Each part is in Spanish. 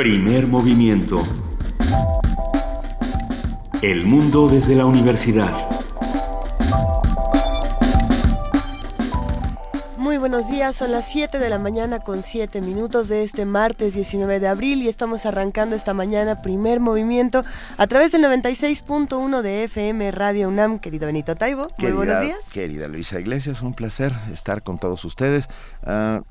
Primer movimiento. El mundo desde la universidad. Muy buenos días, son las 7 de la mañana con 7 minutos de este martes 19 de abril y estamos arrancando esta mañana primer movimiento a través del 96.1 de FM Radio UNAM. Querido Benito Taibo, muy buenos días. Querida Luisa Iglesias, un placer estar con todos ustedes. Uh,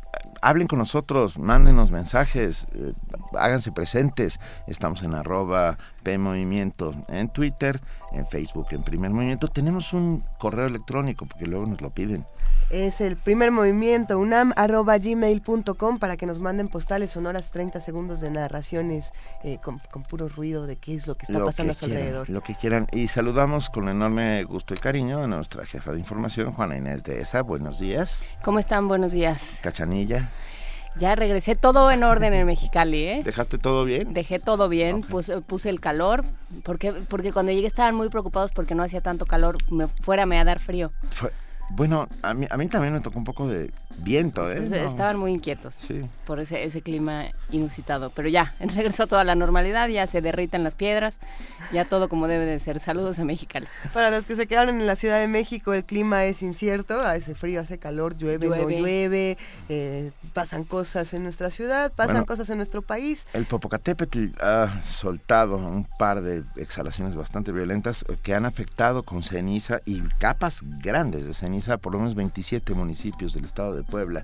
hablen con nosotros, mándenos mensajes, eh, háganse presentes. Estamos en arroba PMovimiento en Twitter, en Facebook, en Primer Movimiento. Tenemos un correo electrónico porque luego nos lo piden es el primer movimiento unam arroba gmail.com para que nos manden postales sonoras 30 segundos de narraciones eh, con, puro ruido de qué es lo que está pasando a su alrededor. Lo que quieran. Y saludamos con enorme gusto y cariño a nuestra jefa de información, Juana Inés de ESA. Buenos días. ¿Cómo están? Buenos días. Cachanilla. Ya regresé todo en orden en Mexicali, ¿eh? ¿Dejaste todo bien? Dejé todo bien, puse, puse, el calor, porque, porque cuando llegué estaban muy preocupados porque no hacía tanto calor, me, fuera me a dar frío. Bueno, a mí, a mí también me tocó un poco de viento, ¿eh? Estaban muy inquietos por ese, ese clima inusitado. Pero ya, regresó toda la normalidad, ya se derriten las piedras, ya todo como debe de ser. Saludos a Mexicali. Para los que se quedaron en la Ciudad de México, el clima es incierto, hace frío, hace calor, llueve, llueve. no llueve, eh, pasan cosas en nuestra ciudad, pasan cosas en nuestro país. El Popocatépetl ha soltado un par de exhalaciones bastante violentas que han afectado con ceniza y capas grandes de ceniza por lo menos 27 municipios del estado de Puebla.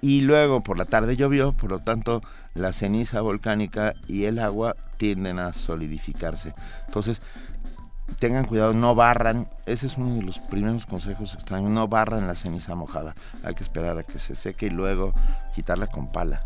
Y luego por la tarde llovió, por lo tanto la ceniza volcánica y el agua tienden a solidificarse. Entonces, tengan cuidado, no barran, ese es uno de los primeros consejos extraños, no barran la ceniza mojada, hay que esperar a que se seque y luego quitarla con pala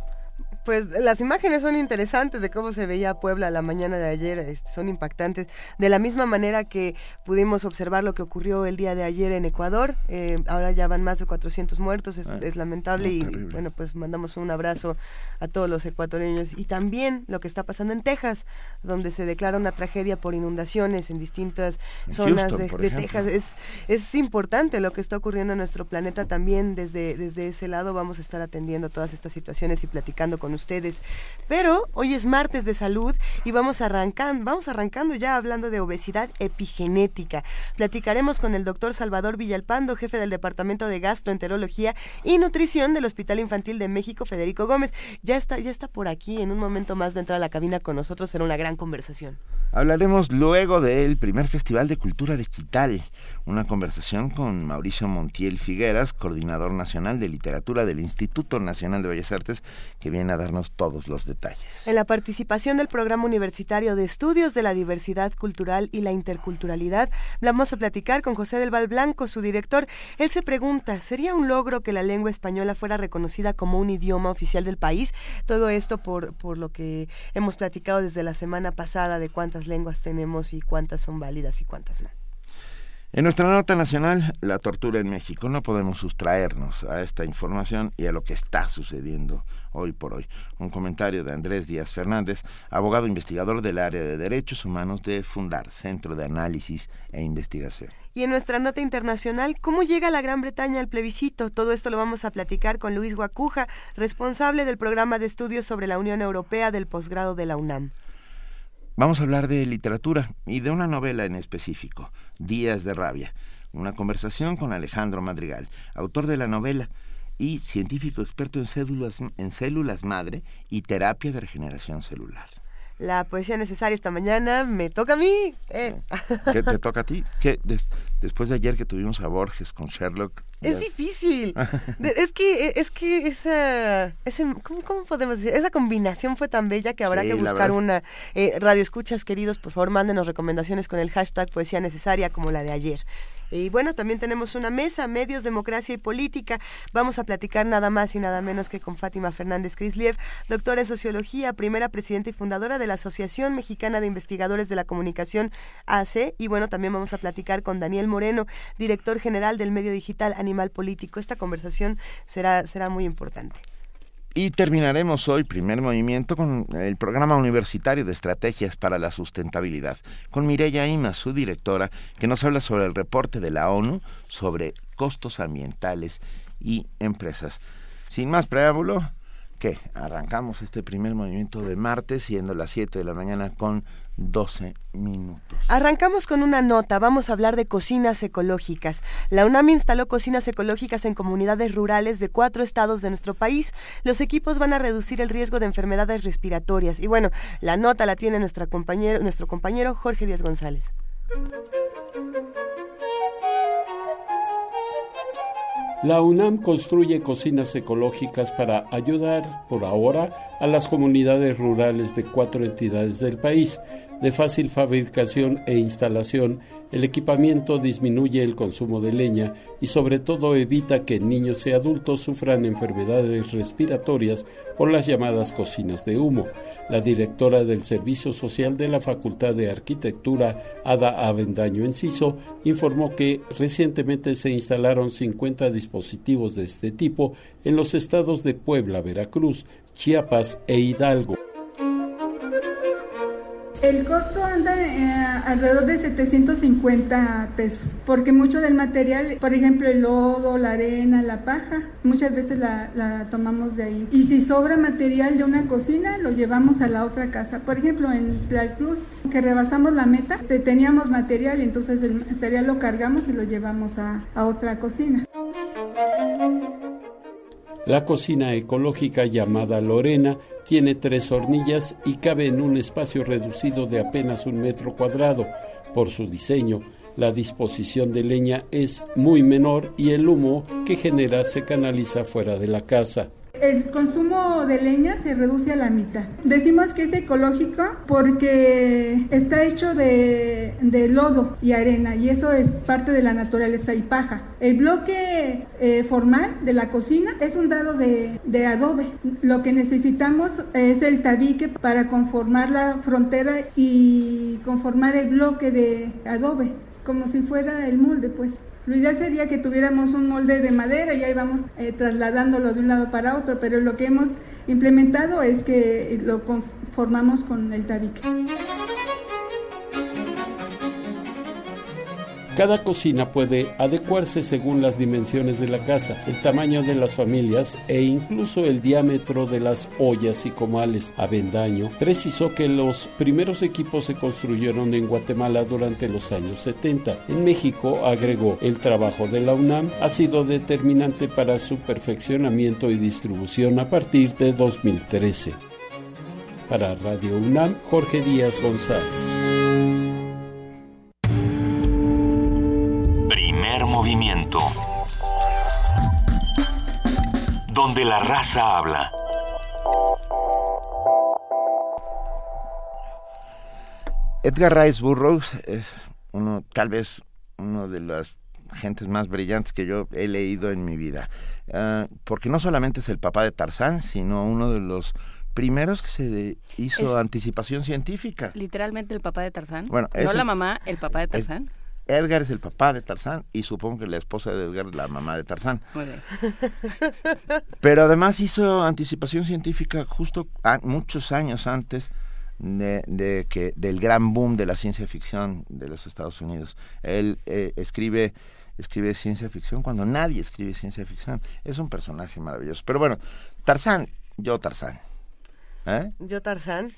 pues las imágenes son interesantes de cómo se veía Puebla la mañana de ayer, este, son impactantes. De la misma manera que pudimos observar lo que ocurrió el día de ayer en Ecuador, eh, ahora ya van más de 400 muertos, es, ah, lamentable y bueno, pues mandamos un abrazo a todos los ecuatorianos. Y también lo que está pasando en Texas, donde se declara una tragedia por inundaciones en distintas zonas de, Texas. Es, es importante lo que está ocurriendo en nuestro planeta también, desde, desde ese lado vamos a estar atendiendo todas estas situaciones y platicando con ustedes. Pero hoy es martes de salud y vamos arrancando, vamos arrancando ya hablando de obesidad epigenética. Platicaremos con el doctor Salvador Villalpando, jefe del Departamento de Gastroenterología y Nutrición del Hospital Infantil de México, Federico Gómez. Ya está, ya está por aquí, en un momento más va a entrar a la cabina con nosotros, será una gran conversación. Hablaremos luego del primer Festival de Cultura Digital, una conversación con Mauricio Montiel Figueras, coordinador nacional de literatura del Instituto Nacional de Bellas Artes, que viene a todos los detalles. En la participación del Programa Universitario de Estudios de la Diversidad Cultural y la Interculturalidad, vamos a platicar con José del Val Blanco, su director. Él se pregunta, ¿sería un logro que la lengua española fuera reconocida como un idioma oficial del país? Todo esto por, por lo que hemos platicado desde la semana pasada de cuántas lenguas tenemos y cuántas son válidas y cuántas no. En nuestra nota nacional, la tortura en México, no podemos sustraernos a esta información y a lo que está sucediendo hoy por hoy. Un comentario de Andrés Díaz Fernández, abogado investigador del área de derechos humanos de Fundar, Centro de Análisis e Investigación. Y en nuestra nota internacional, ¿cómo llega la Gran Bretaña al plebiscito? Todo esto lo vamos a platicar con Luis Guacuja, responsable del programa de estudios sobre la Unión Europea del posgrado de la UNAM. Vamos a hablar de literatura y de una novela en específico, Días de Rabia, una conversación con Alejandro Madrigal, autor de la novela y científico experto en células, en células madre y terapia de regeneración celular. La poesía necesaria esta mañana me toca a mí. Eh. ¿Qué te toca a ti? ¿Qué, después de ayer que tuvimos a Borges con Sherlock, es difícil. es que, es que esa, ¿cómo, podemos decir? Esa combinación fue tan bella que habrá que buscar una. Eh, radio escuchas, queridos, por favor, mándenos recomendaciones con el hashtag poesía necesaria como la de ayer. Y bueno, también tenemos una mesa, medios, democracia y política. Vamos a platicar nada más y nada menos que con Fátima Fernández Crisliev, doctora en sociología, primera presidenta y fundadora de la Asociación Mexicana de Investigadores de la Comunicación AC. Y bueno, también vamos a platicar con Daniel Moreno, director general del medio digital Animal Político. Esta conversación será, será muy importante. Y terminaremos hoy, primer movimiento, con el programa universitario de estrategias para la sustentabilidad, con Mireya Ima, su directora, que nos habla sobre el reporte de la ONU sobre costos ambientales y empresas. Sin más preámbulo, ¿Qué? Arrancamos este primer movimiento de martes, siendo las 7 de la mañana con 12 minutos. Arrancamos con una nota, vamos a hablar de cocinas ecológicas. La UNAM instaló cocinas ecológicas en comunidades rurales de cuatro estados de nuestro país. Los equipos van a reducir el riesgo de enfermedades respiratorias. Y bueno, la nota la tiene nuestra compañero, nuestro compañero Jorge Díaz González. La UNAM construye cocinas ecológicas para ayudar, por ahora, a las comunidades rurales de cuatro entidades del país de fácil fabricación e instalación, el equipamiento disminuye el consumo de leña y sobre todo evita que niños y adultos sufran enfermedades respiratorias por las llamadas cocinas de humo. La directora del Servicio Social de la Facultad de Arquitectura, Ada Avendaño Enciso, informó que recientemente se instalaron 50 dispositivos de este tipo en los estados de Puebla, Veracruz, Chiapas e Hidalgo. El costo anda eh, alrededor de 750 pesos, porque mucho del material, por ejemplo, el lodo, la arena, la paja, muchas veces la, tomamos de ahí. Y si sobra material de una cocina, lo llevamos a la otra casa. Por ejemplo, en Cruz, que rebasamos la meta, teníamos material y entonces el material lo cargamos y lo llevamos a otra cocina. La cocina ecológica llamada Lorena tiene tres hornillas y cabe en un espacio reducido de apenas un metro cuadrado. Por su diseño, la disposición de leña es muy menor y el humo que genera se canaliza fuera de la casa. El consumo de leña se reduce a la mitad. Decimos que es ecológico porque está hecho de, lodo y arena y eso es parte de la naturaleza y paja. El bloque eh, formal de la cocina es un dado de, de adobe. Lo que necesitamos es el tabique para conformar la frontera y conformar el bloque de adobe, como si fuera el molde, pues. Lo ideal sería que tuviéramos un molde de madera y ahí vamos eh, trasladándolo de un lado para otro, pero lo que hemos implementado es que lo conformamos con el tabique. Cada cocina puede adecuarse según las dimensiones de la casa, el tamaño de las familias e incluso el diámetro de las ollas y comales. Avendaño precisó que los primeros equipos se construyeron en Guatemala durante los años 70. En México, agregó, el trabajo de la UNAM ha sido determinante para su perfeccionamiento y distribución a partir de 2013. Para Radio UNAM, Jorge Díaz González. Donde la raza habla. Edgar Rice Burroughs es uno, tal vez, uno de las gentes más brillantes que yo he leído en mi vida. Ah, porque no solamente es el papá de Tarzán, sino uno de los primeros que se hizo anticipación científica. Literalmente el papá de Tarzán. Bueno, no la mamá, el papá de Tarzán. Edgar es el papá de Tarzán y supongo que la esposa de Edgar es la mamá de Tarzán. Pero además hizo anticipación científica justo muchos años antes de, que del gran boom de la ciencia ficción de los Estados Unidos. Él eh, escribe escribe ciencia ficción cuando nadie escribe ciencia ficción. Es un personaje maravilloso. Pero bueno, Tarzán, yo Tarzán. ¿Eh? Yo Tarzán.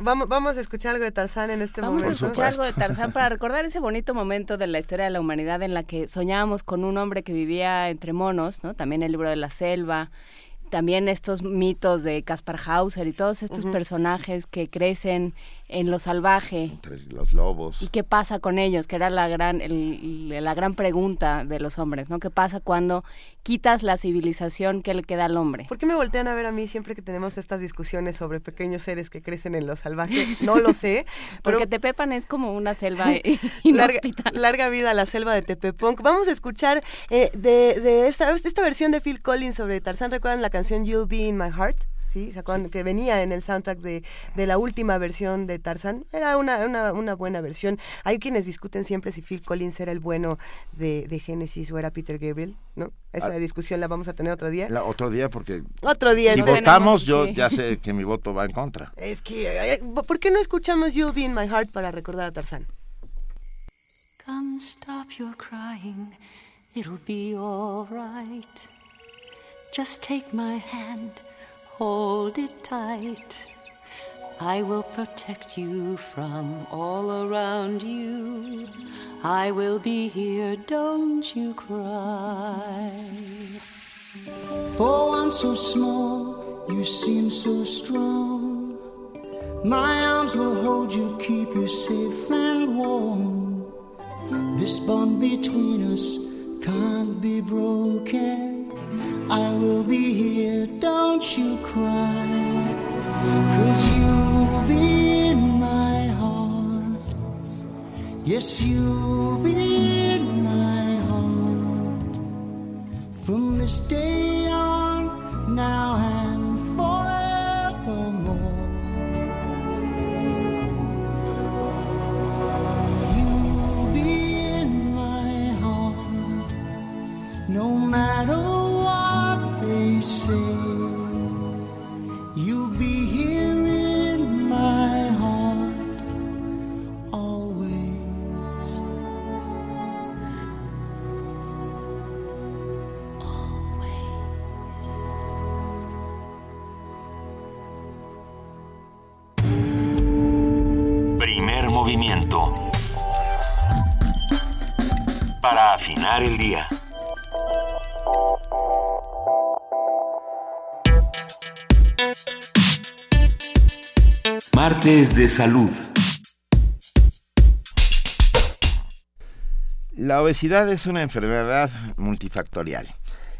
Vamos, vamos a escuchar algo de Tarzán en este momento. Vamos a escuchar algo de Tarzán para recordar ese bonito momento de la historia de la humanidad en la que soñábamos con un hombre que vivía entre monos, ¿no? También el libro de la selva también estos mitos de Caspar Hauser y todos estos personajes que crecen en lo salvaje. Entre los lobos. ¿Y qué pasa con ellos? Que era la gran, la gran pregunta de los hombres, ¿no? ¿Qué pasa cuando quitas la civilización que le queda al hombre? ¿Por qué me voltean a ver a mí siempre que tenemos estas discusiones sobre pequeños seres que crecen en lo salvaje? No lo sé. Porque Tepepan es como una selva larga, larga, vida a la selva de Tepepunk. Vamos a escuchar eh, de, de esta, esta versión de Phil Collins sobre Tarzán. ¿Recuerdan la canción You'll Be in My Heart? ¿Sí? Que venía en el soundtrack de, de la última versión de Tarzan. Era una, una, una, buena versión. Hay quienes discuten siempre si Phil Collins era el bueno de, de Genesis o era Peter Gabriel, ¿no? Esa ah. discusión la vamos a tener otro día. otro día porque... Otro día. Si votamos, yo ya sé que mi voto va en contra. Es que, ¿por qué no escuchamos You'll Be in My Heart para recordar a Tarzan? Come stop your crying, it'll be all right. Just take my hand. Hold it tight. I will protect you from all around you. I will be here, don't you cry. For one so small, you seem so strong. My arms will hold you, keep you safe and warm. This bond between us can't be broken. I will be here, don't you cry. Cause you'll be in my heart. Yes, you'll be in my heart. From this day on, now and De salud. La obesidad es una enfermedad multifactorial.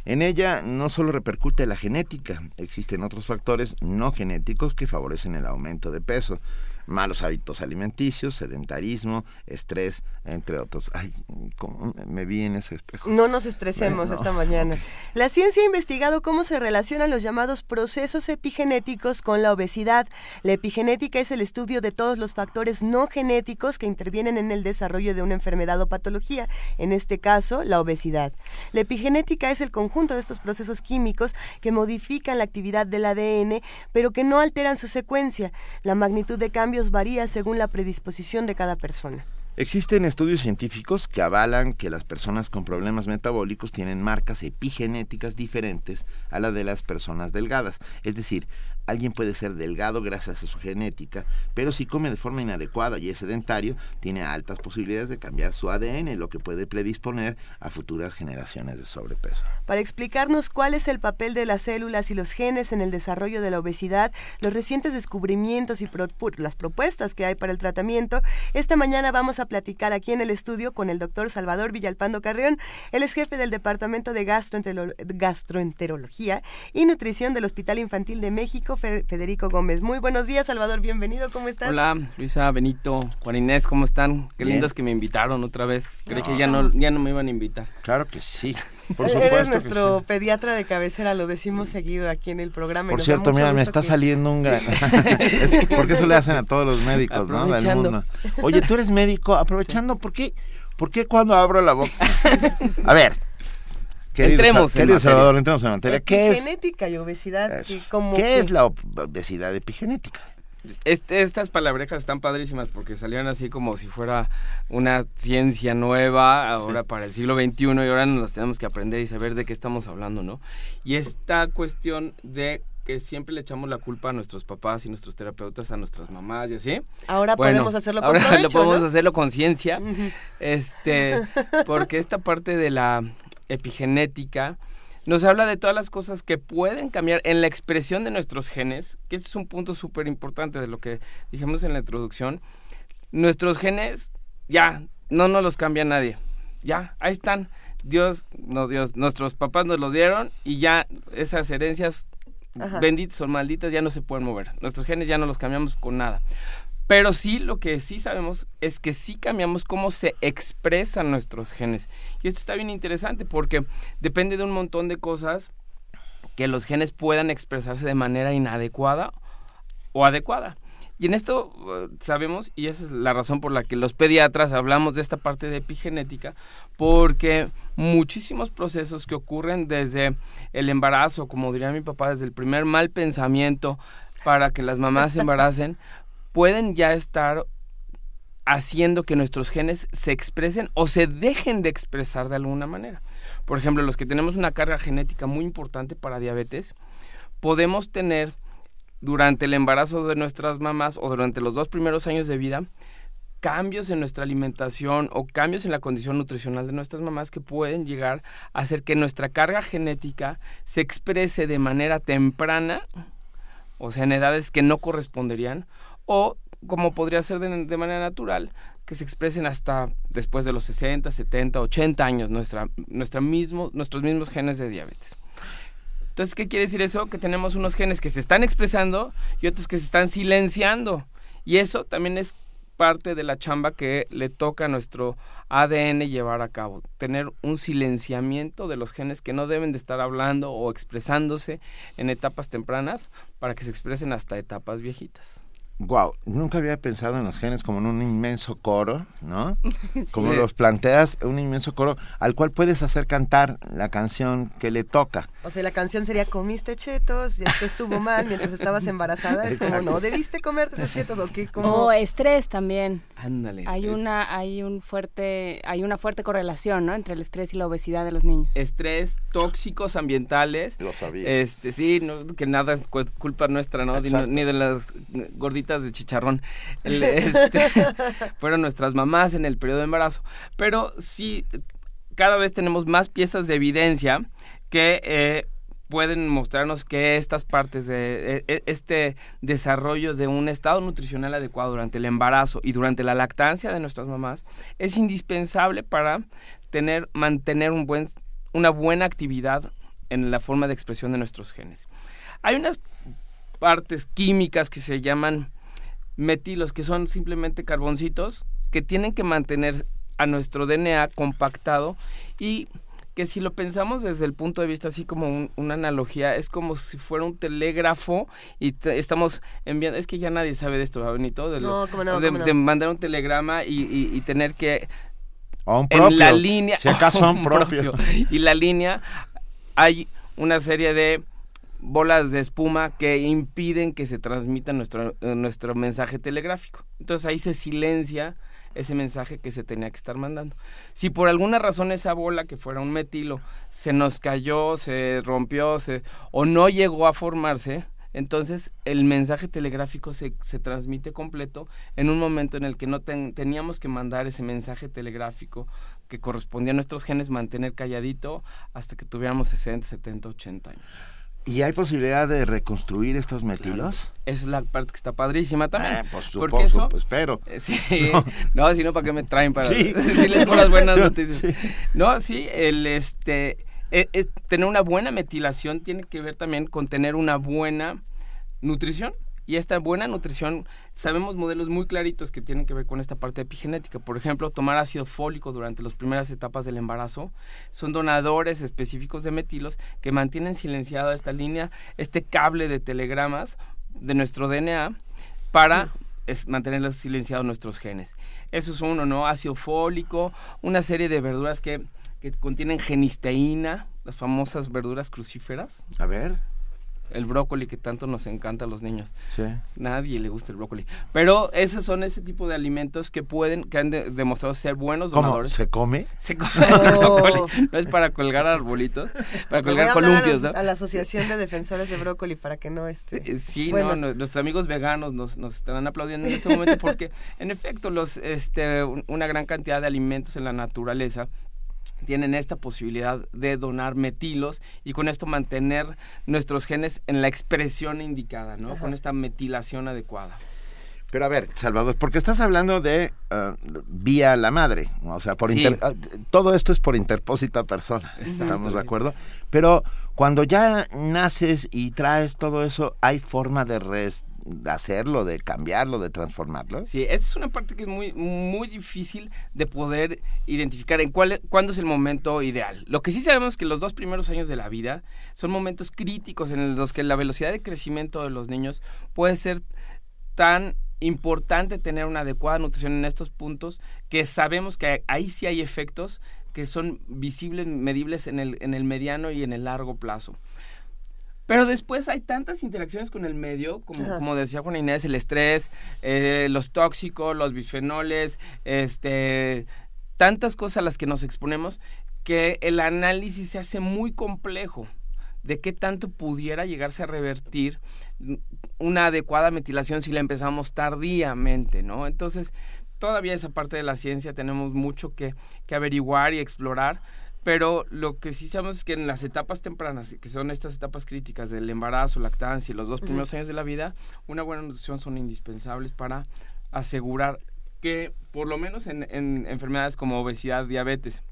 En ella no solo repercute la genética, existen otros factores no genéticos que favorecen el aumento de peso malos hábitos alimenticios, sedentarismo, estrés, entre otros. Ay, ¿cómo me vi en ese espejo. No nos estresemos Bueno, esta mañana. ok. La ciencia ha investigado cómo se relacionan los llamados procesos epigenéticos con la obesidad. La epigenética es el estudio de todos los factores no genéticos que intervienen en el desarrollo de una enfermedad o patología, en este caso, la obesidad. La epigenética es el conjunto de estos procesos químicos que modifican la actividad del ADN, pero que no alteran su secuencia. La magnitud de varía según la predisposición de cada persona. Existen estudios científicos que avalan que las personas con problemas metabólicos tienen marcas epigenéticas diferentes a la de las personas delgadas. Es decir, alguien puede ser delgado gracias a su genética, pero si come de forma inadecuada y es sedentario, tiene altas posibilidades de cambiar su ADN, lo que puede predisponer a futuras generaciones de sobrepeso. Para explicarnos cuál es el papel de las células y los genes en el desarrollo de la obesidad, los recientes descubrimientos y las propuestas que hay para el tratamiento, esta mañana vamos a platicar aquí en el estudio con el doctor Salvador Villalpando Carrión. Él es jefe del Departamento de Gastroentero- Gastroenterología y Nutrición del Hospital Infantil de México, Federico Gómez. Muy buenos días, Salvador, bienvenido, ¿cómo estás? Hola, Luisa, Benito, Juan Inés, ¿cómo están? Qué Bien. lindos que me invitaron otra vez. Creí No, que ya no, ya no me iban a invitar. Claro que sí, por Eres supuesto que nuestro sí. pediatra de cabecera, lo decimos seguido aquí en el programa. Por cierto, mira, me está que- saliendo un gran... Porque eso le hacen a todos los médicos, ¿no? Del mundo. Oye, tú eres médico, aprovechando, ¿por qué, ¿por qué cuando abro la boca? A ver. Querido, Entremos en materia. Salvador, entremos en materia. ¿Qué es, Epigenética y obesidad. como ¿Qué que- es la ob- obesidad epigenética? Este- estas palabrejas están padrísimas porque salieron así como si fuera una ciencia nueva ahora para el siglo XXI y ahora nos las tenemos que aprender y saber de qué estamos hablando, ¿no? Y esta cuestión de que siempre le echamos la culpa a nuestros papás y nuestros terapeutas, a nuestras mamás y así. Ahora Bueno, podemos hacerlo con ahora provecho, lo podemos ¿no? hacerlo con ciencia. Este, porque esta parte de la epigenética nos habla de todas las cosas que pueden cambiar en la expresión de nuestros genes, que este es un punto súper importante de lo que dijimos en la introducción. Nuestros genes ya no nos los cambia nadie. Ya, ahí están. Dios, no Dios, nuestros papás nos los dieron y ya esas herencias Ajá. benditas o malditas ya no se pueden mover. Nuestros genes ya no los cambiamos con nada. Pero sí, lo que sí sabemos es que sí cambiamos cómo se expresan nuestros genes. Y esto está bien interesante porque depende de un montón de cosas que los genes puedan expresarse de manera inadecuada o adecuada. Y en esto eh, sabemos, y esa es la razón por la que los pediatras hablamos de esta parte de epigenética, porque muchísimos procesos que ocurren desde el embarazo, como diría mi papá, desde el primer mal pensamiento para que las mamás se embaracen, pueden ya estar haciendo que nuestros genes se expresen o se dejen de expresar de alguna manera. Por ejemplo, los que tenemos una carga genética muy importante para diabetes, podemos tener durante el embarazo de nuestras mamás o durante los dos primeros años de vida cambios en nuestra alimentación o cambios en la condición nutricional de nuestras mamás que pueden llegar a hacer que nuestra carga genética se exprese de manera temprana, o sea, en edades que no corresponderían, o como podría ser de, manera natural, que se expresen hasta después de los 60, 70, 80 años nuestros mismos genes de diabetes. Entonces, ¿qué quiere decir eso? Que tenemos unos genes que se están expresando y otros que se están silenciando. Y eso también es parte de la chamba que le toca a nuestro ADN llevar a cabo, tener un silenciamiento de los genes que no deben de estar hablando o expresándose en etapas tempranas para que se expresen hasta etapas viejitas. Wow, nunca había pensado en los genes como en un inmenso coro, ¿no? Como los planteas, un inmenso coro al cual puedes hacer cantar la canción que le toca. O sea, la canción sería comiste chetos y esto estuvo mal mientras estabas embarazada. Es como, no, debiste comerte esos chetos. O, como... estrés también. Ándale. Hay una, hay un fuerte, hay una fuerte correlación, ¿no? Entre el estrés y la obesidad de los niños. Estrés, tóxicos ambientales. Lo sabía. Este, sí, que nada es culpa nuestra, ¿no? Ni de las gorditas de chicharrón. Este, fueron nuestras mamás en el periodo de embarazo. Pero sí, cada vez tenemos más piezas de evidencia que eh, pueden mostrarnos que estas partes de e, e, este desarrollo de un estado nutricional adecuado durante el embarazo y durante la lactancia de nuestras mamás es indispensable para tener mantener un buen una buena actividad en la forma de expresión de nuestros genes. Hay unas partes químicas que se llaman metilos, que son simplemente carboncitos que tienen que mantener a nuestro DNA compactado y que si lo pensamos desde el punto de vista así como una analogía, es como si fuera un telégrafo y estamos enviando, es que ya nadie sabe de esto, Benito? De, no, no, de, mandar un telegrama y, tener que... O un propio, en la línea, si acaso un propio. Y la línea, hay una serie de bolas de espuma que impiden que se transmita nuestro, eh, nuestro mensaje telegráfico. Entonces ahí se silencia ese mensaje que se tenía que estar mandando. Si por alguna razón esa bola que fuera un metilo se nos cayó, se rompió se, o no llegó a formarse, entonces el mensaje telegráfico se, se transmite completo en un momento en el que no teníamos que mandar ese mensaje telegráfico que correspondía a nuestros genes, mantener calladito hasta que tuviéramos 60, 70, 80 años. ¿Y hay posibilidad de reconstruir estos metilos? Esa es la parte que está padrísima también. Eh, pues porque eso, pues, espero. Eh, sí, no. si no, ¿para qué me traen? Para sí. decirles buenas noticias. No, sí, el, este, e, e, tener una buena metilación tiene que ver también con tener una buena nutrición y esta buena nutrición, sabemos modelos muy claritos que tienen que ver con esta parte epigenética. Por ejemplo, tomar ácido fólico durante las primeras etapas del embarazo son donadores específicos de metilos que mantienen silenciada esta línea, este cable de telegramas de nuestro DNA para es mantener silenciados nuestros genes. Eso es uno, ¿no? Ácido fólico, una serie de verduras que, que contienen genisteína, las famosas verduras crucíferas. A ver el brócoli que tanto nos encanta a los niños. Sí. Nadie le gusta el brócoli. Pero esos son ese tipo de alimentos que pueden, que han demostrado ser buenos donadores. ¿Se come? Se come el brócoli. No es para colgar arbolitos, para colgar columpios, a, la Asociación de Defensores de Brócoli para que no esté. Sí, no, nuestros amigos veganos nos, nos estarán aplaudiendo en este momento porque, en efecto, los, este, una gran cantidad de alimentos en la naturaleza tienen esta posibilidad de donar metilos y con esto mantener nuestros genes en la expresión indicada, ¿no? Con esta metilación adecuada. Pero a ver, Salvador, porque estás hablando de uh, vía la madre, o sea, por uh, todo esto es por interpósita persona, estamos de acuerdo. Pero cuando ya naces y traes todo eso, ¿hay forma de, res hacerlo, de cambiarlo, de transformarlo. Sí, esa es una parte que es muy, muy difícil de poder identificar en cuál, cuándo es el momento ideal. Lo que sí sabemos es que los dos primeros años de la vida son momentos críticos en los que la velocidad de crecimiento de los niños puede ser tan importante tener una adecuada nutrición en estos puntos que sabemos que ahí sí hay efectos que son visibles, medibles en el, en el mediano y en el largo plazo. Pero después hay tantas interacciones con el medio, como, como decía Juana Inés, el estrés, eh, los tóxicos, los bisfenoles, este, tantas cosas a las que nos exponemos, que el análisis se hace muy complejo de qué tanto pudiera llegarse a revertir una adecuada metilación si la empezamos tardíamente, ¿no? Entonces, todavía esa parte de la ciencia tenemos mucho que, que averiguar y explorar, pero lo que sí sabemos es que en las etapas tempranas, que son estas etapas críticas del embarazo, lactancia y los dos primeros años de la vida, una buena nutrición son indispensables para asegurar que por lo menos en, en enfermedades como obesidad, diabetes,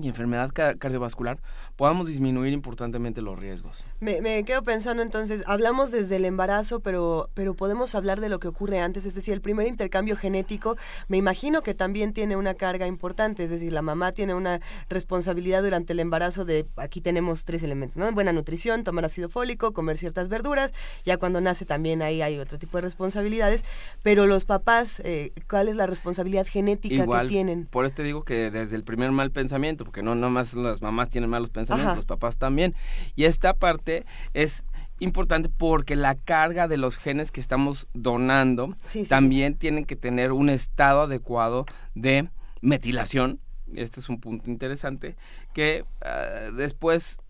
y enfermedad cardiovascular, podamos disminuir importantemente los riesgos. Me, me, quedo pensando entonces, hablamos desde el embarazo, pero, pero podemos hablar de lo que ocurre antes, es decir, el primer intercambio genético, me imagino que también tiene una carga importante, es decir, la mamá tiene una responsabilidad durante el embarazo de, aquí tenemos tres elementos, ¿no? Buena nutrición, tomar ácido fólico, comer ciertas verduras, ya cuando nace también ahí hay otro tipo de responsabilidades, pero los papás, eh, ¿cuál es la responsabilidad genética que tienen? Por eso te digo que desde el primer mal pensamiento, porque no nomás las mamás tienen malos pensamientos, los papás también. Y esta parte es importante porque la carga de los genes que estamos donando también tienen que tener un estado adecuado de metilación. Este es un punto interesante que ah, después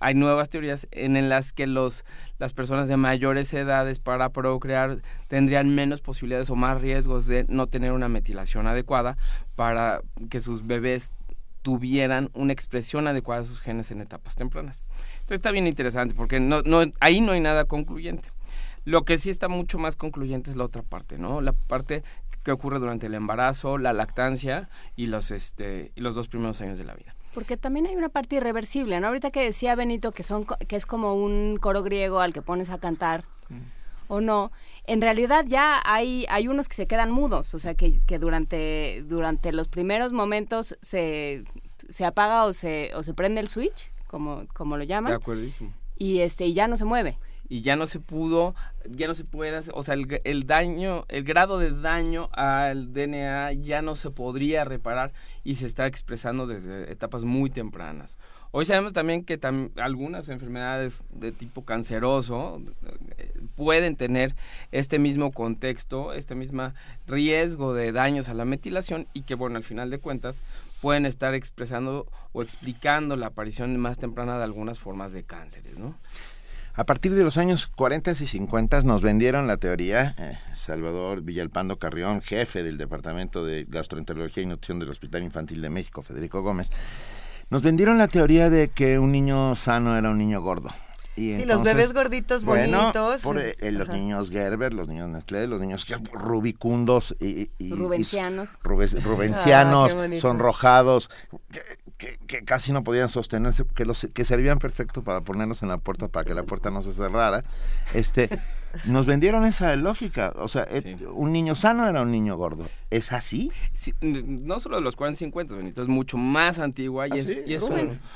hay nuevas teorías en, las que los las personas de mayores edades para procrear tendrían menos posibilidades o más riesgos de no tener una metilación adecuada para que sus bebés tuvieran una expresión adecuada de sus genes en etapas tempranas. Entonces está bien interesante porque no, no, ahí no hay nada concluyente. Lo que sí está mucho más concluyente es la otra parte, ¿no? La parte que ocurre durante el embarazo, la lactancia y los, este, y los dos primeros años de la vida. Porque también hay una parte irreversible, ¿no? Ahorita que decía Benito que, son, que es como un coro griego al que pones a cantar. Mm o no, en realidad ya hay, hay unos que se quedan mudos, o sea, que, que durante, durante los primeros momentos se, se apaga o se, o se prende el switch, como, como lo llaman. De acuerdísimo. Y, este, y ya no se mueve y ya no se pudo, ya no se puede, o sea, el, el, daño, el grado de daño al DNA ya no se podría reparar y se está expresando desde etapas muy tempranas. Hoy sabemos también que algunas enfermedades de tipo canceroso eh, pueden tener este mismo contexto, este mismo riesgo de daños a la metilación y que, bueno, al final de cuentas pueden estar expresando o explicando la aparición más temprana de algunas formas de cánceres, ¿no? A partir de los años 40 y 50 nos vendieron la teoría, eh, Salvador Villalpando Carrión, jefe del Departamento de Gastroenterología y Nutrición del Hospital Infantil de México, Federico Gómez, nos vendieron la teoría de que un niño sano era un niño gordo. Y sí, los bebés gorditos bonitos. Por, eh, los niños Gerber, los niños Nestlé, los niños rubicundos y, rubencianos, rubencianos ah, sonrojados, que, que, casi no podían sostenerse, que, los, que servían perfecto para ponernos en la puerta para que la puerta no se cerrara. Este, nos vendieron esa lógica. O sea, un niño sano era un niño gordo. ¿Es así? no solo de los 40 50, Benito, es mucho más antigua y, ¿Ah, es,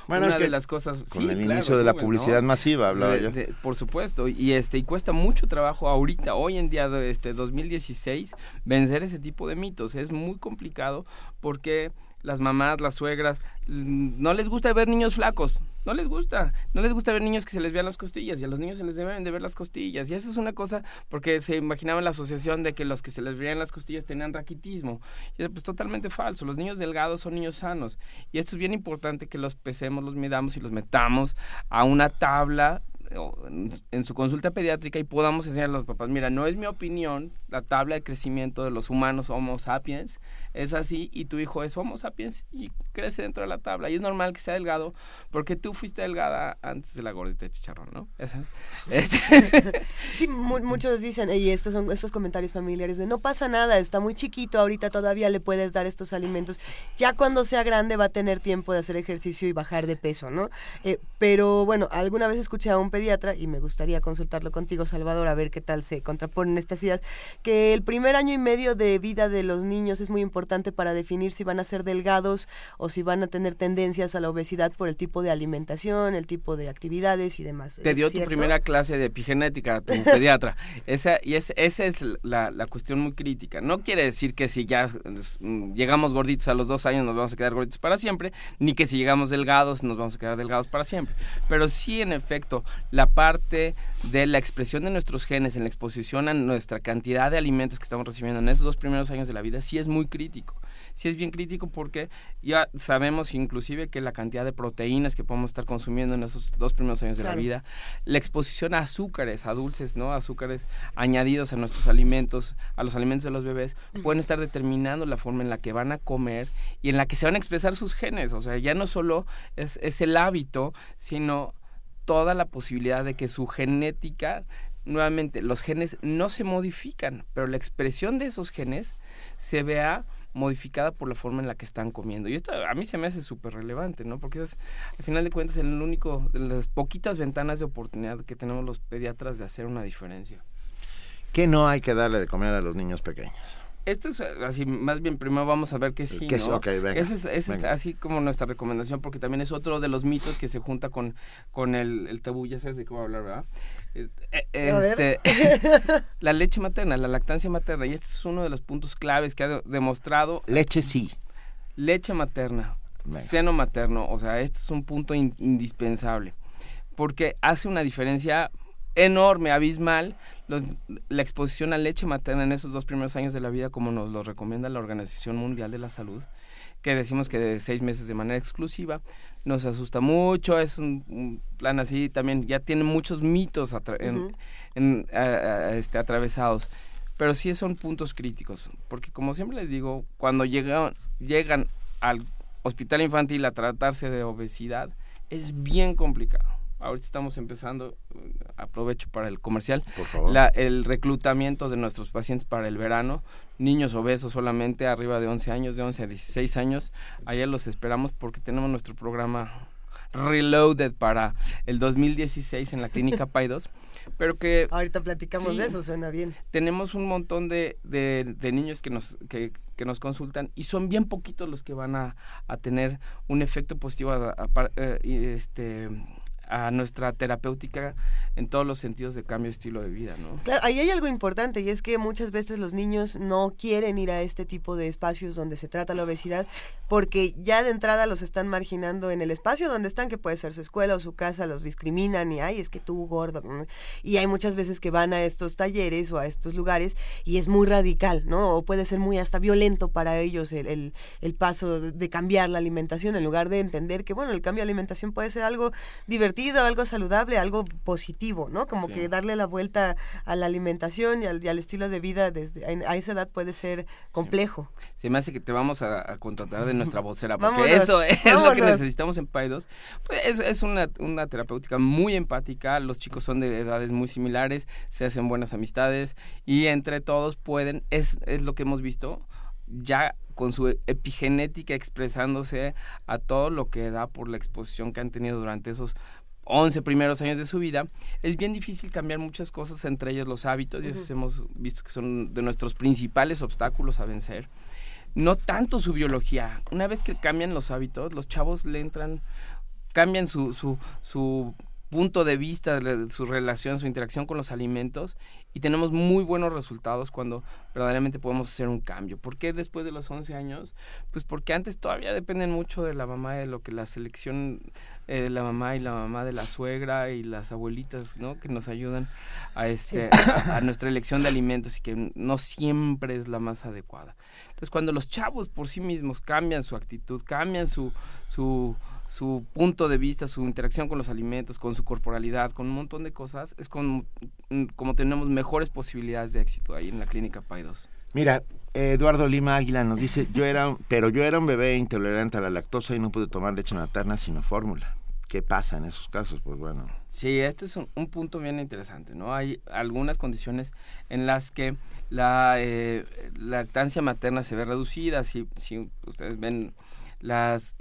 una de las cosas... Con el inicio de la publicidad masiva, hablaba yo. por supuesto, y este y cuesta mucho trabajo ahorita, hoy en día, este 2016, vencer ese tipo de mitos. Es muy complicado porque las mamás, las suegras, mm, no les gusta ver niños flacos, no les gusta, no les gusta ver niños que se les vean las costillas y a los niños se les deben de ver las costillas y eso es una cosa porque se imaginaba la asociación de que los que se les veían las costillas tenían raquitismo y es pues totalmente falso, los niños delgados son niños sanos y esto es bien importante que los pesemos, los midamos y los metamos a una tabla en su consulta pediátrica y podamos enseñar a los papás, mira, no es mi opinión la tabla de crecimiento de los humanos Homo sapiens, es así y tu hijo es Homo sapiens y crece dentro de la tabla y es normal que sea delgado porque tú fuiste delgada antes de la gordita de chicharrón, ¿no? Este. sí, muchos dicen, y estos son estos comentarios familiares de no pasa nada, está muy chiquito, ahorita todavía le puedes dar estos alimentos, ya cuando sea grande va a tener tiempo de hacer ejercicio y bajar de peso, ¿no? Eh, pero bueno, alguna vez escuché a un pediatra y me gustaría consultarlo contigo, Salvador, a ver qué tal se contraponen estas ideas, que el primer año y medio de vida de los niños es muy importante para definir si van a ser delgados o si van a tener tendencias a la obesidad por el tipo de alimentación, el tipo de actividades y demás. Te dio tu primera clase de epigenética, tu pediatra. Esa, y esa es la, la, cuestión muy crítica. No quiere decir que si ya mm, llegamos gorditos a los dos años nos vamos a quedar gorditos para siempre, ni que si llegamos delgados nos vamos a quedar delgados para siempre. Pero sí, en efecto, la parte de la expresión de nuestros genes en la exposición a nuestra cantidad de alimentos que estamos recibiendo en esos dos primeros años de la vida sí es muy crítica sí es bien crítico porque ya sabemos inclusive que la cantidad de proteínas que podemos estar consumiendo en esos dos primeros años de la vida, la exposición a azúcares, a dulces, ¿no? Azúcares añadidos a nuestros alimentos, a los alimentos de los bebés, pueden estar determinando la forma en la que van a comer y en la que se van a expresar sus genes. O sea, ya no solo es, es el hábito, sino toda la posibilidad de que su genética, nuevamente, los genes no se modifican, pero la expresión de esos genes se vea modificada por la forma en la que están comiendo. Y esto a mí se me hace súper relevante, ¿no? Porque es, al final de cuentas, el único de las poquitas ventanas de oportunidad que tenemos los pediatras de hacer una diferencia. ¿Qué no hay que darle de comer a los niños pequeños? Esto es eh, así, más bien primero vamos a ver qué sí, ¿Qué es? ¿no? Ok, venga, es, ese es venga. así como nuestra recomendación, porque también es otro de los mitos que se junta con, con el, el tabú, ya sabes de cómo hablar, ¿verdad? Eh. Este, la leche materna, la lactancia materna, y este es uno de los puntos claves que ha de- demostrado Leche sí. leche materna, Venga. seno materno, o sea, este es un punto in- indispensable, porque hace una diferencia enorme, abismal, los- la exposición a leche materna en esos dos primeros años de la vida, como nos lo recomienda la Organización Mundial de la Salud, que decimos que de seis meses de manera exclusiva, nos asusta mucho, es un, un plan así también, ya tiene muchos mitos atra- en- Ujú. en, a- a- este, atravesados. Pero sí son puntos críticos, porque como siempre les digo, cuando llegan, llegan al hospital infantil a tratarse de obesidad, es bien complicado. Ahorita estamos empezando, eh, aprovecho para el comercial, Por favor. la- el reclutamiento de nuestros pacientes para el verano, niños obesos solamente arriba de 11 años, de 11 a 16 años, allá los esperamos porque tenemos nuestro programa Reloaded para el 2016 en la clínica Paidos, pero que Ahorita platicamos Sí. de eso, suena bien. tenemos un montón de, de- de niños que nos, que, que nos consultan y son bien poquitos los que van a, a tener un efecto positivo a, eh, este, a nuestra terapéutica en todos los sentidos de cambio de estilo de vida, ¿no? Claro, ahí hay algo importante y es que muchas veces los niños no quieren ir a este tipo de espacios donde se trata la obesidad porque ya de entrada los están marginando en el espacio donde están, que puede ser su escuela o su casa, los discriminan y, ay, es que tú gordo. mm". Y hay muchas veces que van a estos talleres o a estos lugares y es muy radical, ¿no? O puede ser muy hasta violento para ellos el, el, el paso de cambiar la alimentación en lugar de entender que, bueno, el cambio de alimentación puede ser algo divertido, algo saludable, algo positivo, ¿no? Como Sí. que darle la vuelta a la alimentación y al, y al estilo de vida desde a, a esa edad puede ser complejo. Se me hace que te vamos a, a contratar de nuestra vocera, porque Vámonos, eso es lo que necesitamos en Paidos. Pues es, es una, una terapéutica muy empática, los chicos son de edades muy similares, se hacen buenas amistades y entre todos pueden, es, es lo que hemos visto, ya con su epigenética expresándose a todo lo que da por la exposición que han tenido durante esos 11 primeros años de su vida, es bien difícil cambiar muchas cosas, entre ellos los hábitos, y esos hemos visto que son de nuestros principales obstáculos a vencer. No tanto su biología. Una vez que cambian los hábitos, los chavos le entran, cambian su, su, su punto de vista, su relación, su interacción con los alimentos y tenemos muy buenos resultados cuando verdaderamente podemos hacer un cambio. ¿Por qué después de los 11 años? Pues porque antes todavía dependen mucho de la mamá, de lo que la selección eh, la mamá y la mamá de la suegra y las abuelitas, ¿no? Que nos ayudan a, este, a, a nuestra elección de alimentos y que no siempre es la más adecuada. Entonces, cuando los chavos por sí mismos cambian su actitud, cambian su, su, su punto de vista, su interacción con los alimentos, con su corporalidad, con un montón de cosas, es como, como tenemos mejores posibilidades de éxito ahí en la clínica PAI2. Mira, Eduardo Lima Águila nos dice, yo era, pero yo era un bebé intolerante a la lactosa y no pude tomar leche materna sino fórmula. ¿Qué pasa en esos casos? Pues bueno, Sí, esto es un, un punto bien interesante, ¿no? Hay algunas condiciones en las que la eh, lactancia materna se ve reducida, si, si ustedes ven las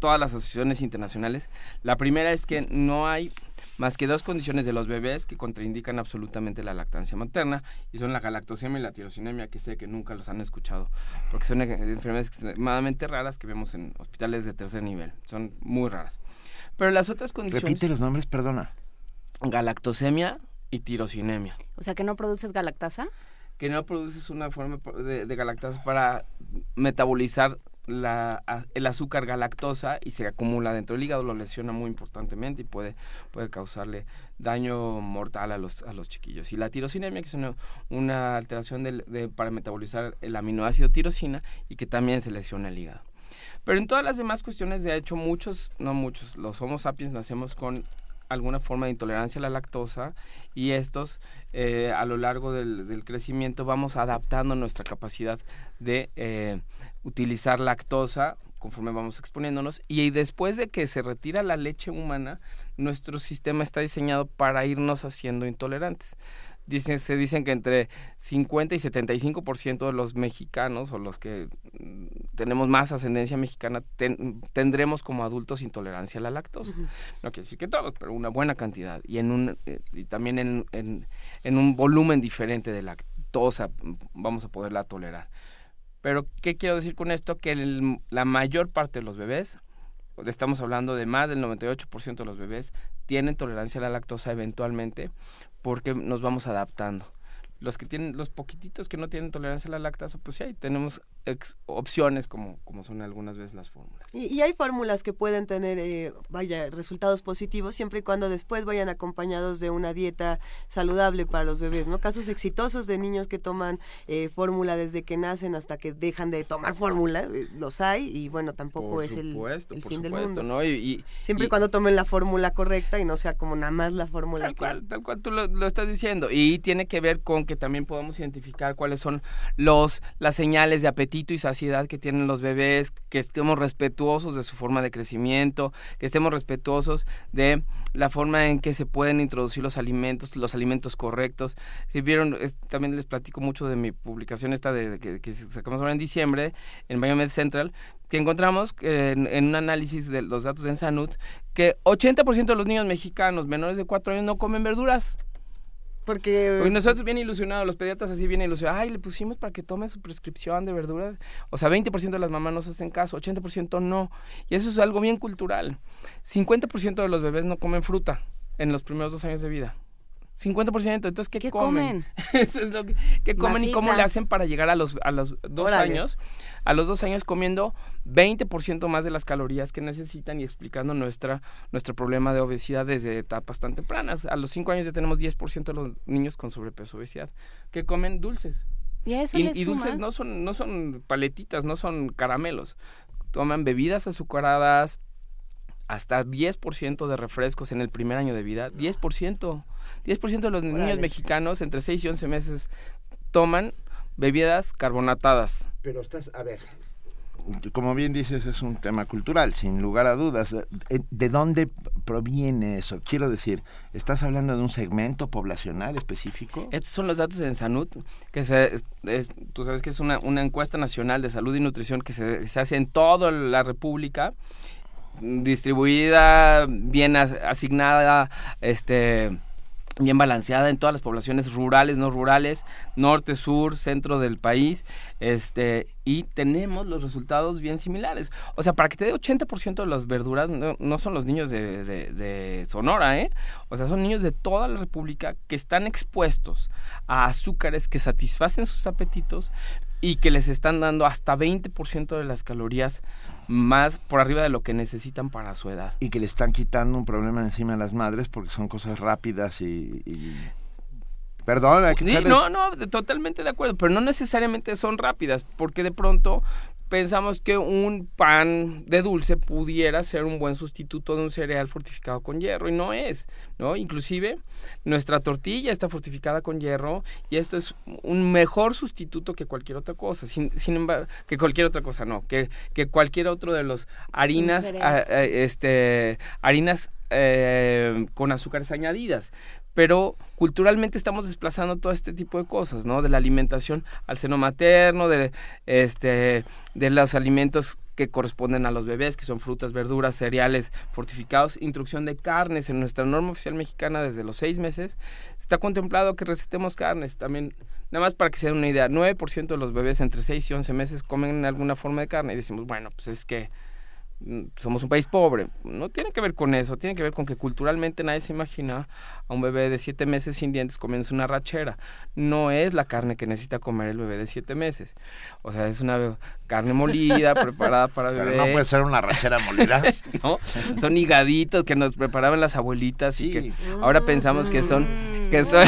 todas las asociaciones internacionales, la primera es que no hay más que dos condiciones de los bebés que contraindican absolutamente la lactancia materna y son la galactosemia y la tirosinemia, que sé que nunca los han escuchado, porque son enfermedades extremadamente raras que vemos en hospitales de tercer nivel, son muy raras. Pero las otras condiciones repite los nombres, perdona. galactosemia y tirosinemia. O sea, que no produces galactasa. Que no produces una forma de, de galactasa para metabolizar el azúcar galactosa y se acumula dentro del hígado, lo lesiona muy importantemente y puede, puede causarle daño mortal a los, a los chiquillos. Y la tirosinemia, que es una, una alteración de, para metabolizar el aminoácido tirosina y que también se lesiona el hígado. Pero en todas las demás cuestiones, de hecho, muchos, no muchos, los Homo sapiens nacemos con alguna forma de intolerancia a la lactosa y estos eh, a lo largo del, crecimiento vamos adaptando nuestra capacidad de eh, utilizar lactosa conforme vamos exponiéndonos y después de que se retira la leche humana nuestro sistema está diseñado para irnos haciendo intolerantes se dicen que entre 50 y 75% de los mexicanos o los que mm, tenemos más ascendencia mexicana tendremos como adultos intolerancia a la lactosa. No quiere decir que todos, pero una buena cantidad y en un eh, y también en, en, un volumen diferente de lactosa mm, vamos a poderla tolerar. Pero ¿qué quiero decir con esto? Que la mayor parte de los bebés estamos hablando de más del 98% de los bebés tienen tolerancia a la lactosa eventualmente porque nos vamos adaptando. Los que tienen, los poquititos que no tienen tolerancia a la lactosa, pues sí, tenemos opciones como, como son algunas veces las fórmulas. Y, hay fórmulas que pueden tener, eh, vaya, resultados positivos siempre y cuando después vayan acompañados de una dieta saludable para los bebés, ¿no? Casos exitosos de niños que toman eh, fórmula desde que nacen hasta que dejan de tomar fórmula, eh, los hay y bueno, tampoco es el, fin del mundo. ¿no? Y, siempre y, cuando tomen la fórmula correcta y no sea como nada más la fórmula. Tal cual, tal cual tú lo, lo estás diciendo. Y tiene que ver con que también podemos identificar cuáles son los las señales de apetito y saciedad que tienen los bebés, que estemos respetuosos de su forma de crecimiento, que estemos respetuosos de la forma en que se pueden introducir los alimentos, los alimentos correctos. Si vieron, también les platico mucho de mi publicación esta de, que, sacamos ahora en diciembre en Biomed Central, que encontramos en, en, un análisis de los datos de Ensanud que 80% de los niños mexicanos menores de 4 años no comen verduras. Porque... nosotros bien ilusionados, los pediatras así bien ilusionados, ay, le pusimos para que tome su prescripción de verduras. O sea, 20% de las mamás nos hacen caso, 80% no. Y eso es algo bien cultural. 50% de los bebés no comen fruta en los primeros dos años de vida. 50%. Entonces, ¿qué, comen? Eso es lo que ¿qué comen y cómo le hacen para llegar a los, a los dos años? A los dos años comiendo 20% más de las calorías que necesitan y explicando nuestra, nuestro problema de obesidad desde etapas tan tempranas. A los cinco años ya tenemos 10% de los niños con sobrepeso obesidad que comen dulces. Y, eso y, dulces no son, no son paletitas, no son caramelos. Toman bebidas azucaradas, hasta 10% de refrescos en el primer año de vida. 10%. 10% de los niños mexicanos entre 6 y 11 meses toman bebidas carbonatadas. Pero estás, a ver, como bien dices, es un tema cultural, sin lugar a dudas. Eh, ¿De dónde proviene eso? Quiero decir, ¿estás hablando de un segmento poblacional específico? Estos son los datos de Ensanud, que se, tú sabes que es una, una, encuesta nacional de salud y nutrición que se, se hace en toda la República, distribuida, bien asignada, este bien balanceada en todas las poblaciones rurales, no rurales, norte, sur, centro del país, este, y tenemos los resultados bien similares. O sea, para que te dé 80% de las verduras, no, son los niños de, de, Sonora, ¿eh? O sea, son niños de toda la República que están expuestos a azúcares que satisfacen sus apetitos y que les están dando hasta 20% de las calorías más por arriba de lo que necesitan para su edad. Y que le están quitando un problema encima a las madres porque son cosas rápidas y... Perdón, no, no, totalmente de acuerdo, pero no necesariamente son rápidas, porque de pronto pensamos que un pan de dulce pudiera ser un buen sustituto de un cereal fortificado con hierro y no es, ¿no? Inclusive nuestra tortilla está fortificada con hierro y esto es un mejor sustituto que cualquier otra cosa, sin, sin embargo, que cualquier otra cosa, no, que, que cualquier otro de los harinas, este, harinas eh, con azúcares añadidas pero culturalmente estamos desplazando todo este tipo de cosas, ¿no? De la alimentación al seno materno, de, este, de los alimentos que corresponden a los bebés, que son frutas, verduras, cereales fortificados, introducción de carnes. En nuestra norma oficial mexicana desde los seis meses está contemplado que recetemos carnes. También, nada más para que se den una idea, 9% de los bebés entre 6 y 11 meses comen alguna forma de carne y decimos, bueno, pues es que mm, somos un país pobre. No tiene que ver con eso, tiene que ver con que culturalmente nadie se imagina a un bebé de siete meses sin dientes comiéndose una rachera. No es la carne que necesita comer el bebé de siete meses. O sea, es una carne molida, preparada para Pero bebé. no puede ser una rachera molida. ¿no? Son higaditos que nos preparaban las abuelitas y que ahora pensamos que son que son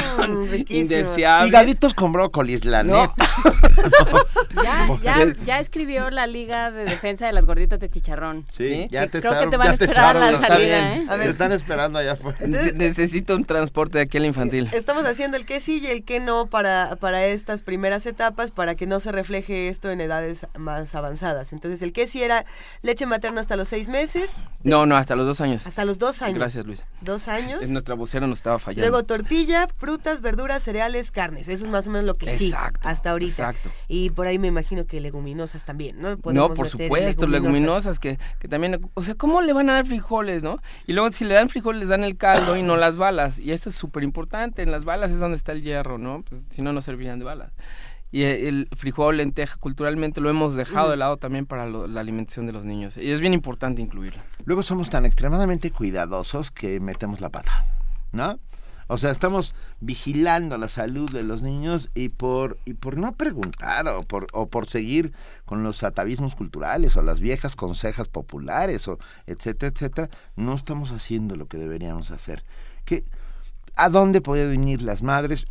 indeseables. Higaditos con brócolis, la No. neta. Ya, ya, ya escribió la Liga de Defensa de las Gorditas de Chicharrón. Sí, ya te Creo que están- te van a te esperar a la echaron. salida, ¿eh? A ver. Te están esperando allá afuera. Ne- Necesito un transporte de aquí al infantil. Estamos haciendo el que sí y el que no para, para estas primeras etapas para que no se refleje esto en edades más avanzadas. Entonces, el que sí era leche materna hasta los seis meses, No, no, hasta los dos años. hasta los dos años. Gracias, Luisa. Dos años. Es nuestra vocera nos estaba fallando. Luego tortilla, frutas, verduras, cereales, carnes. Eso es más o menos lo que sí Exacto, hasta ahorita. exacto. Y por ahí me imagino que leguminosas también, ¿no? No, por supuesto, leguminosas que, que también, o sea, ¿cómo le van a dar frijoles, no? Y luego si le dan frijoles les dan el caldo y no las balas. Y esto es súper importante, en las balas es donde está el hierro, ¿no? Pues, si no, no servirían de balas. Y el frijol, lenteja, culturalmente lo hemos dejado de lado también para lo- la alimentación de los niños. Y es bien importante incluirlo. Luego somos tan extremadamente cuidadosos que metemos la pata, ¿no? O sea, estamos vigilando la salud de los niños y por y por no preguntar o por o por seguir con los atavismos culturales o las viejas consejas populares o etcétera, etcétera, no estamos haciendo lo que deberíamos hacer. ¿Qué, ¿A dónde pueden ir las madres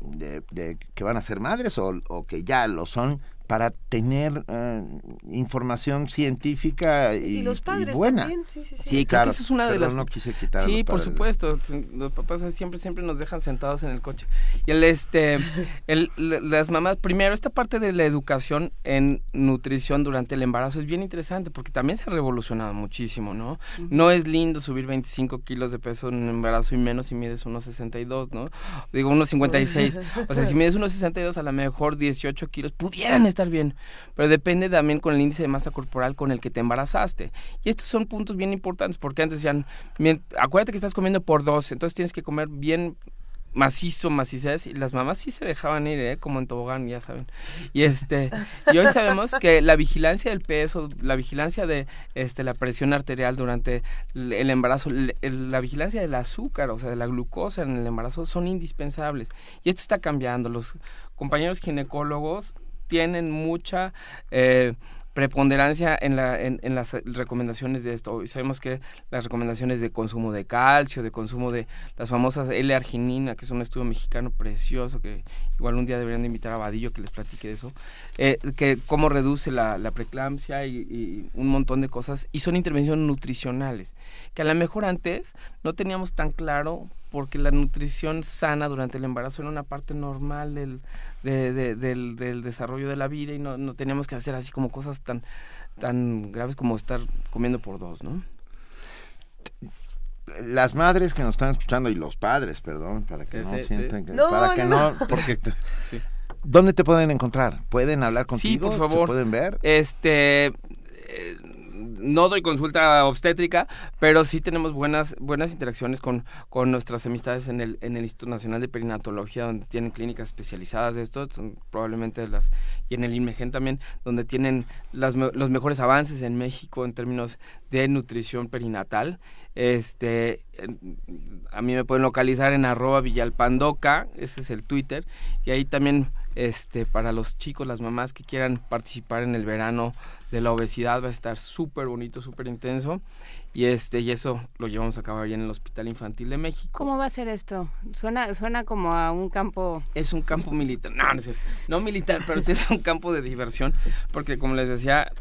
de, de que van a ser madres o, o que ya lo son para tener eh, información científica y, Y los padres y buena? también, sí, sí, sí. Sí, creo Claro, que eso es una de las... no quise quitar Sí, los por supuesto. Los papás siempre, siempre nos dejan sentados en el coche. Y el, este, el, la- las mamás, primero, esta parte de la educación en nutrición durante el embarazo es bien interesante porque también se ha revolucionado muchísimo, ¿no? No es lindo subir 25 kilos de peso en un embarazo y menos si mides 1,62, ¿no? Digo, 1,56. O sea, si mides 1,62, a lo mejor 18 kilos pudieran estar bien. Pero depende también con el índice de masa corporal con el que te embarazaste. Y estos son puntos bien importantes porque antes decían, "Mien- acuérdate que estás comiendo por dos, entonces tienes que comer bien macizo, macizez, y las mamás sí se dejaban ir, ¿eh? como en tobogán, ya saben. Y este, y hoy sabemos que la vigilancia del peso, la vigilancia de este la presión arterial durante el embarazo, la vigilancia del azúcar, o sea, de la glucosa en el embarazo son indispensables. Y esto está cambiando. Los compañeros ginecólogos tienen mucha eh, preponderancia en, la, en, en las recomendaciones de esto. Y sabemos que las recomendaciones de consumo de calcio, de consumo de las famosas L-arginina, que es un estudio mexicano precioso, que igual un día deberían de invitar a Vadillo que les platique de eso, eh, que cómo reduce la, la preeclampsia y, un montón de cosas, y son intervenciones nutricionales, que a lo mejor antes no teníamos tan claro porque la nutrición sana durante el embarazo era una parte normal del, de- de- del, del desarrollo de la vida y no, no teníamos que hacer así como cosas tan, tan graves como estar comiendo por dos, ¿no? Las madres que nos están escuchando y los padres, perdón, para que no sientan que No, para que no, no, porque Sí. ¿Dónde te pueden encontrar? ¿Pueden hablar Sí, contigo? por favor. ¿Se pueden ver? Este eh, no doy consulta obstétrica, pero sí tenemos buenas buenas interacciones con, con nuestras amistades en el, en el Instituto Nacional de Perinatología, donde tienen clínicas especializadas de esto, son probablemente las, y en el INMEGEN también, donde tienen las, los mejores avances en México en términos de nutrición perinatal. Este, a mí me pueden localizar en arroba villalpandoca, ese es el Twitter, y ahí también este para los chicos, las mamás que quieran participar en el verano de la obesidad va a estar súper bonito, súper intenso y este y eso lo llevamos a cabo allá en el Hospital Infantil de México. ¿Cómo va a ser esto? Suena, suena como a un campo... Es un campo militar, no, no es cierto. no militar, pero sí es un campo de diversión, porque como les decía,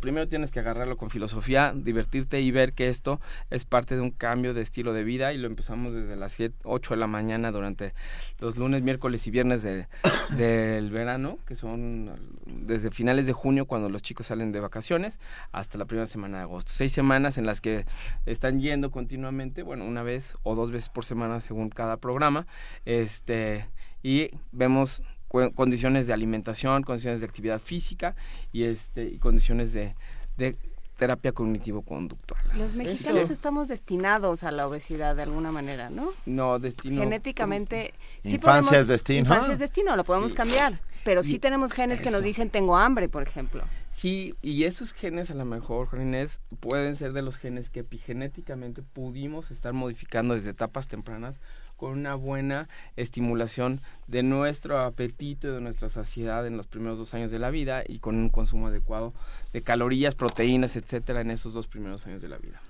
primero tienes que agarrarlo con filosofía, divertirte y ver que esto es parte de un cambio de estilo de vida y lo empezamos desde las 7, 8 de la mañana durante los lunes, miércoles y viernes de- del verano, que son desde finales de junio cuando los chicos salen de vacaciones hasta la primera semana de agosto. Seis semanas en las que están yendo continuamente, bueno, una vez o dos veces por semana según cada programa, este y vemos condiciones de alimentación, condiciones de actividad física y este y condiciones de, de terapia cognitivo-conductual. Los mexicanos Este, estamos destinados a la obesidad de alguna manera, ¿no? no destino Genéticamente... sí Infancia podemos- es destino. Infancia es destino, lo podemos Sí. cambiar. Pero sí Y tenemos genes que nos dicen tengo hambre, por ejemplo. Sí, y esos genes a lo mejor, Juan Inés, pueden ser de los genes que epigenéticamente pudimos estar modificando desde etapas tempranas con una buena estimulación de nuestro apetito y de nuestra saciedad en los primeros dos años de la vida y con un consumo adecuado de calorías, proteínas, etcétera, en esos dos primeros años de la vida.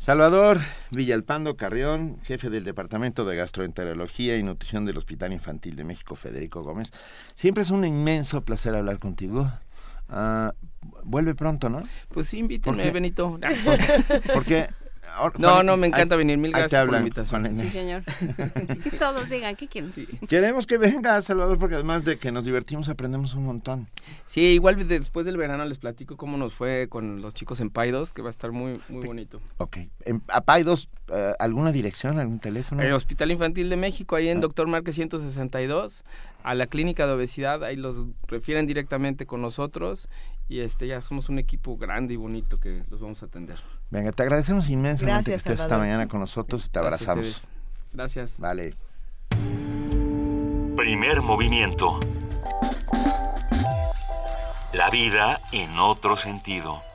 Salvador Villalpando Carrión, jefe del Departamento de Gastroenterología y Nutrición del Hospital Infantil de México, Federico Gómez. Siempre es un inmenso placer hablar contigo. Ah, vuelve pronto, ¿no? Pues sí, invítame, Benito. Porque no, no, me encanta venir. Mil gracias por la invitación. Sí, señor. todos digan, ¿qué quieren? Queremos que venga, Salvador, porque además de que nos divertimos, aprendemos un montón. Sí, igual después del verano les platico cómo nos fue con los chicos en Paidos, que va a estar muy, muy bonito. Ok. En, a Paidos, eh, ¿alguna dirección, algún teléfono? El Hospital Infantil de México, ahí en ah. Doctor Márquez 162 a la clínica de obesidad, ahí los refieren directamente con nosotros y este ya somos un equipo grande y bonito que los vamos a atender. Venga, te agradecemos inmensamente que estés esta mañana con nosotros y te abrazamos. Gracias. Vale. Primer movimiento. La vida en otro sentido.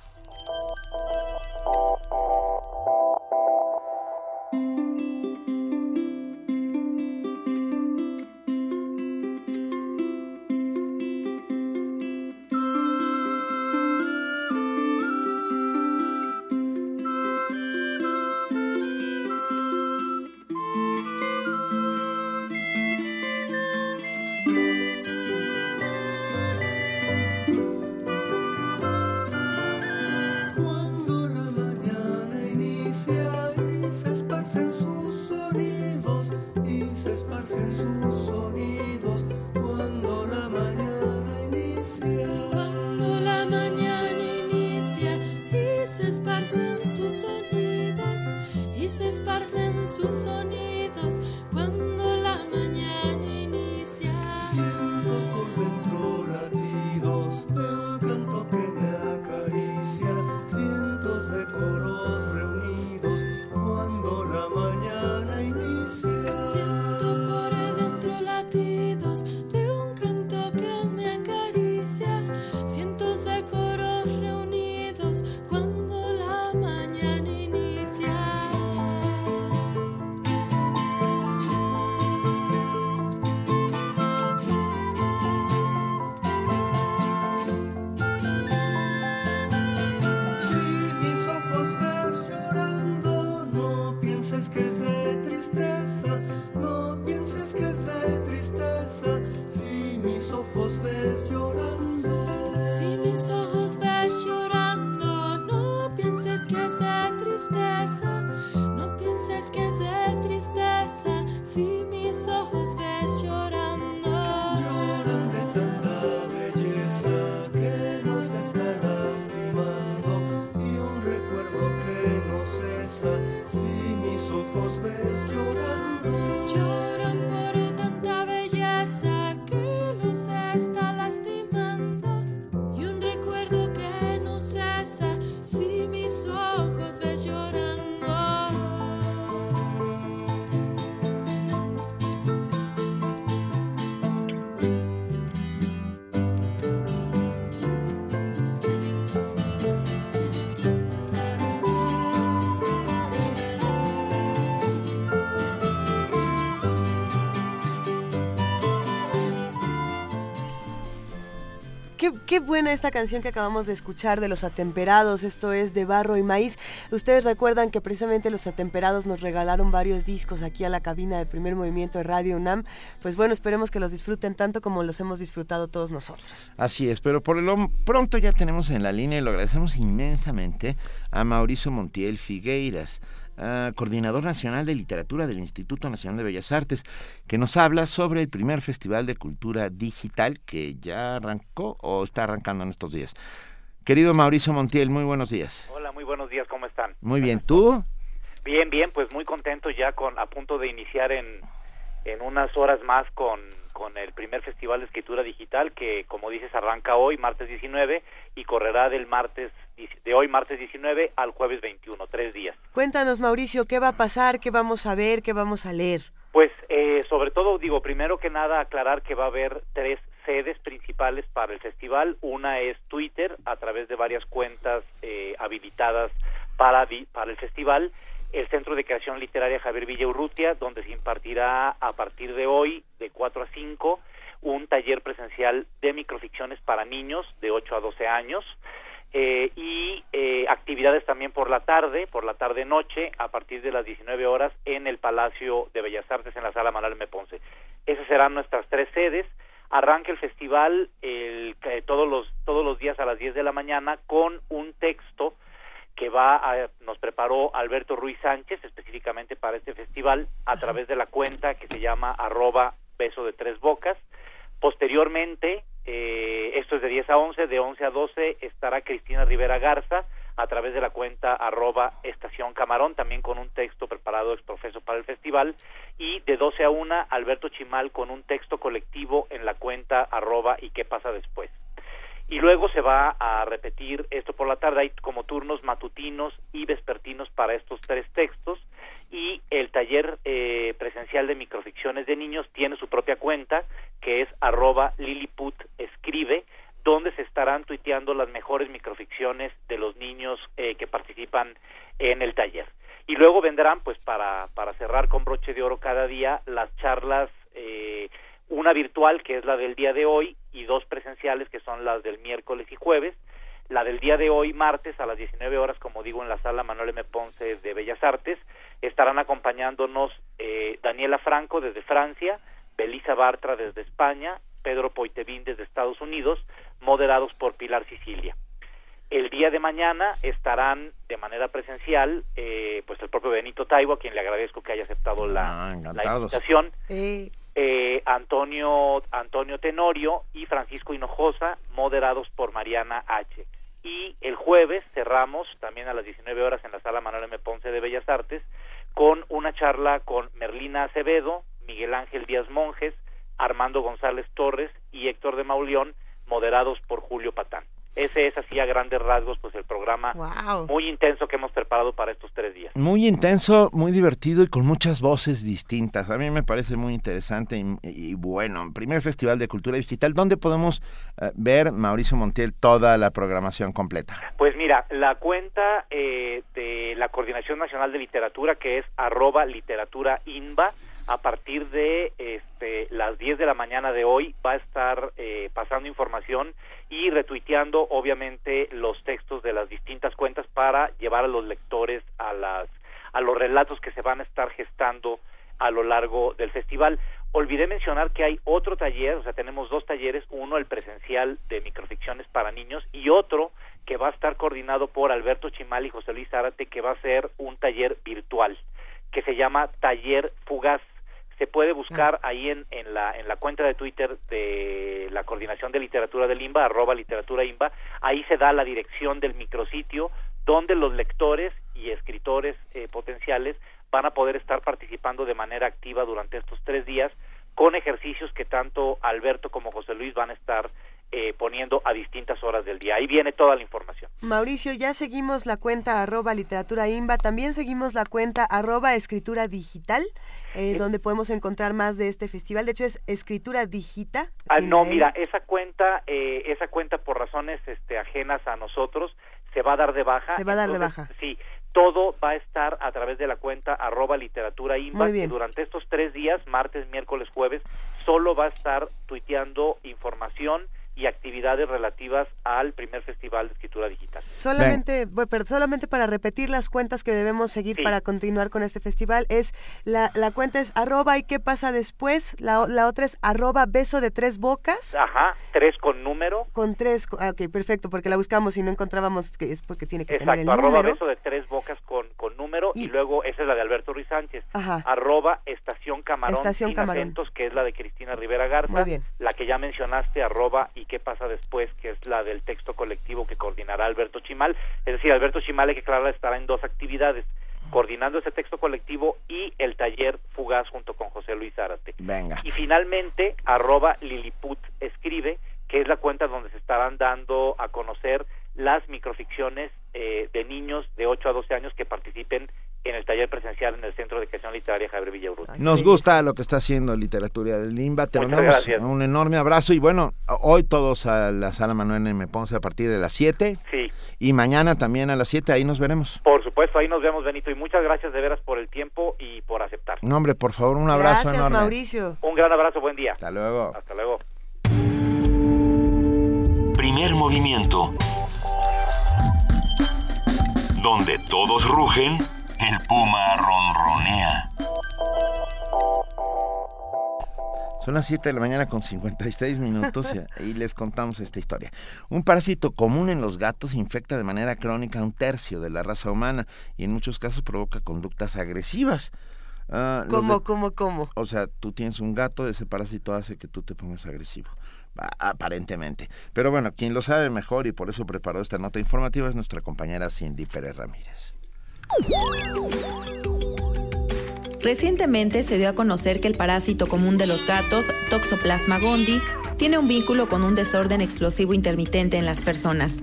Qué, buena esta canción que acabamos de escuchar de Los Atemperados, esto es de Barro y Maíz. Ustedes recuerdan que precisamente Los Atemperados nos regalaron varios discos aquí a la cabina de primer movimiento de Radio UNAM. Pues bueno, esperemos que los disfruten tanto como los hemos disfrutado todos nosotros. Así es, pero por lo pronto ya tenemos en la línea y lo agradecemos inmensamente a Mauricio Montiel Figueiras coordinador nacional de literatura del Instituto Nacional de Bellas Artes, que nos habla sobre el primer Festival de Cultura Digital que ya arrancó o está arrancando en estos días. Querido Mauricio Montiel, muy buenos días. Hola, muy buenos días, ¿cómo están? Muy bien, ¿tú? Bien, bien, pues muy contento ya con a punto de iniciar en, en unas horas más con, con el primer Festival de Escritura Digital que, como dices, arranca hoy, martes 19, y correrá del martes de hoy martes 19 al jueves 21, tres días. Cuéntanos, Mauricio, ¿qué va a pasar? ¿Qué vamos a ver? ¿Qué vamos a leer? Pues, eh, sobre todo, digo, primero que nada, aclarar que va a haber tres sedes principales para el festival. Una es Twitter, a través de varias cuentas eh, habilitadas para, para el festival. El Centro de Creación Literaria Javier Villa Urrutia, donde se impartirá a partir de hoy, de 4 a 5, un taller presencial de microficciones para niños de 8 a 12 años. Eh, y eh, actividades también por la tarde, por la tarde-noche, a partir de las 19 horas en el Palacio de Bellas Artes en la Sala Manuel M. Ponce. Esas serán nuestras tres sedes. Arranca el festival el, todos, los, todos los días a las 10 de la mañana con un texto que va a, nos preparó Alberto Ruiz Sánchez específicamente para este festival a través de la cuenta que se llama arroba beso de tres bocas. Posteriormente, eh, esto es de 10 a 11, de 11 a 12 estará Cristina Rivera Garza a través de la cuenta arroba estación camarón, también con un texto preparado exprofeso para el festival, y de 12 a 1 Alberto Chimal con un texto colectivo en la cuenta arroba y qué pasa después. Y luego se va a repetir esto por la tarde, hay como turnos matutinos y vespertinos para estos tres textos, y el taller eh, presencial de microficciones de niños tiene su propia cuenta que es arroba liliput escribe donde se estarán tuiteando las mejores microficciones de los niños eh, que participan en el taller y luego vendrán pues para para cerrar con broche de oro cada día las charlas eh, una virtual que es la del día de hoy y dos presenciales que son las del miércoles y jueves la del día de hoy, martes, a las 19 horas, como digo, en la sala Manuel M. Ponce de Bellas Artes, estarán acompañándonos eh, Daniela Franco desde Francia, Belisa Bartra desde España, Pedro Poitevin desde Estados Unidos, moderados por Pilar Sicilia. El día de mañana estarán de manera presencial, eh, pues el propio Benito Taibo, a quien le agradezco que haya aceptado la, Ah, la invitación, eh, Antonio, Antonio Tenorio y Francisco Hinojosa, moderados por Mariana H. Y el jueves cerramos, también a las 19 horas en la sala Manuel M. Ponce de Bellas Artes, con una charla con Merlina Acevedo, Miguel Ángel Díaz Monjes, Armando González Torres y Héctor de Mauleón, moderados por Julio Patán. Ese es así a grandes rasgos pues el programa muy intenso que hemos preparado para estos tres días. Muy intenso, muy divertido y con muchas voces distintas. A mí me parece muy interesante y, y bueno, primer Festival de Cultura Digital. ¿Dónde podemos eh, ver, Mauricio Montiel, toda la programación completa? Pues mira, la cuenta eh, de la Coordinación Nacional de Literatura, que es arroba literatura inba, a partir de este, las 10 de la mañana de hoy va a estar eh, pasando información y retuiteando obviamente los textos de las distintas cuentas para llevar a los lectores a las a los relatos que se van a estar gestando a lo largo del festival. Olvidé mencionar que hay otro taller, o sea, tenemos dos talleres, uno el presencial de microficciones para niños y otro que va a estar coordinado por Alberto Chimal y José Luis Zárate, que va a ser un taller virtual que se llama Taller Fugaz se puede buscar ahí en, en, la, en la cuenta de Twitter de la Coordinación de Literatura del IMBA, arroba literatura IMBA, ahí se da la dirección del micrositio donde los lectores y escritores eh, potenciales van a poder estar participando de manera activa durante estos tres días con ejercicios que tanto Alberto como José Luis van a estar eh, poniendo a distintas horas del día. Ahí viene toda la información. Mauricio, ya seguimos la cuenta arroba literatura imba, también seguimos la cuenta arroba escritura digital, eh, donde podemos encontrar más de este festival. De hecho, es escritura digita. Ah, no, mira, esa cuenta, eh, esa cuenta por razones este, ajenas a nosotros, se va a dar de baja. Se va a dar de baja. Sí, todo va a estar a través de la cuenta arroba literatura imba, y durante estos tres días, martes, miércoles, jueves, solo va a estar tuiteando información y actividades relativas al primer festival de escritura digital. Solamente, bueno, pero solamente para repetir las cuentas que debemos seguir Sí. para continuar con este festival es la, la cuenta es arroba y qué pasa después, la, la otra es arroba beso de tres bocas Ajá, tres con número. con tres, ah, ok, perfecto, porque la buscamos y no encontrábamos que es porque tiene que tener el arroba número. beso de tres bocas con, con número y, luego esa es la de Alberto Ruiz Sánchez. Ajá. Arroba estación camarón Estación Camarón. acentos, que es la de Cristina Rivera Garza. Muy bien. La que ya mencionaste, arroba y qué pasa después, que es la del texto colectivo que coordinará Alberto Chimal. Es decir, Alberto Chimal, hay que aclarar, estará en dos actividades, coordinando ese texto colectivo y el taller Fugaz junto con José Luis Zárate. Venga. Y finalmente, arroba Liliput escribe, que es la cuenta donde se estarán dando a conocer las microficciones eh, de niños de 8 a 12 años que participen en el taller presencial en el Centro Literaria Javier Villaurrutia. Nos gusta lo que está haciendo Literatura del Limba. Te Muchas mandamos gracias. un enorme abrazo y bueno, hoy todos a la sala Manuel M. Ponce a partir de las 7 Sí, y mañana también a las 7, ahí nos veremos. por supuesto, ahí nos vemos, Benito, y muchas gracias de veras por el tiempo y por aceptar. No, hombre, por favor, un abrazo Gracias, enorme. Mauricio. Un gran abrazo, buen día. Hasta luego. Hasta luego. Primer movimiento. Donde todos rugen, el puma ronronea. Son las 7 de la mañana con 56 minutos y, les contamos esta historia. Un parásito común en los gatos infecta de manera crónica a un tercio de la raza humana y en muchos casos provoca conductas agresivas. Ah, ¿Cómo, de- cómo, cómo? O sea, tú tienes un gato, ese parásito hace que tú te pongas agresivo. a- Aparentemente. Pero bueno, quien lo sabe mejor y por eso preparó esta nota informativa es nuestra compañera Cindy Pérez Ramírez. Recientemente se dio a conocer que el parásito común de los gatos, Toxoplasma gondii, tiene un vínculo con un desorden explosivo intermitente en las personas.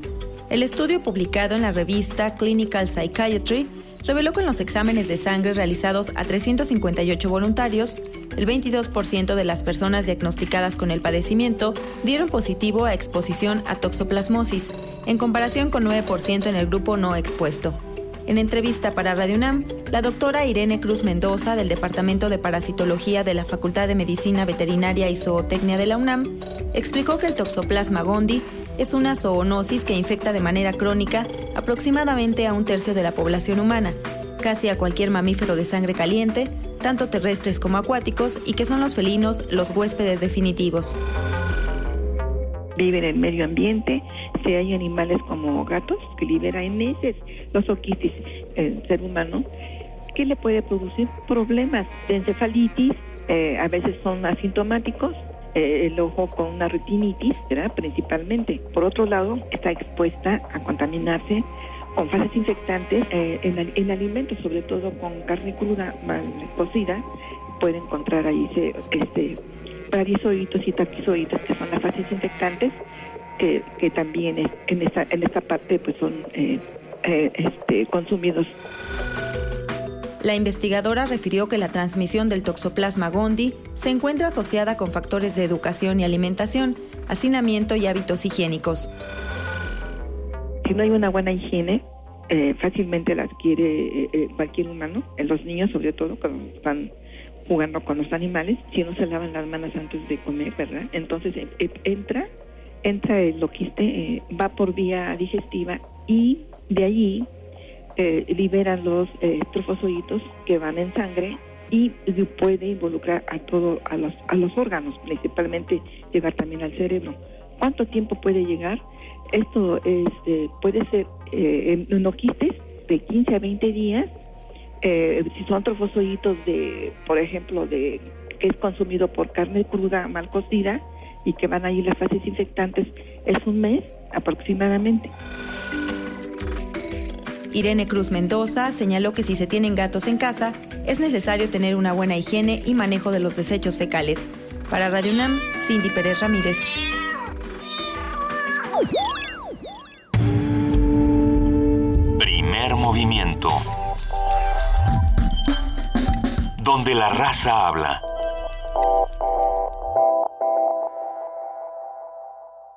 El estudio publicado en la revista Clinical Psychiatry reveló que en los exámenes de sangre realizados a 358 voluntarios, el 22% de las personas diagnosticadas con el padecimiento dieron positivo a exposición a toxoplasmosis, en comparación con 9% en el grupo no expuesto. En entrevista para Radio UNAM, la doctora Irene Cruz Mendoza del Departamento de Parasitología de la Facultad de Medicina Veterinaria y Zootecnia de la UNAM explicó que el Toxoplasma gondii es una zoonosis que infecta de manera crónica aproximadamente a un tercio de la población humana, casi a cualquier mamífero de sangre caliente, tanto terrestres como acuáticos, y que son los felinos los huéspedes definitivos. viven en medio ambiente, si hay animales como gatos que liberan heces, los oquitis, el ser humano, que le puede producir problemas de encefalitis, eh, a veces son asintomáticos, eh, el ojo con una retinitis, principalmente. Por otro lado, está expuesta a contaminarse con fases infectantes eh, en, en alimentos, sobre todo con carne cruda mal cocida, puede encontrar ahí se- este, paradisoitos y taquizoides, que son las fases infectantes, que, que también es- en, esta, en esta parte pues son eh, eh, este, consumidos. La investigadora refirió que la transmisión del Toxoplasma gondii se encuentra asociada con factores de educación y alimentación, hacinamiento y hábitos higiénicos. Si no hay una buena higiene, eh, fácilmente la adquiere eh, eh, cualquier humano, en los niños sobre todo, cuando están jugando con los animales, si no se lavan las manos antes de comer, ¿verdad? Entonces eh, eh, entra, entra el loquiste, eh, va por vía digestiva y de allí eh, liberan los eh, que van en sangre y puede involucrar a todo a los a los órganos principalmente llegar también al cerebro. Cuánto tiempo puede llegar esto este, puede ser eh, en noquistes de 15 a 20 días. Eh, si son trofozoitos de por ejemplo de que es consumido por carne cruda mal cocida y que van ahí las fases infectantes es un mes aproximadamente Irene Cruz Mendoza señaló que si se tienen gatos en casa, es necesario tener una buena higiene y manejo de los desechos fecales. Para Radio UNAM, Cindy Pérez Ramírez. Primer movimiento. Donde la raza habla.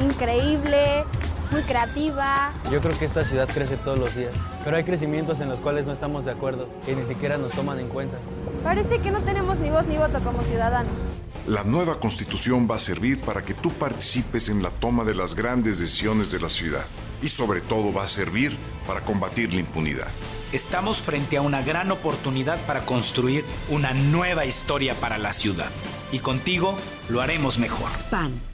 Increíble, muy creativa. Yo creo que esta ciudad crece todos los días, pero hay crecimientos en los cuales no estamos de acuerdo y ni siquiera nos toman en cuenta. Parece que no tenemos ni voz ni voto como ciudadanos. La nueva constitución va a servir para que tú participes en la toma de las grandes decisiones de la ciudad y sobre todo va a servir para combatir la impunidad. Estamos frente a una gran oportunidad para construir una nueva historia para la ciudad y contigo lo haremos mejor. PAN.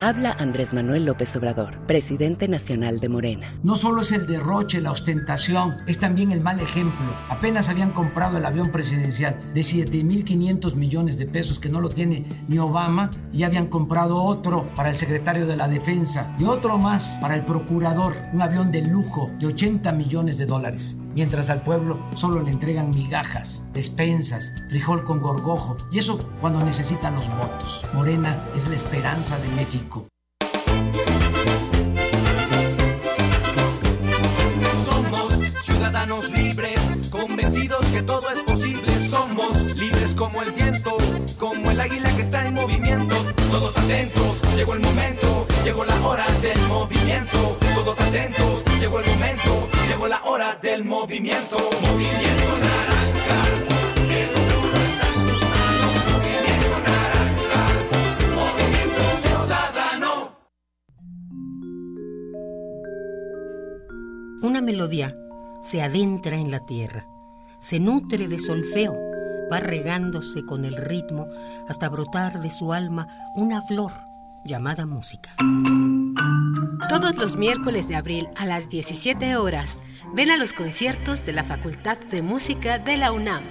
Habla Andrés Manuel López Obrador, presidente nacional de Morena. No solo es el derroche, la ostentación, es también el mal ejemplo. Apenas habían comprado el avión presidencial de 7.500 millones de pesos que no lo tiene ni Obama y habían comprado otro para el secretario de la Defensa y otro más para el procurador, un avión de lujo de 80 millones de dólares. Mientras al pueblo solo le entregan migajas, despensas, frijol con gorgojo y eso cuando necesitan los votos. Morena es la esperanza de México. Somos ciudadanos libres, convencidos que todo es posible. Somos libres como el viento, como el águila que está en movimiento. Todos atentos, llegó el momento, llegó la hora del movimiento. Todos atentos, llegó el momento, llegó la hora del movimiento. Movimiento naranja. Una melodía se adentra en la tierra, se nutre de solfeo, va regándose con el ritmo hasta brotar de su alma una flor llamada música. Todos los miércoles de abril a las 17 horas, ven a los conciertos de la Facultad de Música de la UNAM.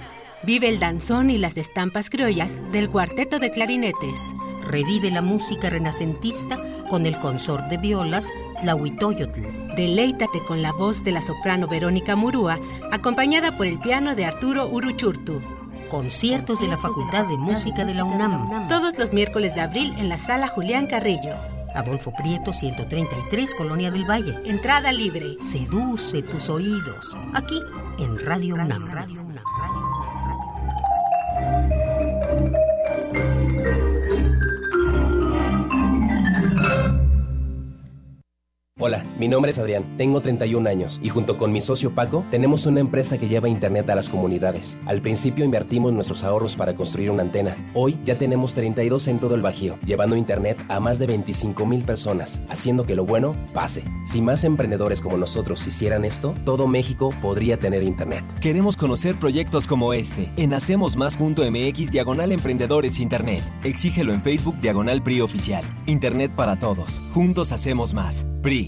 Vive el danzón y las estampas criollas del cuarteto de clarinetes. Revive la música renacentista con el consort de violas Tlahuitoyotl. Deleítate con la voz de la soprano Verónica Murúa, acompañada por el piano de Arturo Uruchurtu. Conciertos de la Facultad de Música de la UNAM. Todos los miércoles de abril en la sala Julián Carrillo. Adolfo Prieto, 133, Colonia del Valle. Entrada libre. Seduce tus oídos. Aquí, en Radio UNAM. Radio UNAM. Hola, mi nombre es Adrián, tengo 31 años y junto con mi socio Paco tenemos una empresa que lleva internet a las comunidades. Al principio invertimos nuestros ahorros para construir una antena. Hoy ya tenemos 32 en todo el Bajío, llevando internet a más de 25 mil personas, haciendo que lo bueno pase. Si más emprendedores como nosotros hicieran esto, todo México podría tener internet. Queremos conocer proyectos como este en hacemosmás.mx diagonal emprendedores internet. Exígelo en Facebook diagonal PRI oficial. Internet para todos. Juntos hacemos más. PRI.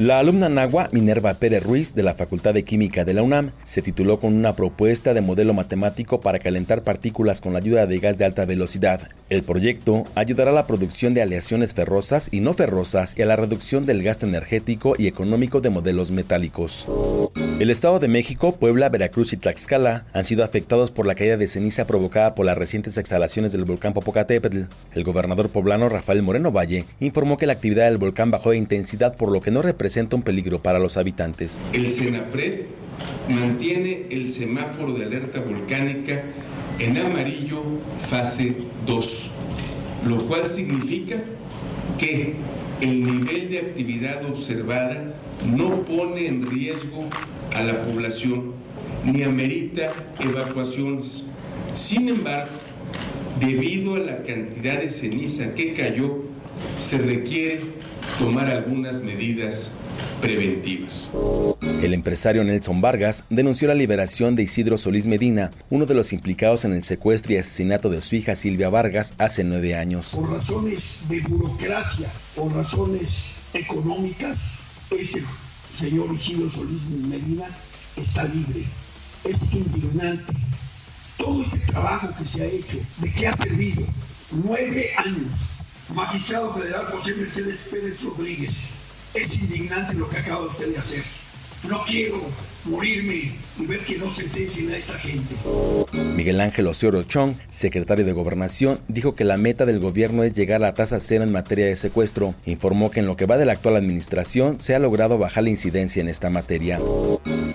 La alumna Nagua Minerva Pérez Ruiz de la Facultad de Química de la UNAM se tituló con una propuesta de modelo matemático para calentar partículas con la ayuda de gas de alta velocidad. El proyecto ayudará a la producción de aleaciones ferrosas y no ferrosas y a la reducción del gasto energético y económico de modelos metálicos. El Estado de México, Puebla, Veracruz y Tlaxcala han sido afectados por la caída de ceniza provocada por las recientes exhalaciones del volcán Popocatépetl. El gobernador poblano Rafael Moreno Valle informó que la actividad del volcán bajó de intensidad por lo que no representa un peligro para los habitantes. El CENAPRED mantiene el semáforo de alerta volcánica en amarillo fase 2, lo cual significa que el nivel de actividad observada no pone en riesgo a la población ni amerita evacuaciones. Sin embargo, debido a la cantidad de ceniza que cayó, se requiere tomar algunas medidas preventivas. El empresario Nelson Vargas denunció la liberación de Isidro Solís Medina, uno de los implicados en el secuestro y asesinato de su hija Silvia Vargas hace nueve años. Por razones de burocracia, por razones económicas, ese señor Isidro Solís Medina está libre. Es indignante todo este trabajo que se ha hecho, de qué ha servido nueve años. Magistrado Federal José Mercedes Pérez Rodríguez, es indignante lo que acaba usted de hacer. No quiero morirme y ver que no sentencien a esta gente. Miguel Ángel Osorio Chong, secretario de Gobernación, dijo que la meta del gobierno es llegar a la tasa cero en materia de secuestro. Informó que en lo que va de la actual administración se ha logrado bajar la incidencia en esta materia.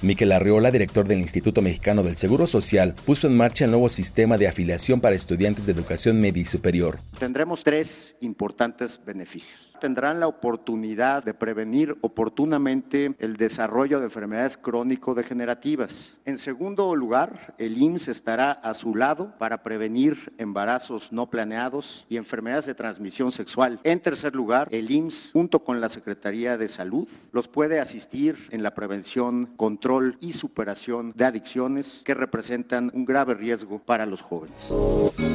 Miquel Arriola, director del Instituto Mexicano del Seguro Social, puso en marcha el nuevo sistema de afiliación para estudiantes de educación media y superior. Tendremos tres importantes beneficios. Tendrán la oportunidad de prevenir oportunamente el desarrollo de enfermedades crónico-degenerativas. En segundo lugar, el IMSS estará a su lado para prevenir embarazos no planeados y enfermedades de transmisión sexual. En tercer lugar, el IMSS, junto con la Secretaría de Salud, los puede asistir en la prevención, control y superación de adicciones que representan un grave riesgo para los jóvenes.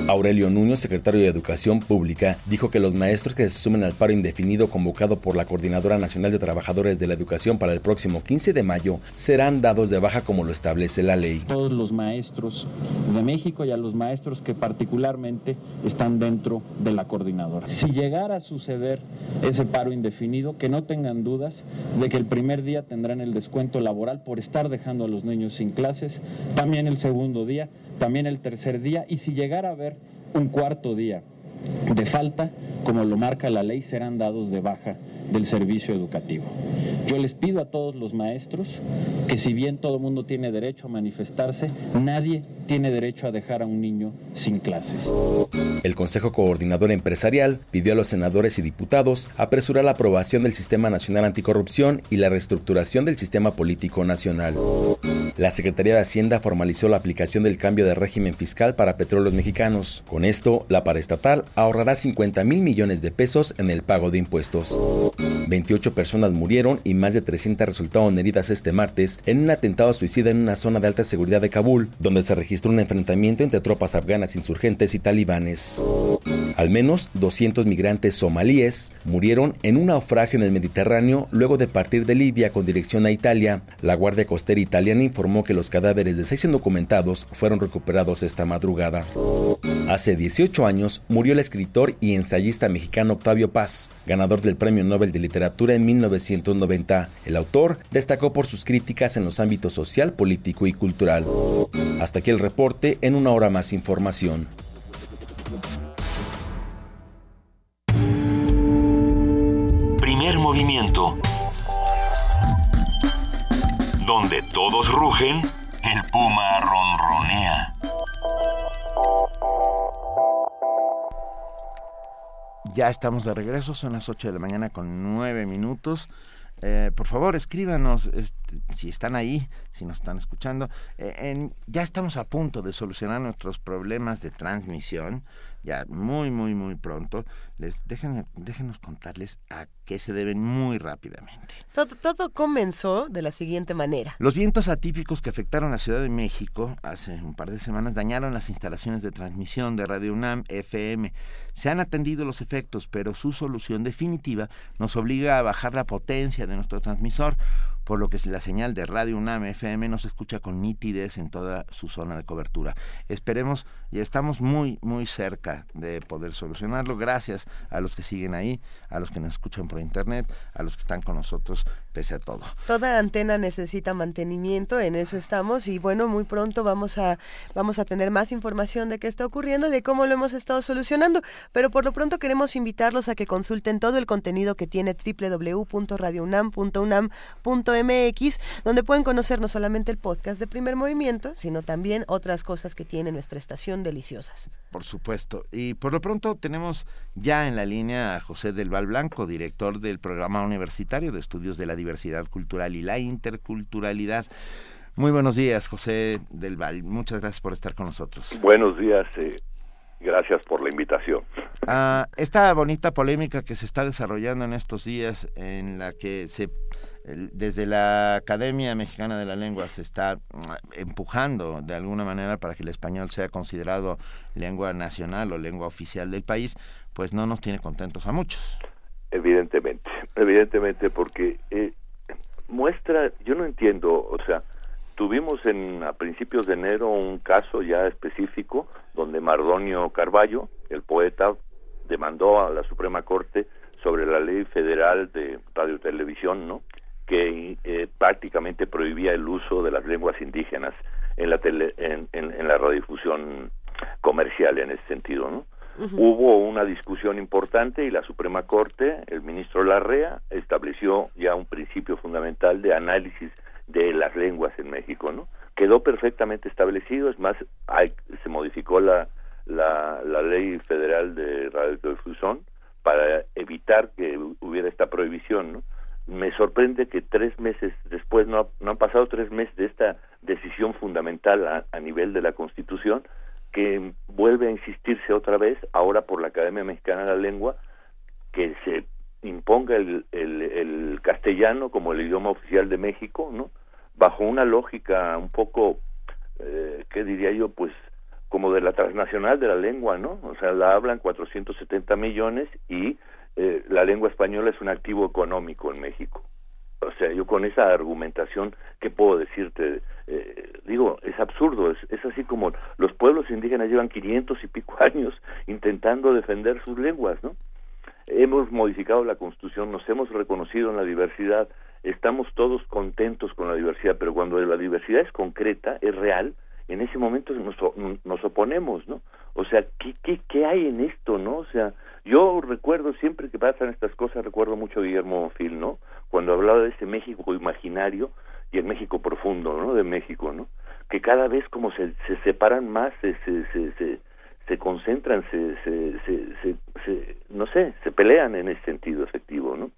Aurelio Nuño, secretario de Educación Pública, dijo que los maestros que se sumen al paro indefinido convocado por la Coordinadora Nacional de Trabajadores de la Educación para el próximo 15 de mayo serán dados de baja como lo establece la ley. Todos los maestros de México y a los maestros que particularmente están dentro de la coordinadora. Si llegara a suceder ese paro indefinido, que no tengan dudas de que el primer día tendrán el descuento laboral por estar dejando a los niños sin clases, también el segundo día, también el tercer día y si llegara a haber un cuarto día de falta, como lo marca la ley, serán dados de baja del servicio educativo. Yo les pido a todos los maestros que si bien todo el mundo tiene derecho a manifestarse, nadie tiene derecho a dejar a un niño sin clases. El Consejo Coordinador Empresarial pidió a los senadores y diputados apresurar la aprobación del Sistema Nacional Anticorrupción y la reestructuración del sistema político nacional. La Secretaría de Hacienda formalizó la aplicación del cambio de régimen fiscal para petróleos mexicanos. Con esto, la paraestatal ahorrará 50 mil millones de pesos en el pago de impuestos. 28 personas murieron y más de 300 resultaron heridas este martes en un atentado suicida en una zona de alta seguridad de Kabul, donde se registró un enfrentamiento entre tropas afganas insurgentes y talibanes. Al menos 200 migrantes somalíes murieron en un naufragio en el Mediterráneo luego de partir de Libia con dirección a Italia. La Guardia Costera italiana informó que los cadáveres de seis indocumentados fueron recuperados esta madrugada. Hace 18 años murió el escritor y ensayista mexicano Octavio Paz, ganador del Premio Nobel de Literatura en 1990. El autor destacó por sus críticas en los ámbitos social, político y cultural. Hasta aquí el reporte, en una hora más información. Primer movimiento. Donde todos rugen, el puma ronronea. Ya estamos de regreso, son las 8 de la mañana con 9 minutos. Eh, por favor, escríbanos este, si están ahí, si nos están escuchando. Eh, ya estamos a punto de solucionar nuestros problemas de transmisión, ya muy, muy, muy pronto. Les dejen, déjenos contarles a qué se deben muy rápidamente. Todo, todo comenzó de la siguiente manera. Los vientos atípicos que afectaron la Ciudad de México hace un par de semanas dañaron las instalaciones de transmisión de Radio UNAM FM. Se han atendido los efectos, pero su solución definitiva nos obliga a bajar la potencia de nuestro transmisor por lo que la señal de Radio UNAM FM no se escucha con nitidez en toda su zona de cobertura. Esperemos y estamos muy, muy cerca de poder solucionarlo. Gracias a los que siguen ahí, a los que nos escuchan por internet, a los que están con nosotros pese a todo. Toda antena necesita mantenimiento, en eso estamos y bueno, muy pronto vamos a vamos a tener más información de qué está ocurriendo de cómo lo hemos estado solucionando, pero por lo pronto queremos invitarlos a que consulten todo el contenido que tiene www.radiounam.unam.mx, donde pueden conocer no solamente el podcast de Primer Movimiento, sino también otras cosas que tiene nuestra estación deliciosas. Por supuesto. Y por lo pronto tenemos ya en la línea a José del Val Blanco, director del Programa Universitario de Estudios de la Diversidad Cultural y la Interculturalidad. Muy buenos días, José del Val. Muchas gracias por estar con nosotros. Buenos días. Eh, Gracias por la invitación. Ah, esta bonita polémica que se está desarrollando en estos días, en la que se desde la Academia Mexicana de la Lengua se está mm, empujando de alguna manera para que el español sea considerado lengua nacional o lengua oficial del país, pues no nos tiene contentos a muchos. Evidentemente, evidentemente porque eh, muestra, yo no entiendo, o sea, tuvimos en a principios de enero un caso ya específico donde Mardonio Carballo, el poeta, demandó a la Suprema Corte sobre la ley federal de radio televisión, ¿no? que eh, prácticamente prohibía el uso de las lenguas indígenas en la tele, en, en, la radiodifusión comercial en ese sentido, ¿no? Hubo una discusión importante y la Suprema Corte, el ministro Larrea, estableció ya un principio fundamental de análisis de las lenguas en México, ¿no? Quedó perfectamente establecido, es más, hay, se modificó la, la, la ley federal de radiodifusión para evitar que hubiera esta prohibición, ¿no? me sorprende que tres meses después, no, no han pasado tres meses de esta decisión fundamental a, nivel de la Constitución, que vuelve a insistirse otra vez, ahora por la Academia Mexicana de la Lengua, que se imponga el, el, castellano como el idioma oficial de México, ¿no? Bajo una lógica un poco, eh, ¿qué diría yo? Pues como de la transnacional de la lengua, ¿no? O sea, la hablan 470 millones y eh, la lengua española es un activo económico en México. O sea, yo con esa argumentación, ¿qué puedo decirte? Eh, digo, es absurdo, es, es así como los pueblos indígenas llevan 500 y pico años intentando defender sus lenguas, ¿no? Hemos modificado la Constitución, nos hemos reconocido en la diversidad, estamos todos contentos con la diversidad, pero cuando la diversidad es concreta, es real, en ese momento nos, nos oponemos, ¿no? O sea, ¿qué, qué, ¿qué hay en esto, no? O sea, yo recuerdo siempre que pasan estas cosas, recuerdo mucho a Guillermo Phil, ¿no? Cuando hablaba de ese México imaginario y el México profundo, ¿no? De México, ¿no? Que cada vez como se, se separan más, se, se, se, se, concentran, se, se, se, se, no sé, se pelean en ese sentido efectivo, ¿no?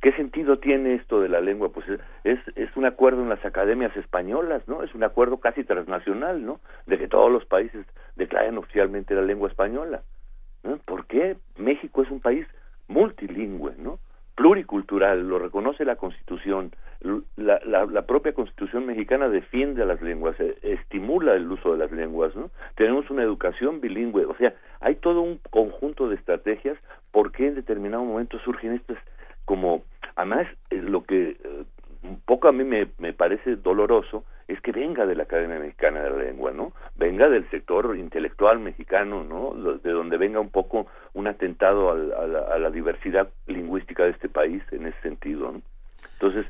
¿Qué sentido tiene esto de la lengua? Pues es, es un acuerdo en las academias españolas, ¿no? Es un acuerdo casi transnacional, ¿no? De que todos los países declaren oficialmente la lengua española. ¿Por qué México es un país multilingüe, ¿no? Pluricultural, lo reconoce la Constitución, la, propia Constitución mexicana defiende a las lenguas, eh, estimula el uso de las lenguas, ¿no? Tenemos una educación bilingüe, o sea, hay todo un conjunto de estrategias por qué en determinado momento surgen estas como, además, eh, lo que eh, un poco a mí me parece doloroso es que venga de la Academia Mexicana de la Lengua, ¿no? Venga del sector intelectual mexicano, ¿no? De donde venga un poco un atentado a, la, diversidad lingüística de este país en ese sentido, ¿no? Entonces,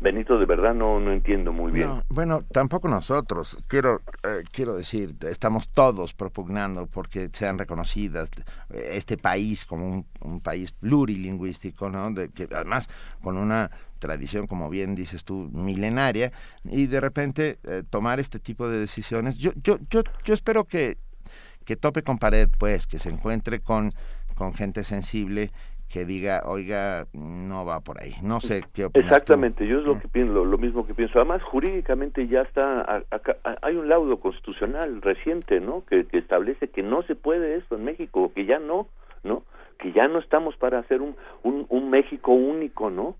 Benito, de verdad no, no entiendo muy bien. bueno, tampoco nosotros. Quiero, eh, quiero decir, estamos todos propugnando porque sean reconocidas eh, este país como un, país plurilingüístico, ¿no? Además con una tradición, como bien dices tú, milenaria, y de repente eh, tomar este tipo de decisiones. Yo, yo, yo, yo espero que, que tope con pared, pues, que se encuentre con, con gente sensible que diga, oiga, no va por ahí. No sé qué opinas Exactamente, yo es lo que pienso, lo, mismo que pienso. Además, jurídicamente ya está, hay un laudo constitucional reciente, ¿no? Que, que, establece que no se puede esto en México, que ya no, ¿no? Que ya no estamos para hacer un, un, un México único, ¿no?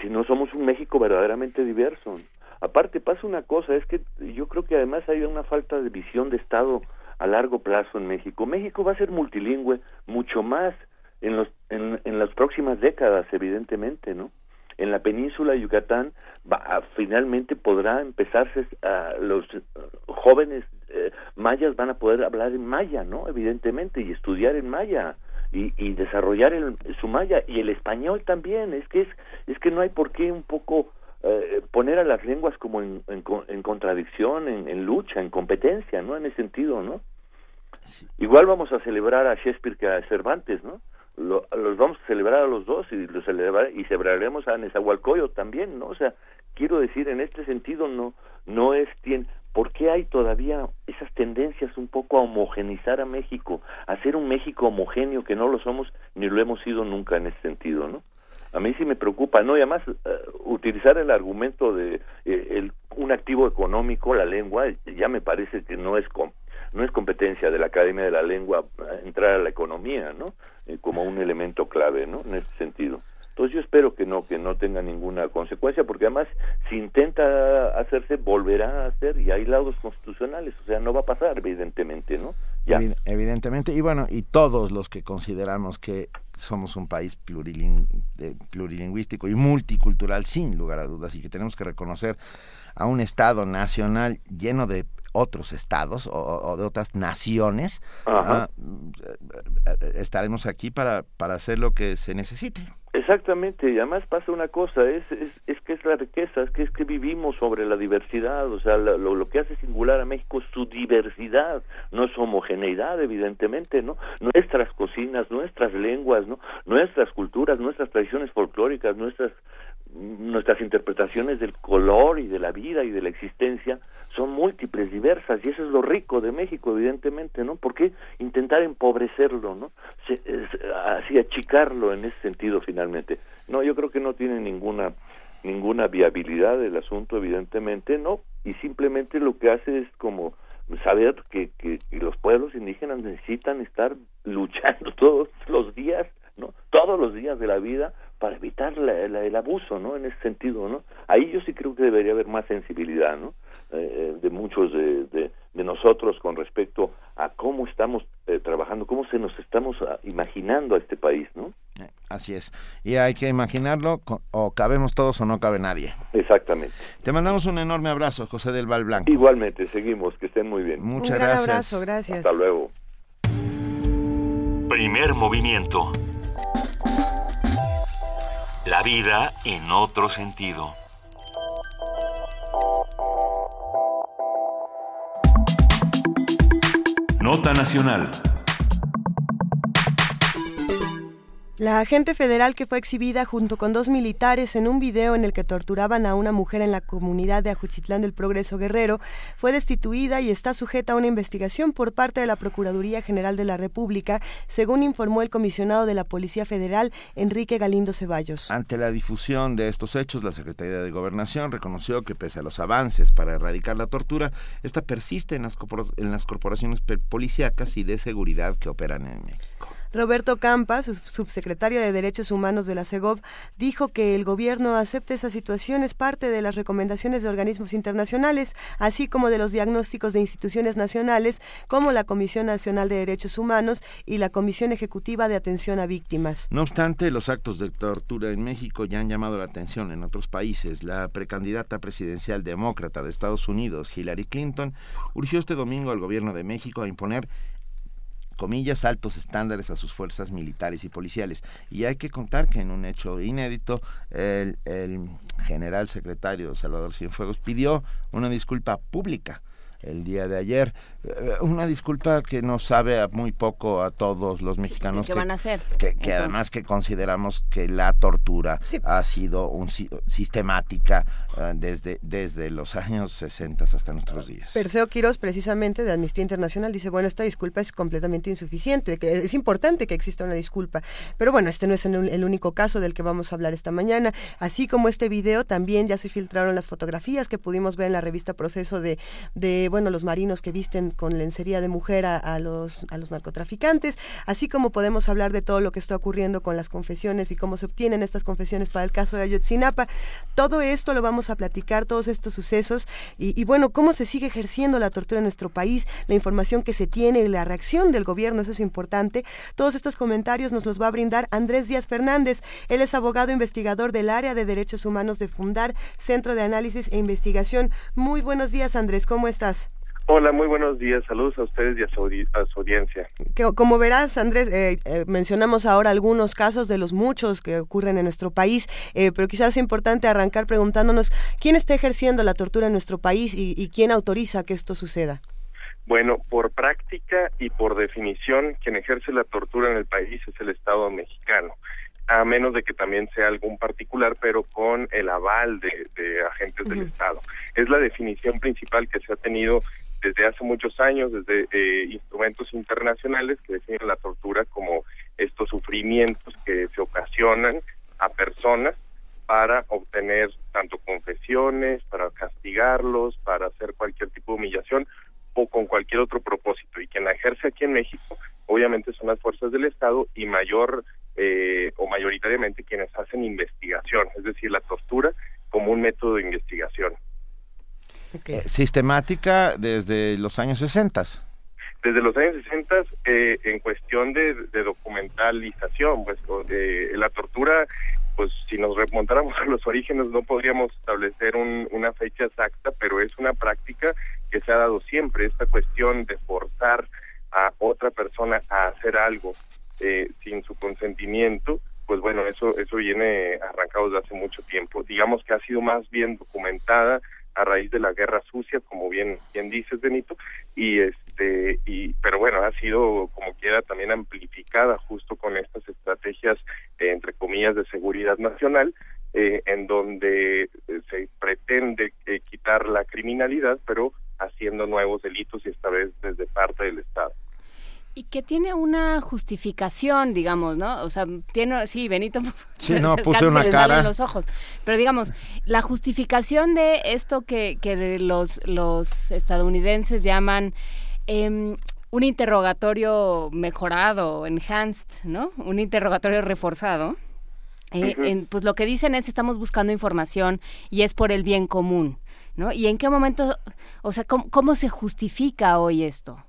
si no somos un México verdaderamente diverso. Aparte pasa una cosa, es que yo creo que además hay una falta de visión de Estado a largo plazo en México. México va a ser multilingüe mucho más en, los, en, en las próximas décadas, evidentemente, ¿no? En la península de Yucatán va, finalmente podrá empezarse a los jóvenes eh, mayas van a poder hablar en maya, ¿no? Evidentemente y estudiar en maya y, y desarrollar el, su maya y el español también. Es que es es que no hay por qué un poco eh, poner a las lenguas como en, en, contradicción en, en, lucha en competencia no en ese sentido no igual vamos a celebrar a Shakespeare que a Cervantes no los vamos a celebrar a los dos y los celebrar y celebraremos a Nezahualcóyotl también no o sea quiero decir en este sentido no no es tiene ¿Por qué hay todavía esas tendencias un poco a homogenizar a México, a hacer un México homogéneo que no lo somos ni lo hemos sido nunca en ese sentido, ¿no? A mí sí me preocupa, ¿no? Y además eh, utilizar el argumento de eh, el, un activo económico, la lengua, ya me parece que no es no es competencia de la Academia de la Lengua entrar a la economía, ¿no? Eh, como un elemento clave, ¿no? En este sentido. Entonces yo espero que no que no tenga ninguna consecuencia porque además si intenta hacerse volverá a hacer y hay laudos constitucionales, o sea, no va a pasar evidentemente, ¿no? Ya. Evidentemente y bueno, y todos los que consideramos que somos un país plurilingüístico y multicultural sin lugar a dudas y que tenemos que reconocer a un estado nacional lleno de otros estados o, de otras naciones, ah, estaremos aquí para, para hacer lo que se necesite. Exactamente, y además pasa una cosa, es, es, es que es la riqueza, es que es que vivimos sobre la diversidad, o sea, lo, lo que hace singular a México es su diversidad, no es homogeneidad, evidentemente, ¿no? Nuestras cocinas, nuestras lenguas, ¿no? Nuestras culturas, nuestras tradiciones folclóricas, nuestras nuestras interpretaciones del color y de la vida y de la existencia son múltiples, diversas, y eso es lo rico de México, evidentemente, ¿no? ¿Por qué intentar empobrecerlo, ¿no? así achicarlo en ese sentido, finalmente. No, yo creo que no tiene ninguna ninguna viabilidad el asunto, evidentemente, no, y simplemente lo que hace es como saber que, que los pueblos indígenas necesitan estar luchando todos los días, ¿no? Todos los días de la vida para evitar el abuso, ¿no? En ese sentido, ¿no? Ahí yo sí creo que debería haber más sensibilidad, ¿no? Eh, eh, de muchos de, de, nosotros con respecto a cómo estamos eh, trabajando, cómo se nos estamos ah, imaginando a este país, ¿no? Así es. Y hay que imaginarlo, o cabemos todos o no cabe nadie. Exactamente. Te mandamos un enorme abrazo, José del Val Blanco. Igualmente, seguimos, que estén muy bien. Muchas un gran gracias. abrazo, gracias. Hasta luego. Primer movimiento. La vida en otro sentido. Nota Nacional. La agente federal que fue exhibida junto con dos militares en un video en el que torturaban a una mujer en la comunidad de Ajuchitlán del Progreso Guerrero fue destituida y está sujeta a una investigación por parte de la Procuraduría General de la República, según informó el comisionado de la Policía Federal, Enrique Galindo Ceballos. Ante la difusión de estos hechos, la Secretaría de Gobernación reconoció que pese a los avances para erradicar la tortura, esta persiste en las, corporaciones policíacas y de seguridad que operan en México. Roberto Campa, subsecretario de Derechos Humanos de la CEGOV, dijo que el gobierno acepta esa situación es parte de las recomendaciones de organismos internacionales, así como de los diagnósticos de instituciones nacionales como la Comisión Nacional de Derechos Humanos y la Comisión Ejecutiva de Atención a Víctimas. No obstante, los actos de tortura en México ya han llamado la atención en otros países. La precandidata presidencial demócrata de Estados Unidos, Hillary Clinton, urgió este domingo al gobierno de México a imponer comillas, altos estándares a sus fuerzas militares y policiales. Y hay que contar que en un hecho inédito, el, el general secretario Salvador Cienfuegos pidió una disculpa pública el día de ayer. Eh, una disculpa que nos sabe a muy poco a todos los mexicanos. ¿Qué van a hacer? Que, además que consideramos que la tortura ha sido un, sistemática eh, desde, desde los años 60 hasta nuestros días. Perseo Quiroz, precisamente de Amnistía Internacional, dice, bueno, esta disculpa es completamente insuficiente, que es importante que exista una disculpa. Pero bueno, este no es el único caso del que vamos a hablar esta mañana. Así como este video, también ya se filtraron las fotografías que pudimos ver en la revista Proceso de, de bueno, los marinos que visten con lencería de mujer a, los, a los narcotraficantes, así como podemos hablar de todo lo que está ocurriendo con las confesiones y cómo se obtienen estas confesiones para el caso de Ayotzinapa. Todo esto lo vamos a platicar, todos estos sucesos y, bueno, cómo se sigue ejerciendo la tortura en nuestro país, la información que se tiene y la reacción del gobierno, eso es importante. Todos estos comentarios nos los va a brindar Andrés Díaz Fernández. Él es abogado investigador del área de derechos humanos de Fundar, Centro de Análisis e Investigación. Muy buenos días, Andrés, ¿cómo estás? Hola, muy buenos días. Saludos a ustedes y a su, audiencia. como verás, Andrés, eh, eh, mencionamos ahora algunos casos de los muchos que ocurren en nuestro país, eh, pero quizás es importante arrancar preguntándonos quién está ejerciendo la tortura en nuestro país y, quién autoriza que esto suceda. Bueno, por práctica y por definición, quien ejerce la tortura en el país es el Estado mexicano a menos de que también sea algún particular, pero con el aval de, agentes del Estado. Es la definición principal que se ha tenido desde hace muchos años, desde eh, instrumentos internacionales que definen la tortura como estos sufrimientos que se ocasionan a personas para obtener tanto confesiones, para castigarlos, para hacer cualquier tipo de humillación o con cualquier otro propósito. Y quien la ejerce aquí en México, obviamente son las fuerzas del Estado y mayor eh, o mayoritariamente quienes hacen investigación, es decir, la tortura como un método de investigación. Eh, sistemática desde los años 60. Desde los años 60, eh, en cuestión de, documentalización, pues la tortura, pues si nos remontáramos a los orígenes no podríamos establecer una fecha exacta, pero es una práctica que se ha dado siempre, esta cuestión de forzar a otra persona a hacer algo eh, sin su consentimiento, pues bueno, eso eso viene arrancado desde hace mucho tiempo. Digamos que ha sido más bien documentada a raíz de la guerra sucia, como bien bien dices Benito, y este y pero bueno ha sido como quiera también amplificada justo con estas estrategias eh, entre comillas de seguridad nacional, eh, en donde eh, se pretende quitar la criminalidad, pero haciendo nuevos delitos y esta vez desde parte del Estado. Y que tiene una justificación, digamos, ¿no? O sea, tiene, sí, Benito, sí, no, puse una cara. los ojos. Pero digamos, la justificación de esto que, que los, los estadounidenses llaman em, un interrogatorio mejorado, enhanced, ¿no? Un interrogatorio reforzado. Eh, pues lo que dicen es estamos buscando información y es por el bien común, ¿no? ¿Y en qué momento, o sea, cómo se justifica hoy esto?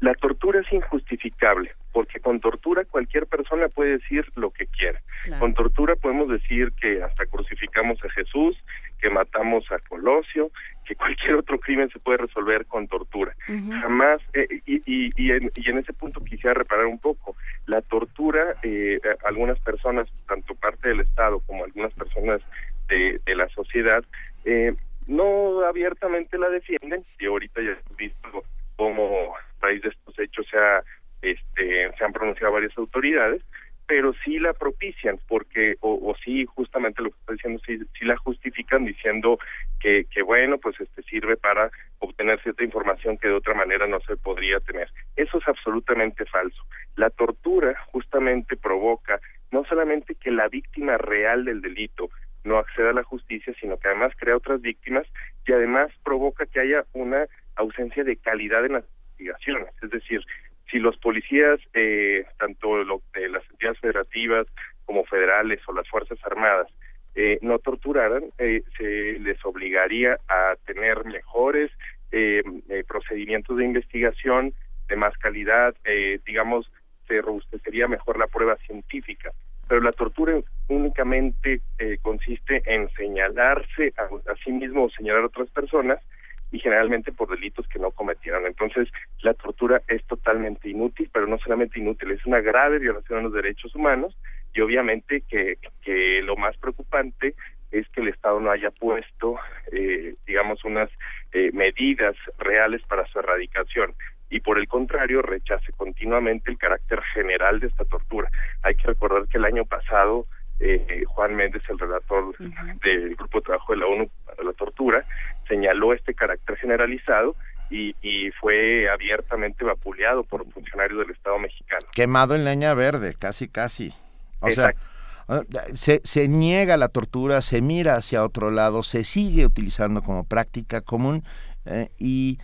La tortura es injustificable, porque con tortura cualquier persona puede decir lo que quiera. Con tortura podemos decir que hasta crucificamos a Jesús, que matamos a Colosio, que cualquier otro crimen se puede resolver con tortura. Jamás, eh, y, y, en, y, en, ese punto quisiera reparar un poco, la tortura, eh, algunas personas, tanto parte del Estado como algunas personas de, de la sociedad, eh, no abiertamente la defienden, y ahorita ya hemos visto cómo raíz de estos hechos se, este, se han pronunciado varias autoridades, pero sí la propician, porque, o, o sí, justamente lo que está diciendo, sí, sí la justifican diciendo que, que, bueno, pues este sirve para obtener cierta información que de otra manera no se podría tener. Eso es absolutamente falso. La tortura justamente provoca no solamente que la víctima real del delito no acceda a la justicia, sino que además crea otras víctimas y además provoca que haya una ausencia de calidad en investigaciones. Es decir, si los policías, eh, tanto lo, de las entidades federativas como federales o las Fuerzas Armadas, eh, no torturaran, eh, se les obligaría a tener mejores eh, eh procedimientos de investigación de más calidad, eh, digamos, se robustecería mejor la prueba científica. Pero la tortura únicamente consiste en señalarse a sí mismo o señalar a otras personas y generalmente por delitos que no cometieron. Entonces, la tortura es totalmente inútil, pero no solamente inútil, es una grave violación a los derechos humanos y obviamente que, que lo más preocupante es que el Estado no haya puesto, eh, digamos, unas eh, medidas reales para su erradicación y por el contrario rechace continuamente el carácter general de esta tortura. Hay que recordar que el año pasado eh, Juan Méndez, el relator del Grupo de Trabajo de la ONU para la Tortura, señaló este carácter generalizado y, y, fue abiertamente vapuleado por funcionarios del Estado mexicano. Quemado en leña verde, casi, casi. O sea, ah, se, se niega la tortura, se mira hacia otro lado, se sigue utilizando como práctica común eh, y,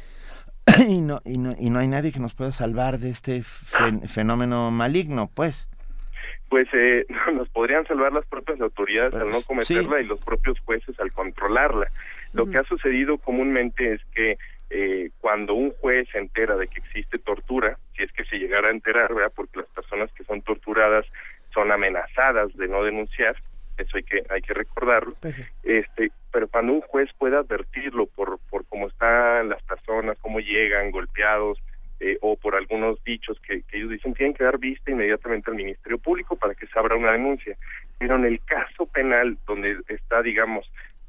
y, no, y, no, y no hay nadie que nos pueda salvar de este fenómeno maligno, pues pues eh, nos podrían salvar las propias autoridades al no pues, cometerla y los propios jueces al controlarla. Lo que ha sucedido comúnmente es que eh, cuando un juez se entera de que existe tortura, si es que se llegara a enterar, ¿verdad? porque las personas que son torturadas son amenazadas de no denunciar, eso hay que hay que recordarlo. Pues este, pero cuando un juez pueda advertirlo por por cómo están las personas, cómo llegan golpeados, eh, o por algunos dichos que, que, ellos dicen tienen que dar vista inmediatamente al Ministerio Público para que se abra una denuncia. Pero en el caso penal, donde está, digamos,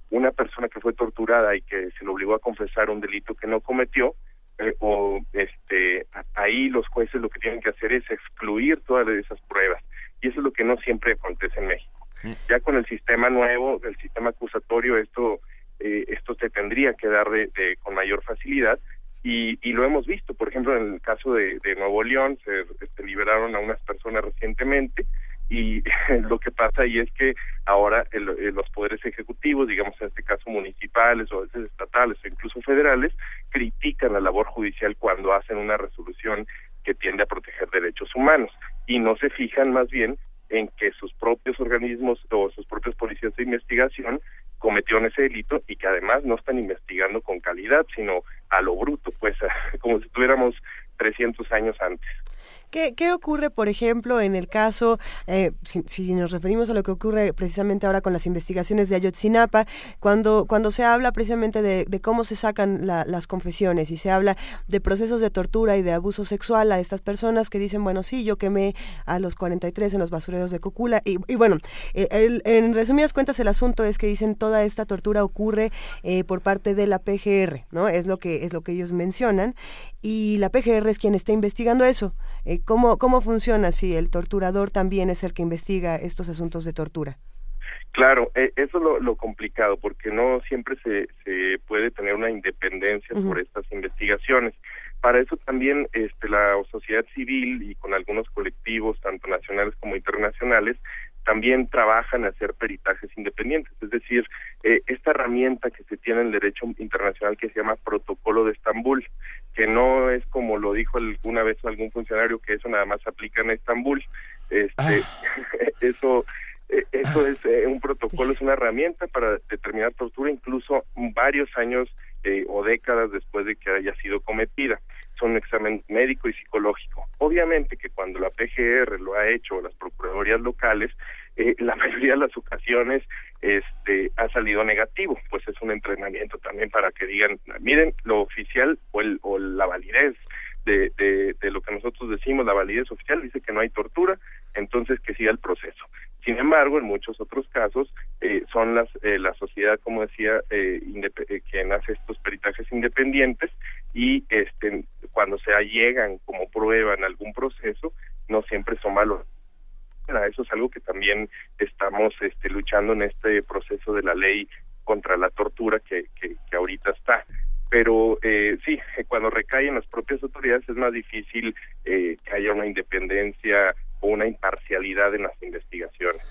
una persona que fue torturada y que se le obligó a confesar un delito que no cometió, eh, o este ahí los jueces lo que tienen que hacer es excluir todas esas pruebas. Y eso es lo que no siempre acontece en México. Ya con el sistema nuevo el sistema acusatorio esto eh, esto se tendría que dar de, con mayor facilidad. Y, y, lo hemos visto, por ejemplo, en el caso de, de Nuevo León, se este, liberaron a unas personas recientemente y lo que pasa ahí es que ahora los poderes ejecutivos, digamos en este caso municipales o a veces estatales o incluso federales, critican la labor judicial cuando hacen una resolución que tiende a proteger derechos humanos y no se fijan más bien en que sus propios organismos o sus propios policías de investigación cometieron ese delito y que además no están investigando con calidad, sino a lo bruto, pues como si tuviéramos 300 años antes. ¿Qué, ocurre, por ejemplo, en el caso, eh, si, nos referimos a lo que ocurre precisamente ahora con las investigaciones de Ayotzinapa, cuando, cuando se habla precisamente de, cómo se sacan las confesiones y se habla de procesos de tortura y de abuso sexual a estas personas que dicen, bueno, sí, yo quemé a los 43 en los basureros de Cocula. Y, bueno, eh, en resumidas cuentas, el asunto es que dicen toda esta tortura ocurre eh, por parte de la PGR, ¿no? Es lo que, es lo que ellos mencionan. Y la PGR es quien está investigando eso. ¿Cómo, ¿Cómo funciona si el torturador también es el que investiga estos asuntos de tortura? Claro, e, eso es lo, complicado, porque no siempre se, se puede tener una independencia por estas investigaciones. Para eso también este, la sociedad civil y con algunos colectivos, tanto nacionales como internacionales, también trabajan en hacer peritajes independientes, es decir, eh, esta herramienta que se tiene en el derecho internacional que se llama Protocolo de Estambul, que no es como lo dijo alguna vez algún funcionario que eso nada más aplica en Estambul, este, ah. eso eh, eso es eh, un protocolo, es una herramienta para determinar tortura incluso varios años o décadas después de que haya sido cometida. Son examen médico y psicológico. Obviamente que cuando la PGR lo ha hecho, o las procuradurías locales, eh, la mayoría de las ocasiones este ha salido negativo, pues es un entrenamiento también para que digan, miren, lo oficial o, el, o la validez de, de, lo que nosotros decimos, la validez oficial dice que no hay tortura, entonces que siga el proceso. Sin embargo, en muchos otros casos eh, son las eh, la sociedad, como decía, eh, eh, quien hace estos peritajes independientes y este cuando se allegan como prueba en algún proceso, no siempre son malos eso es algo que también estamos este, luchando en este proceso de la ley contra la tortura que, que, ahorita está. Pero eh, sí, cuando recae en las propias autoridades es más difícil eh, que haya una independencia una imparcialidad en las investigaciones.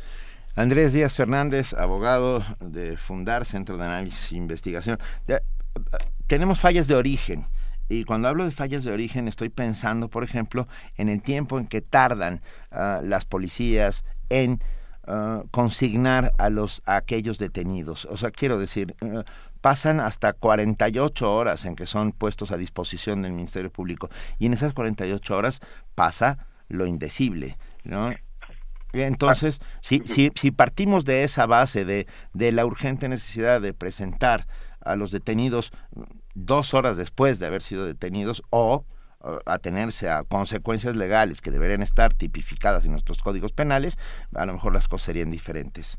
Andrés Díaz Fernández, abogado de Fundar, Centro de Análisis e Investigación. tenemos fallas de origen. Y cuando hablo de fallas de origen estoy pensando, por ejemplo, en el tiempo en que tardan ah, las policías en ah, consignar a los a aquellos detenidos. O sea, quiero decir, ah, pasan hasta 48 horas en que son puestos a disposición del Ministerio Público y en esas 48 horas pasa lo indecible, ¿no? Entonces, si, si, si partimos de esa base de, de la urgente necesidad de presentar a los detenidos dos horas después de haber sido detenidos o atenerse a consecuencias legales que deberían estar tipificadas en nuestros códigos penales, a lo mejor las cosas serían diferentes.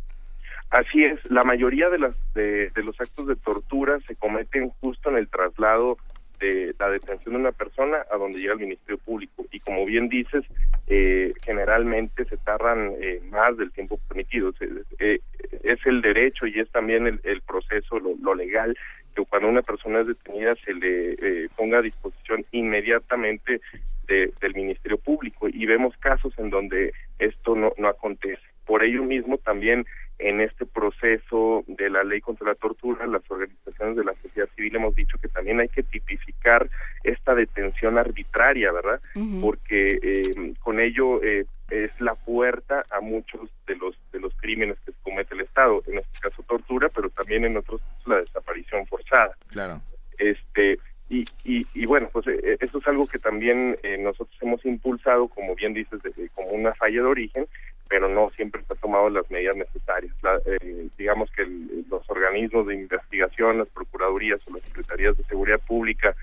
Así es, la mayoría de, las, de, de los actos de tortura se cometen justo en el traslado de la detención de una persona a donde llega el Ministerio Público. Y como bien dices, eh, generalmente se tardan eh, más del tiempo permitido. Eh, es el derecho y es también el, proceso, lo, legal, que cuando una persona es detenida se le ponga a disposición inmediatamente del Ministerio Público. Y vemos casos en donde esto no, no acontece. Por ello mismo también en este proceso de la ley contra la tortura, las organizaciones de la sociedad civil hemos dicho que también hay que tipificar esta detención arbitraria, ¿verdad? Porque eh, con ello eh, es la puerta a muchos de los de los crímenes que comete el Estado, en este caso tortura, pero también en otros la desaparición forzada. Claro. Este y, y, y, bueno, pues eh, eso es algo que también nosotros hemos impulsado, como bien dices, como una falla de origen, pero no siempre se han tomado las medidas necesarias. Eh, digamos que los organismos de investigación, las procuradurías o las secretarías de seguridad pública,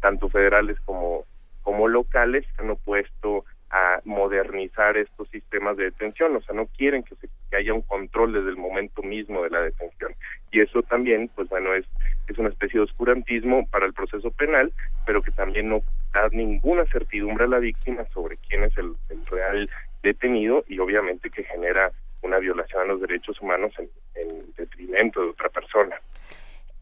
tanto federales como, como locales, han opuesto a modernizar estos sistemas de detención, o sea, no quieren que, se, haya un control desde el momento mismo de la detención. Y eso también, pues bueno, es, es una especie de oscurantismo para el proceso penal, pero que también no da ninguna certidumbre a la víctima sobre quién es el, el real detenido y obviamente que genera una violación a los derechos humanos en, detrimento de otra persona.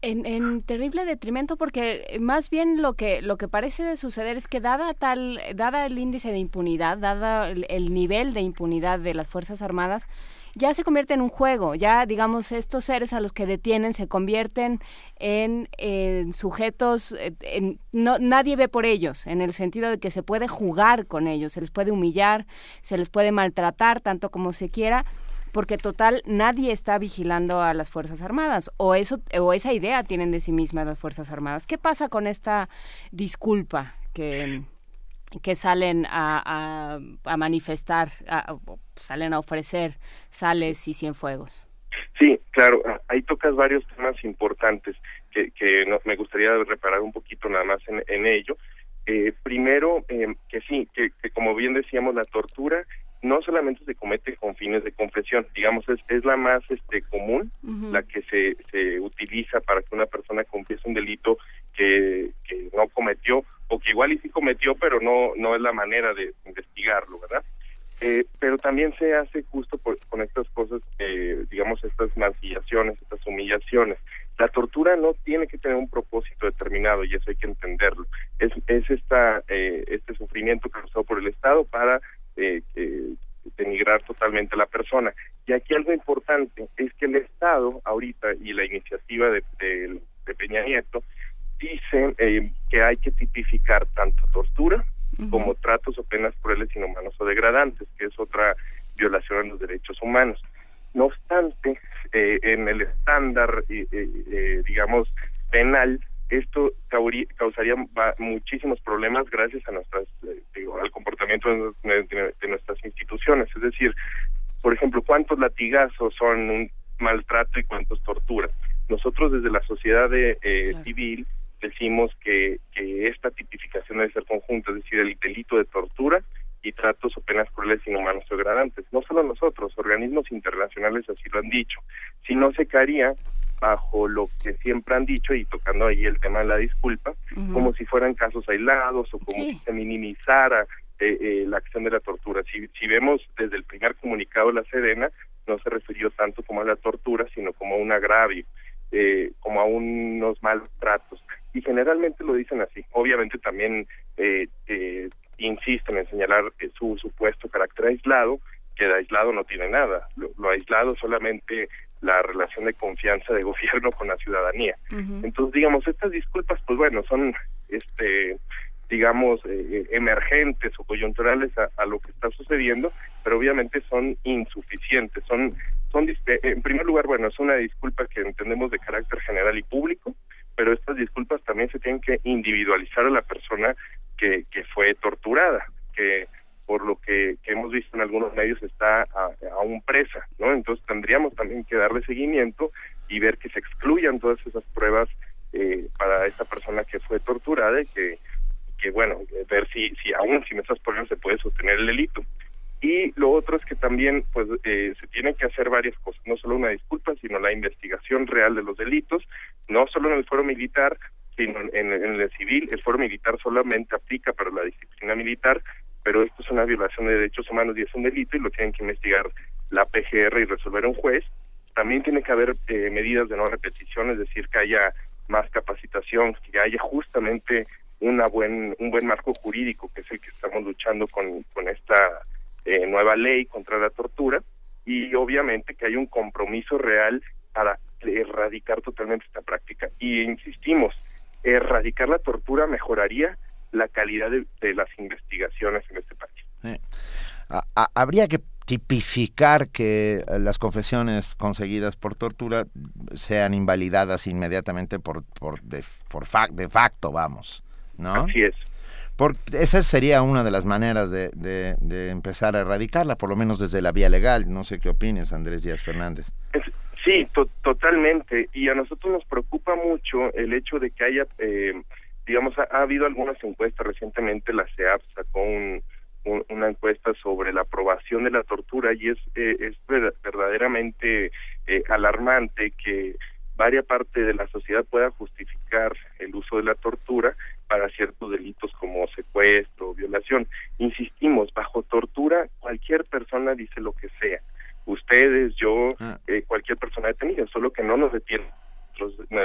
En, terrible detrimento porque más bien lo que lo que parece suceder es que dada tal dada el índice de impunidad dada el, nivel de impunidad de las fuerzas armadas ya se convierte en un juego ya digamos estos seres a los que detienen se convierten en, sujetos eh, en, no nadie ve por ellos en el sentido de que se puede jugar con ellos se les puede humillar se les puede maltratar tanto como se quiera porque total nadie está vigilando a las Fuerzas Armadas o eso o esa idea tienen de sí mismas las Fuerzas Armadas. ¿Qué pasa con esta disculpa que que salen a, a, manifestar, salen a ofrecer sales y cienfuegos? Sí, claro, ahí tocas varios temas importantes que, que me gustaría reparar un poquito nada más en, en ello. Eh, primero, eh, que sí, que, que, como bien decíamos, la tortura no solamente se comete con fines de confesión, digamos, es, es la más este común, la que se, se utiliza para que una persona confiese un delito que, que no cometió, o que igual y sí cometió, pero no, no es la manera de investigarlo, ¿verdad? Eh, pero también se hace justo con estas cosas, eh, digamos, estas mancillaciones, estas humillaciones. La tortura no tiene que tener un propósito determinado y eso hay que entenderlo. Es, es esta, eh, este sufrimiento causado por el Estado para eh, denigrar totalmente a la persona. Y aquí algo importante es que el Estado ahorita y la iniciativa de, Peña Nieto dice eh, que hay que tipificar tanto tortura como tratos o penas crueles, inhumanos o degradantes, que es otra violación a los derechos humanos. No obstante, eh, en el estándar, eh, digamos, penal, esto causaría muchísimos problemas gracias a nuestras eh, digo, al comportamiento de, nuestras instituciones. Es decir por ejemplo cuántos latigazos son un maltrato y cuántos torturas nosotros desde la sociedad de, eh, civil decimos que, que esta tipificación debe ser conjunta es decir el delito de tortura y tratos o penas crueles inhumanos o degradantes no solo nosotros organismos internacionales así lo han dicho. Si no se caería bajo lo que siempre han dicho y tocando ahí el tema de la disculpa, como si fueran casos aislados o como si se minimizara eh, eh, la acción de la tortura. Si, si vemos desde el primer comunicado de la Sedena, no se refirió tanto como a la tortura, sino como a un agravio, eh, como a unos malos tratos. Y generalmente lo dicen así. Obviamente también eh, eh, insisten en señalar su supuesto carácter aislado, que de aislado no tiene nada. Lo, aislado solamente la relación de confianza de gobierno con la ciudadanía. Entonces, digamos, estas disculpas, pues bueno, son, este, digamos, eh, emergentes o coyunturales a, lo que está sucediendo, pero obviamente son insuficientes. Son, son, eh, en primer lugar, bueno, es una disculpa que entendemos de carácter general y público, pero estas disculpas también se tienen que individualizar a la persona que, que fue torturada, que por lo que, hemos visto en algunos medios está aún presa, ¿no? Entonces tendríamos también que darle seguimiento y ver que se excluyan todas esas pruebas eh, para esta persona que fue torturada y que, que bueno, ver si, si aún sin esas pruebas se puede sostener el delito. Y lo otro es que también pues eh, se tienen que hacer varias cosas, no solo una disculpa, sino la investigación real de los delitos, no solo en el foro militar, sino en, el civil. El foro militar solamente aplica para la disciplina militar, pero esto es una violación de derechos humanos y es un delito y lo tienen que investigar la PGR y resolver un juez. También tiene que haber eh, medidas de no repetición, es decir, que haya más capacitación, que haya justamente una buen, un buen marco jurídico, que es el que estamos luchando con, con esta eh, nueva ley contra la tortura, y obviamente que haya un compromiso real para erradicar totalmente esta práctica. Y insistimos, erradicar la tortura mejoraría la calidad de, las investigaciones en este país. habría que tipificar que las confesiones conseguidas por tortura sean invalidadas inmediatamente por por de, por de facto, vamos, ¿no? Así es. Esa sería una de las maneras de, de, empezar a erradicarla, por lo menos desde la vía legal. No sé qué opines, Andrés Díaz Fernández. sí, totalmente. Y a nosotros nos preocupa mucho el hecho de que haya eh, digamos, ha, habido algunas encuestas recientemente, la CEAP sacó una encuesta sobre la aprobación de la tortura y es, eh, es verdaderamente eh, alarmante que varia parte de la sociedad pueda justificar el uso de la tortura para ciertos delitos como secuestro, violación. Insistimos, bajo tortura cualquier persona dice lo que sea. Ustedes, yo, ah. eh, cualquier persona detenida, solo que no nos detiene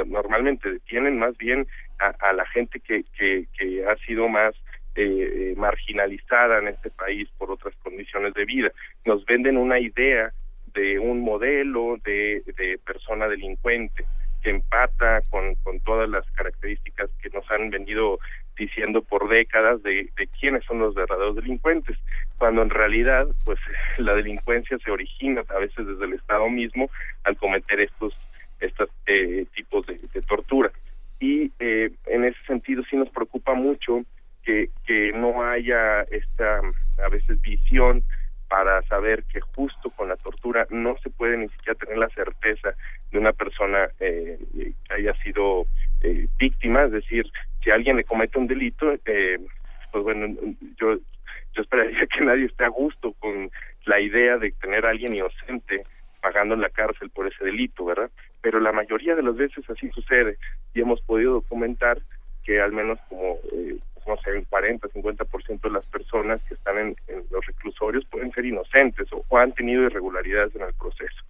normalmente detienen más bien a, la gente que, que, que ha sido más eh, marginalizada en este país por otras condiciones de vida. Nos venden una idea de un modelo de, de persona delincuente que empata con, con todas las características que nos han venido diciendo por décadas de, de quiénes son los verdaderos delincuentes, cuando en realidad pues la delincuencia se origina a veces desde el Estado mismo al cometer estos estos eh, tipos de, de, tortura. Y eh, en ese sentido sí nos preocupa mucho que, que no haya esta a veces visión para saber que justo con la tortura no se puede ni siquiera tener la certeza de una persona eh, que haya sido eh, víctima, es decir, si alguien le comete un delito, eh, pues bueno, yo yo esperaría que nadie esté a gusto con la idea de tener a alguien inocente pagando en la cárcel por ese delito, ¿verdad? Pero la mayoría de las veces así sucede y hemos podido documentar que al menos como eh, no sé, el 40, 50% de las personas que están en, los reclusorios pueden ser inocentes o, han tenido irregularidades en el proceso.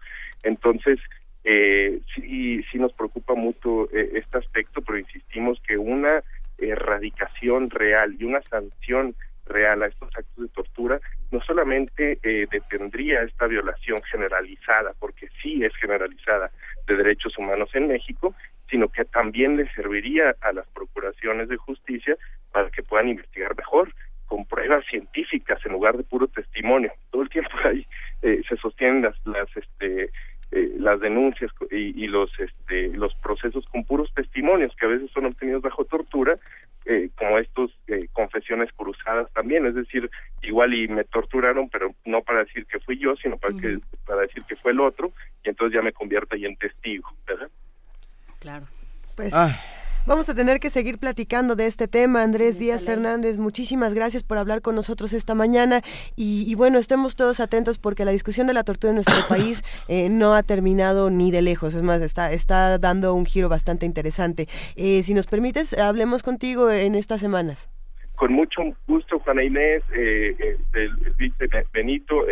Entonces, eh, sí, sí nos preocupa mucho eh, este aspecto, pero insistimos que una erradicación real y una sanción real a estos actos de tortura no solamente eh, detendría esta violación generalizada, porque sí es generalizada, de derechos humanos en México, sino que también le serviría a las procuraciones de justicia para que puedan investigar mejor con pruebas científicas en lugar de puro testimonio. Todo el tiempo ahí eh, se sostienen las, las este eh, las denuncias y, los este los procesos con puros testimonios que a veces son obtenidos bajo tortura eh, como estos eh, confesiones cruzadas también. Es decir igual y me torturaron pero no para decir que fui yo sino para que para decir que fue el otro y entonces ya me convierta ahí en testigo verdad claro pues Vamos a tener que seguir platicando de este tema. Andrés Díaz Fernández, muchísimas gracias por hablar con nosotros esta mañana. Y, bueno, estemos todos atentos porque la discusión de la tortura en nuestro país eh, no ha terminado ni de lejos. Es más, está, está dando un giro bastante interesante. Eh, si nos permites, hablemos contigo en estas semanas. Con mucho gusto, Juana Inés, eh, el, vice Benito,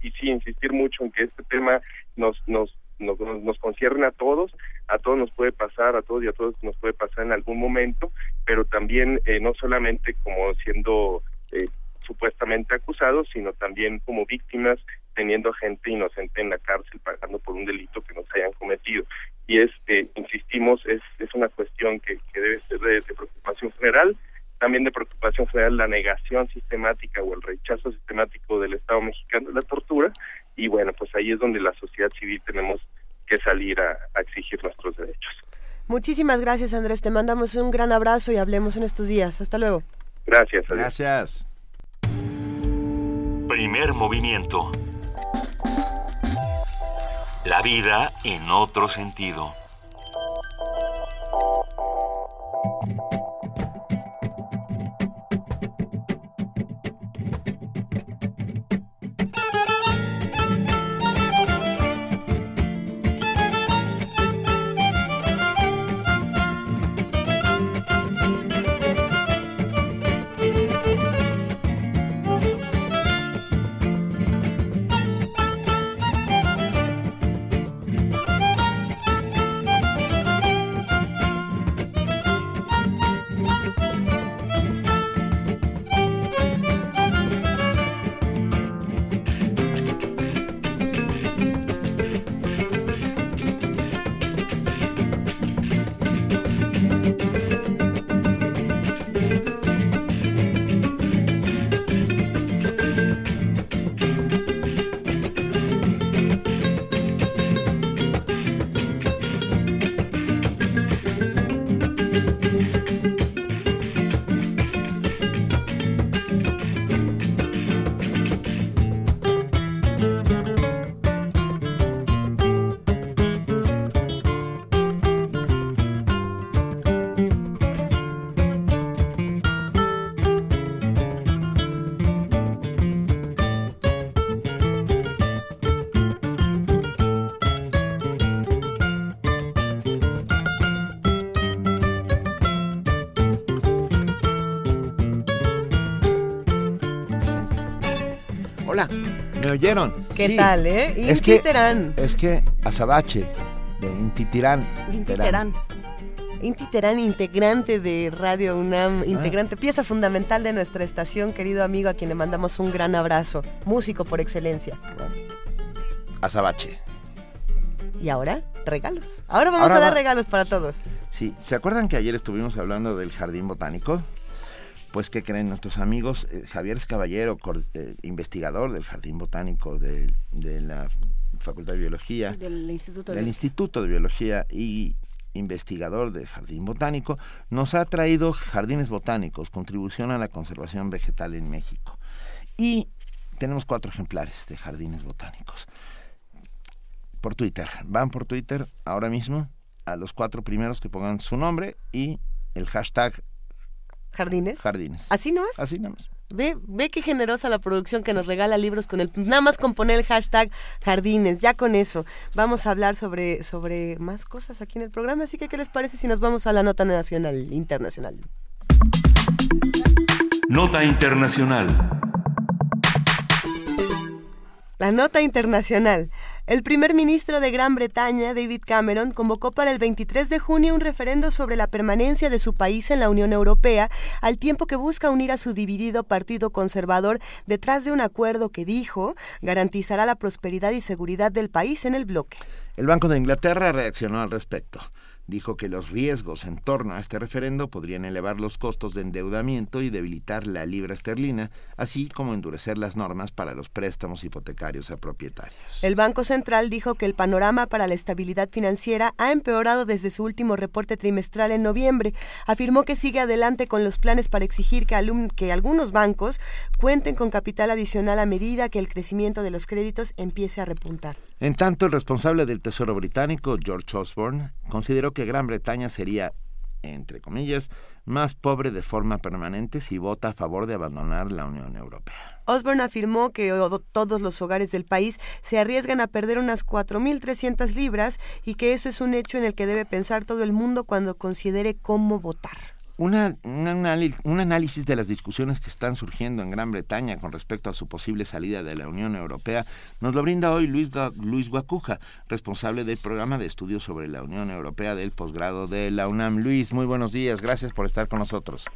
y sí, insistir mucho en que este tema nos, nos nos, nos concierne a todos, a todos nos puede pasar, a todos y a todos nos puede pasar en algún momento, pero también eh, no solamente como siendo eh, supuestamente acusados, sino también como víctimas teniendo gente inocente en la cárcel pagando por un delito que nos hayan cometido. Y es, eh, insistimos, es, es una cuestión que, que debe ser de, de preocupación general, también de preocupación general la negación sistemática o el rechazo sistemático del Estado mexicano de la tortura y bueno, pues ahí es donde la sociedad civil tenemos que salir a, exigir nuestros derechos. Muchísimas gracias Andrés, te mandamos un gran abrazo y hablemos en estos días. Hasta luego. Gracias. Gracias. Primer movimiento. La vida en otro sentido. ¿Me oyeron? ¿Qué tal, eh? Es que, es que Azabache de Inti Tirán. Inti Terán. Inti Terán, integrante de Radio UNAM, integrante, pieza fundamental de nuestra estación, querido amigo, a quien le mandamos un gran abrazo, músico por excelencia. Azabache. Y ahora, regalos. Ahora vamos Ahora a dar va- regalos para todos. Sí, ¿se acuerdan que ayer estuvimos hablando del jardín botánico? Pues, ¿qué creen nuestros amigos? Eh, Javier Escaballero, cor- eh, investigador del jardín botánico de, de la Facultad de Biología, Del Instituto de del Instituto de Biología y investigador del Jardín Botánico, nos ha traído Jardines Botánicos, contribución a la conservación vegetal en México. Y tenemos cuatro ejemplares de Jardines Botánicos. Por Twitter, van por Twitter ahora mismo a los cuatro primeros que pongan su nombre y el hashtag ¿Jardines? Jardines. ¿Así no es? Así nada más. Ve, ve qué generosa la producción que nos regala libros con el nada más con poner el hashtag jardines, ya con eso. Vamos a hablar sobre, sobre más cosas aquí en el programa, así que ¿qué les parece si nos vamos a la nota nacional internacional? Nota Internacional. La nota internacional. El primer ministro de Gran Bretaña, David Cameron, convocó para el 23 de junio un referendo sobre la permanencia de su país en la Unión Europea, al tiempo que busca unir a su dividido partido conservador detrás de un acuerdo que dijo garantizará la prosperidad y seguridad del país en el bloque. El Banco de Inglaterra reaccionó al respecto. Dijo que los riesgos en torno a este referendo podrían elevar los costos de endeudamiento y debilitar la libra esterlina, así como endurecer las normas para los préstamos hipotecarios a propietarios. El Banco Central dijo que el panorama para la estabilidad financiera ha empeorado desde su último reporte trimestral en noviembre. Afirmó que sigue adelante con los planes para exigir que, algunos bancos cuenten con capital adicional a medida que el crecimiento de los créditos empiece a repuntar. En tanto, el responsable del Tesoro británico, George Osborne, consideró que Gran Bretaña sería, entre comillas, más pobre de forma permanente si vota a favor de abandonar la Unión Europea. Osborne afirmó que todos los hogares del país se arriesgan a perder unas 4.300 libras y que eso es un hecho en el que debe pensar todo el mundo cuando considere cómo votar. Una- un, análisis de las discusiones que están surgiendo en Gran Bretaña con respecto a su posible salida de la Unión Europea nos lo brinda hoy Luis, Luis Guacuja, responsable del programa de estudios sobre la Unión Europea del posgrado de la UNAM. Luis, muy buenos días, gracias por estar con nosotros.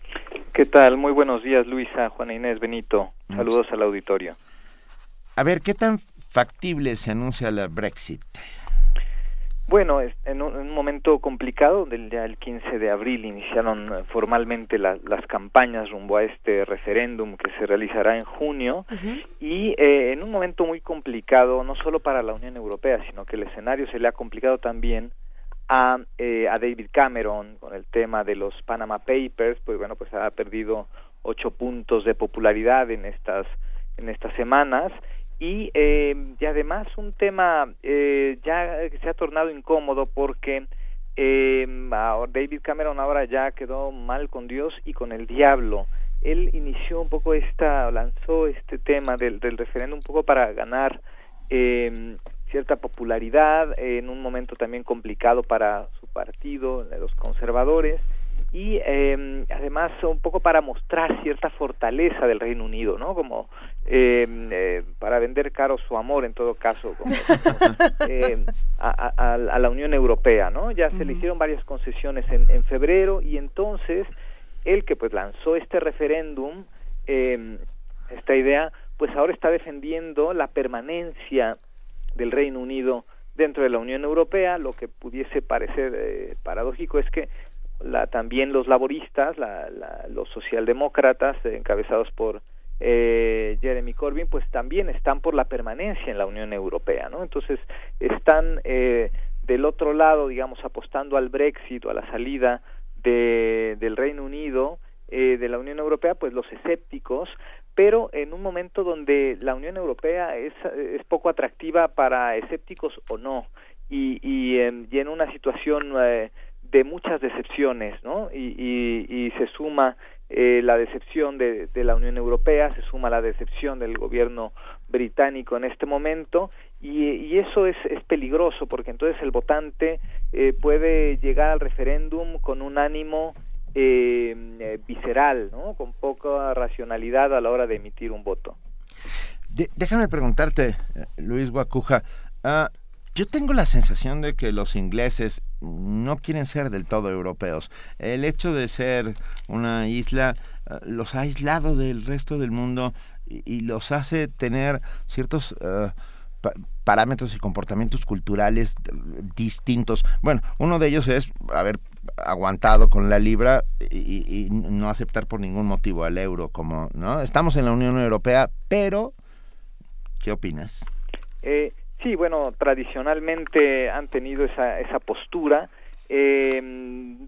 ¿Qué tal? Muy buenos días, Luisa, Juana Inés, Benito. Saludos al auditorio. A ver, ¿qué tan factible se anuncia la Brexit? Bueno, en un, en un momento complicado, del ya el 15 de abril iniciaron eh, formalmente la- las campañas rumbo a este referéndum que se realizará en junio. Y eh, en un momento muy complicado, no solo para la Unión Europea, sino que el escenario se le ha complicado también a, eh, a David Cameron con el tema de los Panama Papers, pues bueno, pues ha perdido ocho puntos de popularidad en estas en estas semanas y, eh, y además un tema eh, ya que se ha tornado incómodo porque eh, David Cameron ahora ya quedó mal con Dios y con el diablo. Él inició un poco esta, lanzó este tema del, del referéndum un poco para ganar eh, cierta popularidad en un momento también complicado para su partido, los conservadores, y eh, además un poco para mostrar cierta fortaleza del Reino Unido, ¿no? Como eh, eh, para vender caro su amor en todo caso, como, eh, a, a- a la Unión Europea, ¿no? Ya se le hicieron varias concesiones en, en febrero y entonces él que pues lanzó este referéndum, eh, esta idea, pues ahora está defendiendo la permanencia del Reino Unido dentro de la Unión Europea, lo que pudiese parecer eh, paradójico es que la, también los laboristas, la, la- los socialdemócratas, encabezados por eh, Jeremy Corbyn, pues también están por la permanencia en la Unión Europea, ¿no? Entonces están eh, del otro lado, digamos, apostando al Brexit o a la salida de, del Reino Unido eh, de la Unión Europea, pues los escépticos, pero en un momento donde la Unión Europea es, es poco atractiva para escépticos o no, y, y, en, una situación eh, de muchas decepciones, ¿no? Y, y, y se suma eh, la decepción de, de la Unión Europea, se suma la decepción del gobierno británico en este momento, y, eso es, es peligroso porque entonces el votante eh, puede llegar al referéndum con un ánimo eh, eh, visceral, ¿no? Con poca racionalidad a la hora de emitir un voto. De- déjame preguntarte, eh, Luis Guacuja, ah, Yo tengo la sensación de que los ingleses no quieren ser del todo europeos. El hecho de ser una isla eh, los ha aislado del resto del mundo y, los hace tener ciertos eh, parámetros y comportamientos culturales distintos. Bueno, uno de ellos es haber aguantado con la libra y, no aceptar por ningún motivo al euro como, ¿no? Estamos en la Unión Europea, pero ¿qué opinas? Eh, sí, bueno, tradicionalmente han tenido esa, esa postura. Eh,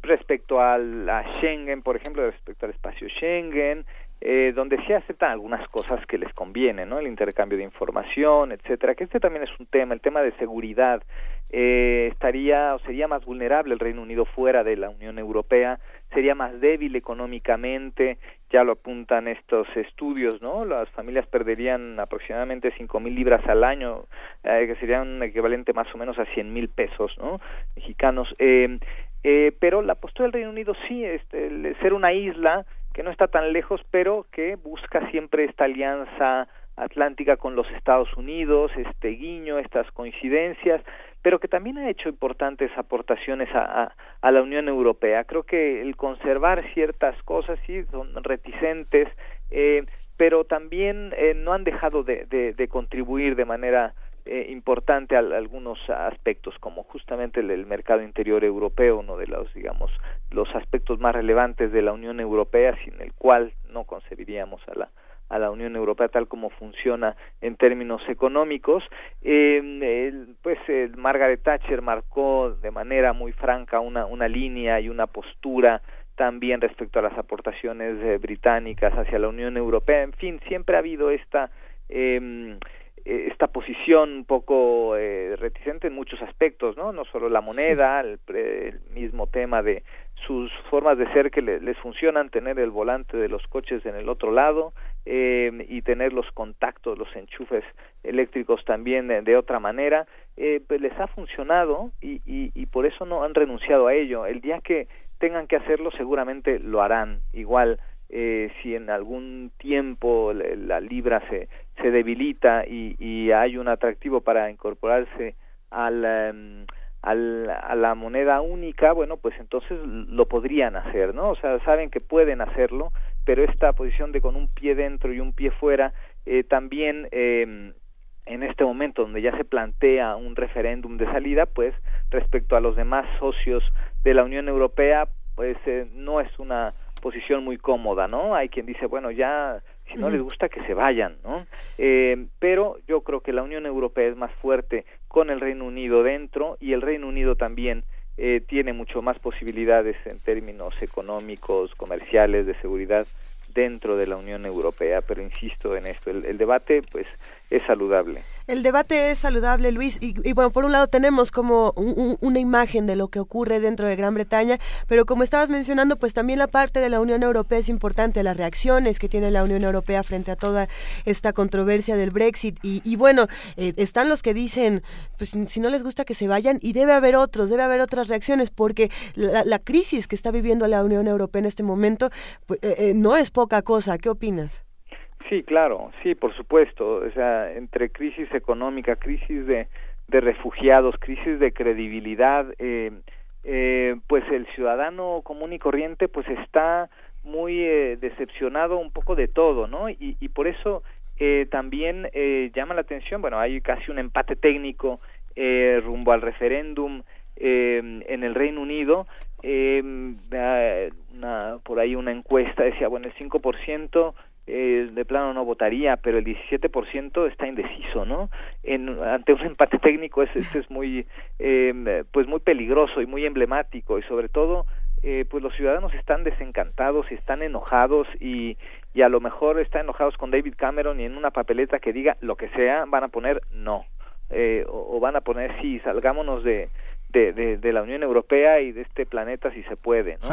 respecto al, a Schengen, por ejemplo, respecto al espacio Schengen, eh, donde se aceptan algunas cosas que les convienen, ¿no? El intercambio de información, etcétera, que este también es un tema, el tema de seguridad. Eh, estaría o sería más vulnerable el Reino Unido fuera de la Unión Europea, sería más débil económicamente, ya lo apuntan estos estudios, ¿no? Las familias perderían aproximadamente cinco mil libras al año, eh, que sería un equivalente más o menos a cien mil pesos, ¿no? Mexicanos. Eh, eh, pero la postura del Reino Unido sí, este, el ser una isla que no está tan lejos, pero que busca siempre esta alianza atlántica con los Estados Unidos, este guiño, estas coincidencias, pero que también ha hecho importantes aportaciones a, a, la Unión Europea. Creo que el conservar ciertas cosas, sí, son reticentes, eh, pero también eh, no han dejado de, de, contribuir de manera eh, importante a, algunos aspectos como justamente el, mercado interior europeo uno de los digamos los aspectos más relevantes de la Unión Europea sin el cual no concebiríamos a la a la Unión Europea tal como funciona en términos económicos. Eh, pues Margaret Thatcher marcó de manera muy franca una una línea y una postura también respecto a las aportaciones eh, británicas hacia la Unión Europea. En fin siempre ha habido esta eh, eh, esta posición un poco eh, reticente en muchos aspectos, ¿no? No solo la moneda, el, mismo tema de sus formas de ser que les funcionan, tener el volante de los coches en el otro lado eh, y tener los contactos, los enchufes eléctricos también de, otra manera, eh, pues les ha funcionado y, y, por eso no han renunciado a ello. El día que tengan que hacerlo seguramente lo harán igual eh, si en algún tiempo la libra se, se debilita y, hay un atractivo para incorporarse em, al, a la moneda única, bueno, pues entonces lo podrían hacer, ¿no? O sea, saben que pueden hacerlo, pero esta posición de con un pie dentro y un pie fuera eh, también eh, en este momento donde ya se plantea un referéndum de salida, pues respecto a los demás socios de la Unión Europea, pues eh, no es una posición muy cómoda, ¿no? Hay quien dice, bueno, ya si no les gusta que se vayan, ¿no? Eh, pero yo creo que la Unión Europea es más fuerte con el Reino Unido dentro y el Reino Unido también eh, tiene mucho más posibilidades en términos económicos, comerciales, de seguridad dentro de la Unión Europea, pero insisto en esto, el debate pues es saludable. El debate es saludable, Luis, y, bueno, por un lado tenemos como una imagen de lo que ocurre dentro de Gran Bretaña, pero como estabas mencionando, pues también la parte de la Unión Europea es importante, las reacciones que tiene la Unión Europea frente a toda esta controversia del Brexit, y, bueno, eh, están los que dicen, pues si no les gusta que se vayan, y debe haber otros, debe haber otras reacciones, porque la, crisis que está viviendo la Unión Europea en este momento pues, eh, eh, no es poca cosa. ¿Qué opinas? Sí, claro, sí, por supuesto. O sea, entre crisis económica, crisis de, refugiados, crisis de credibilidad, eh, eh, pues el ciudadano común y corriente pues está muy eh, decepcionado un poco de todo, ¿no? Y, y por eso eh, también eh, llama la atención, bueno, hay casi un empate técnico eh, rumbo al referéndum eh, en el Reino Unido. Eh, una, por ahí una encuesta decía, bueno, el 5% eh, de plano no votaría, pero el 17% está indeciso, ¿no? En, ante un empate técnico es, este es muy, eh, pues muy peligroso y muy emblemático y sobre todo, eh, pues los ciudadanos están desencantados y están enojados y, y a lo mejor están enojados con David Cameron y en una papeleta que diga lo que sea van a poner no eh, o, van a poner sí, salgámonos de, de, de, de la Unión Europea y de este planeta si se puede, ¿no?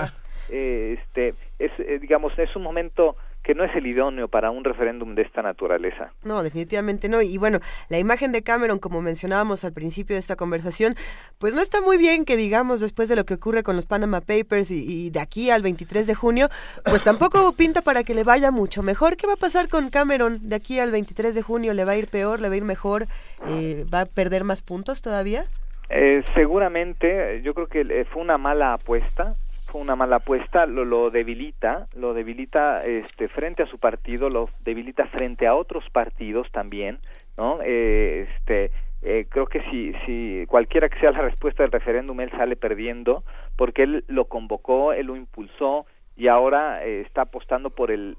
Eh, este es eh, digamos es un momento que no es el idóneo para un referéndum de esta naturaleza. No, definitivamente no. Y bueno, la imagen de Cameron, como mencionábamos al principio de esta conversación, pues no está muy bien que digamos después de lo que ocurre con los Panama Papers y, de aquí al 23 de junio, pues tampoco pinta para que le vaya mucho mejor. ¿Qué va a pasar con Cameron de aquí al 23 de junio? ¿Le va a ir peor? ¿Le va a ir mejor? Eh, ¿Va a perder más puntos todavía? Eh, seguramente, yo creo que eh, fue una mala apuesta una mala apuesta, lo, lo debilita, lo debilita este, frente a su partido, lo debilita frente a otros partidos también, ¿no? Eh, este, eh, creo que si, si cualquiera que sea la respuesta del referéndum, él sale perdiendo, porque él lo convocó, él lo impulsó y ahora eh, está apostando por el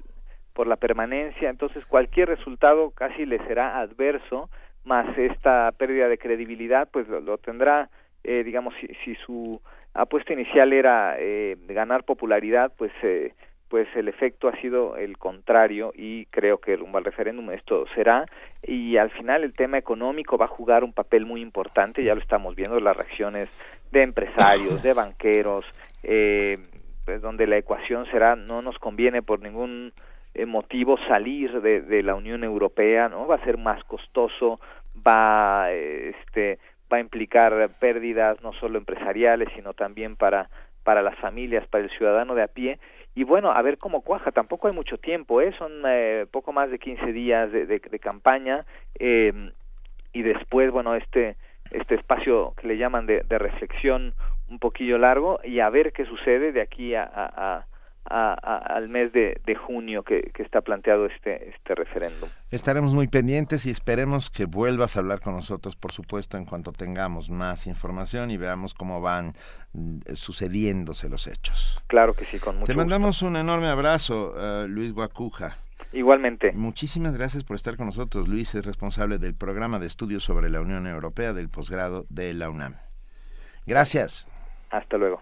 por la permanencia, entonces cualquier resultado casi le será adverso, más esta pérdida de credibilidad, pues lo, tendrá, eh, digamos, si, si su apuesta inicial era eh, ganar popularidad, pues eh, pues el efecto ha sido el contrario y creo que rumbo al referéndum esto será. Y al final el tema económico va a jugar un papel muy importante, ya lo estamos viendo las reacciones de empresarios, de banqueros, eh, pues donde la ecuación será no nos conviene por ningún eh, motivo salir de, de la Unión Europea, no va a ser más costoso, va este va a implicar pérdidas no solo empresariales, sino también para, para las familias, para el ciudadano de a pie. Y bueno, a ver cómo cuaja. Tampoco hay mucho tiempo, ¿eh? son eh, poco más de 15 días de, de, campaña eh, y después, bueno, este, este espacio que le llaman de, de reflexión un poquillo largo y a ver qué sucede de aquí a, a al mes de, junio que, está planteado este, este referéndum. Estaremos muy pendientes y esperemos que vuelvas a hablar con nosotros, por supuesto, en cuanto tengamos más información y veamos cómo van mm, sucediéndose los hechos. Claro que sí, con mucho Te mandamos un enorme abrazo, uh, Luis Guacuja. Igualmente. Muchísimas gracias por estar con nosotros. Luis es responsable del programa de estudios sobre la Unión Europea del posgrado de la UNAM. Gracias. Hasta luego.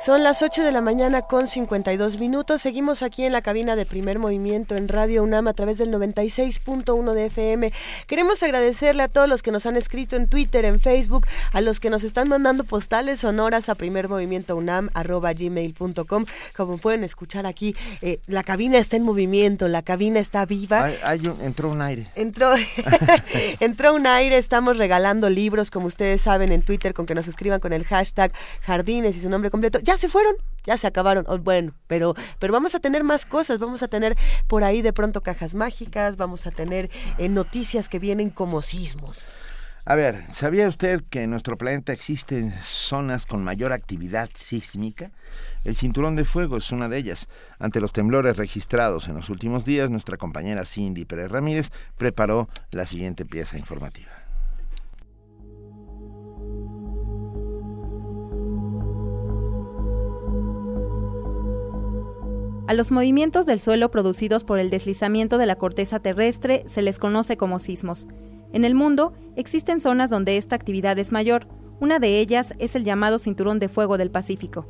Son las 8 de la mañana con 52 minutos. Seguimos aquí en la cabina de primer movimiento en Radio UNAM a través del 96.1 de FM. Queremos agradecerle a todos los que nos han escrito en Twitter, en Facebook, a los que nos están mandando postales sonoras a primer movimiento UNAM gmail.com. Como pueden escuchar aquí, eh, la cabina está en movimiento, la cabina está viva. entró un aire. Entró, entró un aire. Estamos regalando libros, como ustedes saben, en Twitter, con que nos escriban con el hashtag Jardines y su nombre completo ya se fueron, ya se acabaron. Oh, bueno, pero, pero vamos a tener más cosas, vamos a tener por ahí de pronto cajas mágicas, vamos a tener eh, noticias que vienen como sismos. A ver, ¿sabía usted que en nuestro planeta existen zonas con mayor actividad sísmica? El cinturón de fuego es una de ellas. Ante los temblores registrados en los últimos días, nuestra compañera Cindy Pérez Ramírez preparó la siguiente pieza informativa. A los movimientos del suelo producidos por el deslizamiento de la corteza terrestre se les conoce como sismos. En el mundo existen zonas donde esta actividad es mayor. Una de ellas es el llamado Cinturón de Fuego del Pacífico.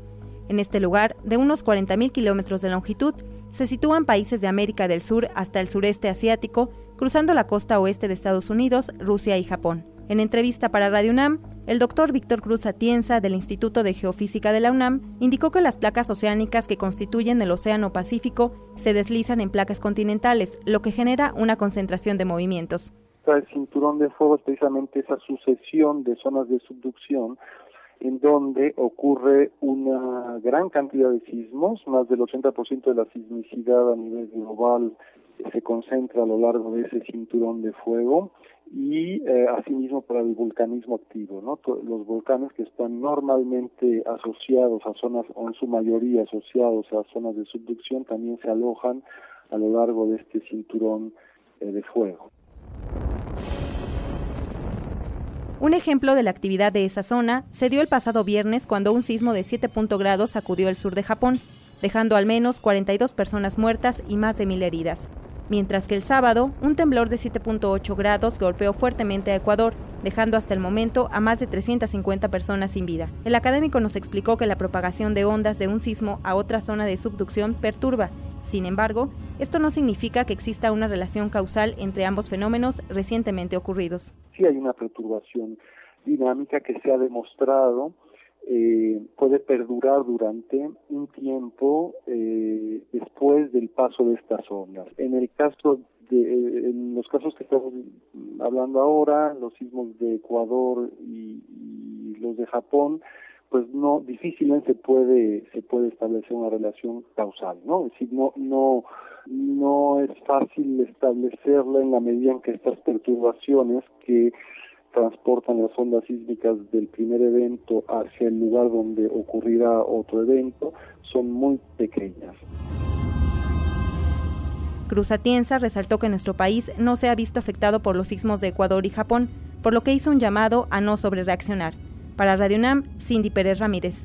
En este lugar, de unos 40.000 kilómetros de longitud, se sitúan países de América del Sur hasta el sureste asiático, cruzando la costa oeste de Estados Unidos, Rusia y Japón. En entrevista para Radio UNAM, el doctor Víctor Cruz Atienza del Instituto de Geofísica de la UNAM indicó que las placas oceánicas que constituyen el Océano Pacífico se deslizan en placas continentales, lo que genera una concentración de movimientos. El cinturón de fuego es precisamente esa sucesión de zonas de subducción en donde ocurre una gran cantidad de sismos, más del 80% de la sismicidad a nivel global se concentra a lo largo de ese cinturón de fuego y eh, asimismo para el vulcanismo activo, ¿no? Los volcanes que están normalmente asociados a zonas, o en su mayoría asociados a zonas de subducción, también se alojan a lo largo de este cinturón eh, de fuego. Un ejemplo de la actividad de esa zona se dio el pasado viernes cuando un sismo de 7 grados sacudió el sur de Japón, dejando al menos 42 personas muertas y más de mil heridas mientras que el sábado un temblor de 7.8 grados golpeó fuertemente a Ecuador, dejando hasta el momento a más de 350 personas sin vida. El académico nos explicó que la propagación de ondas de un sismo a otra zona de subducción perturba Sin embargo, esto no significa que exista una relación causal entre ambos fenómenos recientemente ocurridos. Sí hay una perturbación dinámica que se ha demostrado eh, puede perdurar durante un tiempo eh, después del paso de estas ondas. En el caso de, en los casos que estamos hablando ahora, los sismos de Ecuador y, los de Japón, pues no difícilmente se puede se puede establecer una relación causal, ¿no? Es decir, no no no es fácil establecerla en la medida en que estas perturbaciones que transportan las ondas sísmicas del primer evento hacia el lugar donde ocurrirá otro evento son muy pequeñas. Cruz Atienza resaltó que nuestro país no se ha visto afectado por los sismos de Ecuador y Japón, por lo que hizo un llamado a no sobrereaccionar. Para Radio UNAM, Cindy Pérez Ramírez.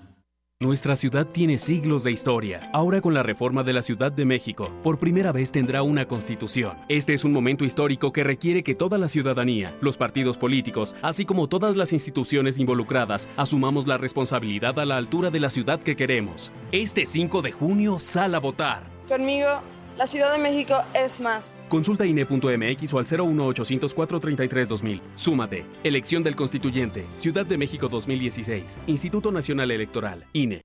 Nuestra ciudad tiene siglos de historia. Ahora con la reforma de la Ciudad de México, por primera vez tendrá una constitución. Este es un momento histórico que requiere que toda la ciudadanía, los partidos políticos, así como todas las instituciones involucradas, asumamos la responsabilidad a la altura de la ciudad que queremos. Este 5 de junio, sal a votar. Conmigo, la Ciudad de México es más. Consulta INE.mx o al 01804 33 2000. Súmate. Elección del Constituyente. Ciudad de México 2016. Instituto Nacional Electoral. INE.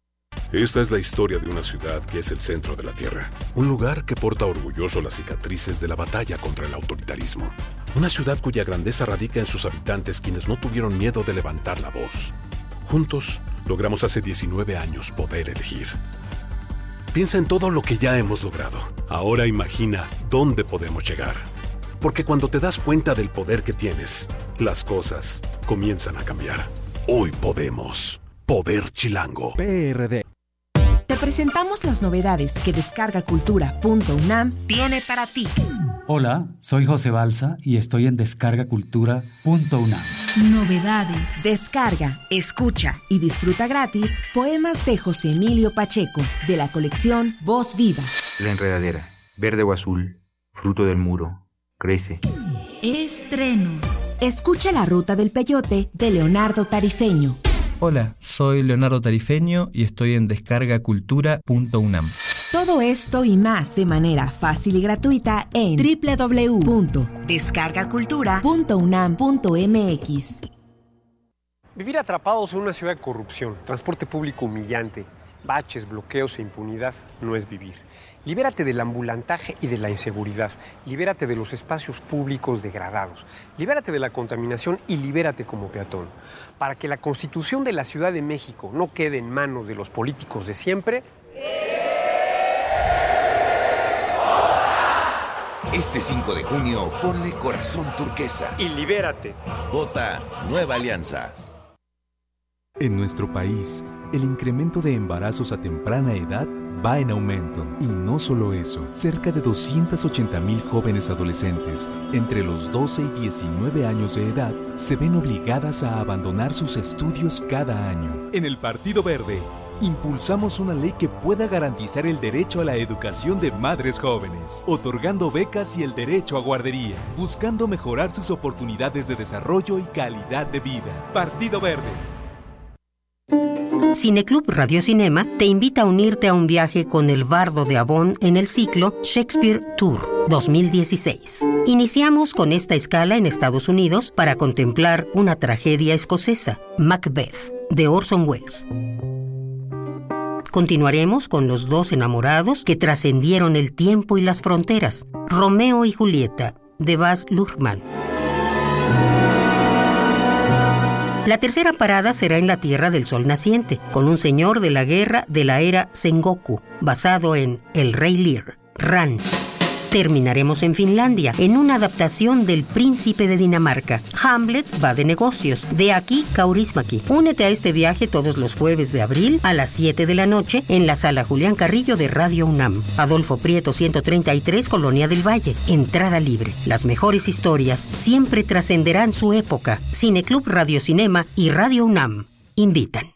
Esta es la historia de una ciudad que es el centro de la Tierra. Un lugar que porta orgulloso las cicatrices de la batalla contra el autoritarismo. Una ciudad cuya grandeza radica en sus habitantes quienes no tuvieron miedo de levantar la voz. Juntos, logramos hace 19 años poder elegir. Piensa en todo lo que ya hemos logrado. Ahora imagina dónde podemos llegar. Porque cuando te das cuenta del poder que tienes, las cosas comienzan a cambiar. Hoy podemos. Poder Chilango. PRD. Te presentamos las novedades que descargacultura.unam tiene para ti. Hola, soy José Balsa y estoy en descargacultura.unam. Novedades. Descarga, escucha y disfruta gratis poemas de José Emilio Pacheco de la colección Voz Viva. La enredadera, verde o azul, fruto del muro, crece. Estrenos. Escucha La Ruta del Peyote de Leonardo Tarifeño. Hola, soy Leonardo Tarifeño y estoy en descargacultura.unam. Todo esto y más de manera fácil y gratuita en www.descargacultura.unam.mx. Vivir atrapados en una ciudad de corrupción, transporte público humillante, baches, bloqueos e impunidad no es vivir. Libérate del ambulantaje y de la inseguridad. Libérate de los espacios públicos degradados. Libérate de la contaminación y libérate como peatón. Para que la constitución de la Ciudad de México no quede en manos de los políticos de siempre. Este 5 de junio, ponle corazón turquesa. Y libérate. Vota Nueva Alianza. En nuestro país, el incremento de embarazos a temprana edad va en aumento. Y no solo eso, cerca de 280 mil jóvenes adolescentes entre los 12 y 19 años de edad se ven obligadas a abandonar sus estudios cada año. En el Partido Verde, impulsamos una ley que pueda garantizar el derecho a la educación de madres jóvenes, otorgando becas y el derecho a guardería, buscando mejorar sus oportunidades de desarrollo y calidad de vida. Partido Verde. Cineclub Radio Cinema te invita a unirte a un viaje con el bardo de Avon en el ciclo Shakespeare Tour 2016. Iniciamos con esta escala en Estados Unidos para contemplar una tragedia escocesa, Macbeth, de Orson Welles. Continuaremos con los dos enamorados que trascendieron el tiempo y las fronteras, Romeo y Julieta, de Baz Luhrmann. La tercera parada será en la Tierra del Sol Naciente, con un señor de la guerra de la era Sengoku, basado en El Rey Lear, Ran. Terminaremos en Finlandia, en una adaptación del Príncipe de Dinamarca. Hamlet va de negocios. De aquí, Kaurismaki. Únete a este viaje todos los jueves de abril a las 7 de la noche en la sala Julián Carrillo de Radio UNAM. Adolfo Prieto 133, Colonia del Valle. Entrada libre. Las mejores historias siempre trascenderán su época. Cineclub Radio Cinema y Radio UNAM. Invitan.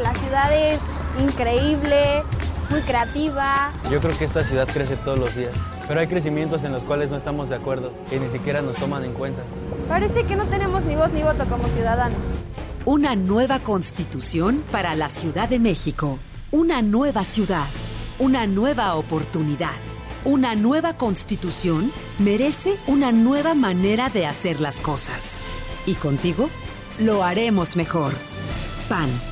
La ciudad es increíble, muy creativa. Yo creo que esta ciudad crece todos los días, pero hay crecimientos en los cuales no estamos de acuerdo y ni siquiera nos toman en cuenta. Parece que no tenemos ni voz ni voto como ciudadanos. Una nueva constitución para la Ciudad de México. Una nueva ciudad. Una nueva oportunidad. Una nueva constitución merece una nueva manera de hacer las cosas. Y contigo lo haremos mejor. PAN.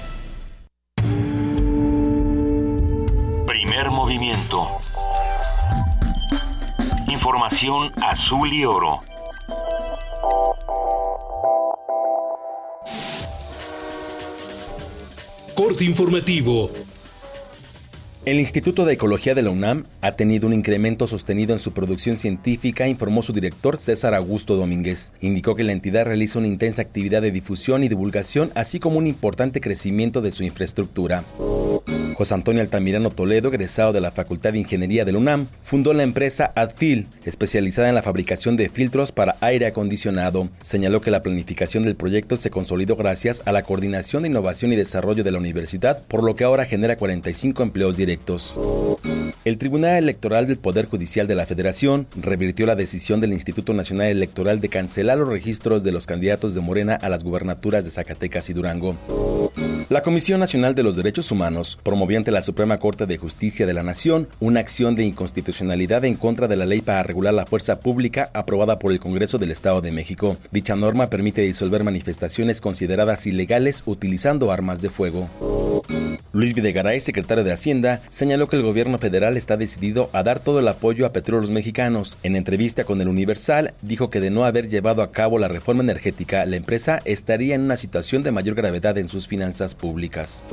Información azul y oro. Corte informativo. El Instituto de Ecología de la UNAM ha tenido un incremento sostenido en su producción científica, informó su director César Augusto Domínguez. Indicó que la entidad realiza una intensa actividad de difusión y divulgación, así como un importante crecimiento de su infraestructura. José Antonio Altamirano Toledo, egresado de la Facultad de Ingeniería de la UNAM, fundó la empresa Adfil, especializada en la fabricación de filtros para aire acondicionado. Señaló que la planificación del proyecto se consolidó gracias a la coordinación de innovación y desarrollo de la universidad, por lo que ahora genera 45 empleos directos. El Tribunal Electoral del Poder Judicial de la Federación revirtió la decisión del Instituto Nacional Electoral de cancelar los registros de los candidatos de Morena a las gubernaturas de Zacatecas y Durango. La Comisión Nacional de los Derechos Humanos promovió ante la Suprema Corte de Justicia de la Nación una acción de inconstitucionalidad en contra de la ley para regular la fuerza pública aprobada por el Congreso del Estado de México. Dicha norma permite disolver manifestaciones consideradas ilegales utilizando armas de fuego. Luis Videgaray, secretario de Hacienda, señaló que el gobierno federal está decidido a dar todo el apoyo a petróleos mexicanos. En entrevista con el Universal, dijo que de no haber llevado a cabo la reforma energética, la empresa estaría en una situación de mayor gravedad en sus finanzas públicas.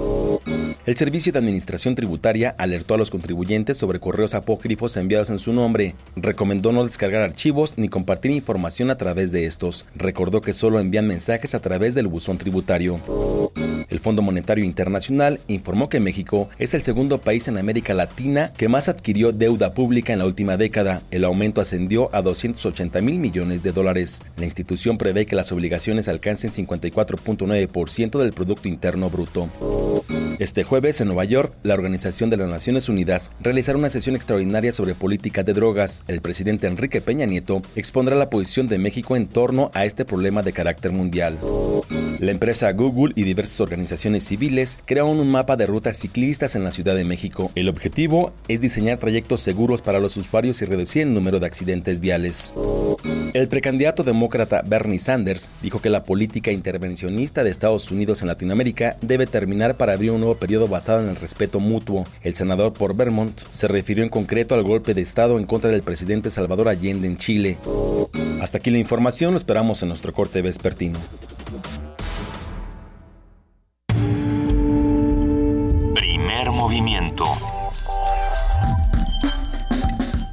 El Servicio de Administración Tributaria alertó a los contribuyentes sobre correos apócrifos enviados en su nombre. Recomendó no descargar archivos ni compartir información a través de estos. Recordó que solo envían mensajes a través del buzón tributario. El Fondo Monetario Internacional informó que México es el segundo país en América Latina que más adquirió deuda pública en la última década. El aumento ascendió a 280 mil millones de dólares. La institución prevé que las obligaciones alcancen 54.9% del Producto Interno Bruto. Este jueves en Nueva York, la Organización de las Naciones Unidas realizará una sesión extraordinaria sobre política de drogas. El presidente Enrique Peña Nieto expondrá la posición de México en torno a este problema de carácter mundial. La empresa Google y diversas organizaciones civiles crearon un mapa de rutas ciclistas en la Ciudad de México. El objetivo es diseñar trayectos seguros para los usuarios y reducir el número de accidentes viales. El precandidato demócrata Bernie Sanders dijo que la política intervencionista de Estados Unidos en Latinoamérica debe terminar para abrir un nuevo periodo basado en el respeto mutuo. El senador por Vermont se refirió en concreto al golpe de Estado en contra del presidente Salvador Allende en Chile. Hasta aquí la información, lo esperamos en nuestro corte vespertino. Primer movimiento.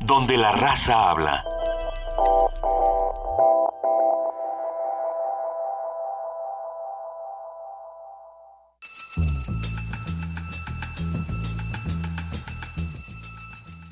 Donde la raza habla.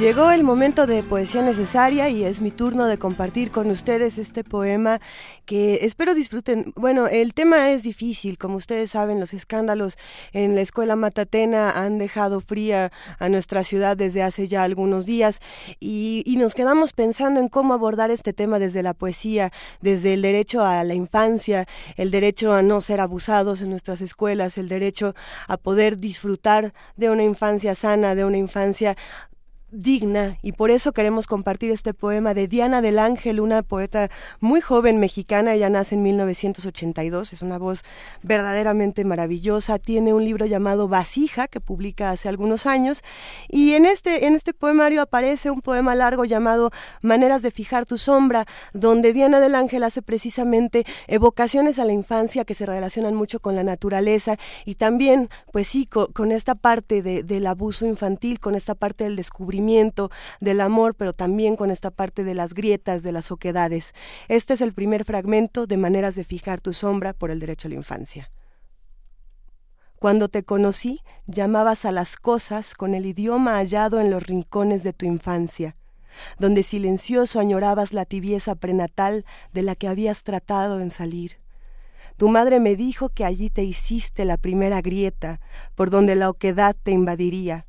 Llegó el momento de poesía necesaria y es mi turno de compartir con ustedes este poema que espero disfruten. Bueno, el tema es difícil, como ustedes saben, los escándalos en la escuela matatena han dejado fría a nuestra ciudad desde hace ya algunos días y, y nos quedamos pensando en cómo abordar este tema desde la poesía, desde el derecho a la infancia, el derecho a no ser abusados en nuestras escuelas, el derecho a poder disfrutar de una infancia sana, de una infancia digna y por eso queremos compartir este poema de Diana del Ángel, una poeta muy joven mexicana, ella nace en 1982, es una voz verdaderamente maravillosa, tiene un libro llamado Vasija que publica hace algunos años y en este en este poemario aparece un poema largo llamado Maneras de fijar tu sombra, donde Diana del Ángel hace precisamente evocaciones a la infancia que se relacionan mucho con la naturaleza y también pues sí con, esta parte del abuso infantil, con esta parte del descubrimiento del amor, pero también con esta parte de las grietas, de las oquedades. Este es el primer fragmento de Maneras de fijar tu sombra por el derecho a la infancia. Cuando te conocí, llamabas a las cosas con el idioma hallado en los rincones de tu infancia, donde silencioso añorabas la tibieza prenatal de la que habías tratado en salir. Tu madre me dijo que allí te hiciste la primera grieta, por donde la oquedad te invadiría,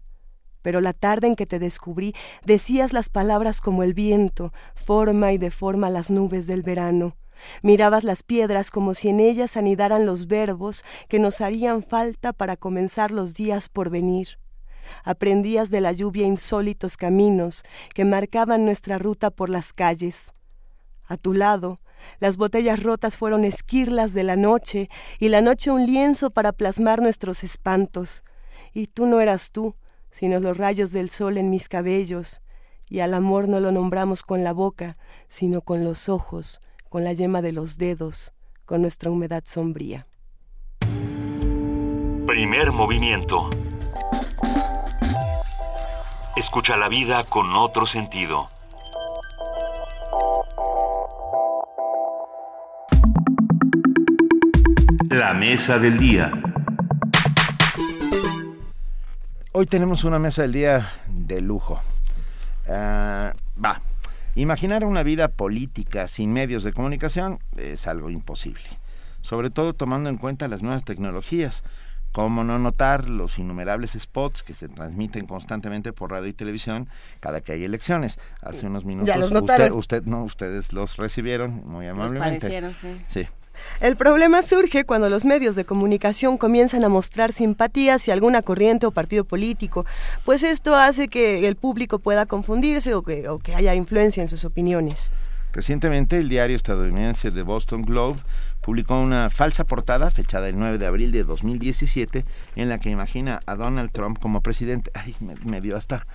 pero la tarde en que te descubrí decías las palabras como el viento, forma y deforma las nubes del verano. Mirabas las piedras como si en ellas anidaran los verbos que nos harían falta para comenzar los días por venir. Aprendías de la lluvia insólitos caminos que marcaban nuestra ruta por las calles. A tu lado, las botellas rotas fueron esquirlas de la noche y la noche un lienzo para plasmar nuestros espantos. Y tú no eras tú, sino los rayos del sol en mis cabellos, y al amor no lo nombramos con la boca, sino con los ojos, con la yema de los dedos, con nuestra humedad sombría. Primer movimiento. Escucha la vida con otro sentido. La mesa del día. Hoy tenemos una mesa del día de lujo. Ah, va, imaginar una vida política sin medios de comunicación es algo imposible, sobre todo tomando en cuenta las nuevas tecnologías. ¿Cómo no notar los innumerables spots que se transmiten constantemente por radio y televisión cada que hay elecciones? Hace unos minutos usted, usted, no, ustedes los recibieron muy amablemente. sí. Sí. El problema surge cuando los medios de comunicación comienzan a mostrar simpatía hacia alguna corriente o partido político, pues esto hace que el público pueda confundirse o que, o que haya influencia en sus opiniones. Recientemente el diario estadounidense The Boston Globe publicó una falsa portada fechada el 9 de abril de 2017 en la que imagina a Donald Trump como presidente. Ay, me, dio hasta...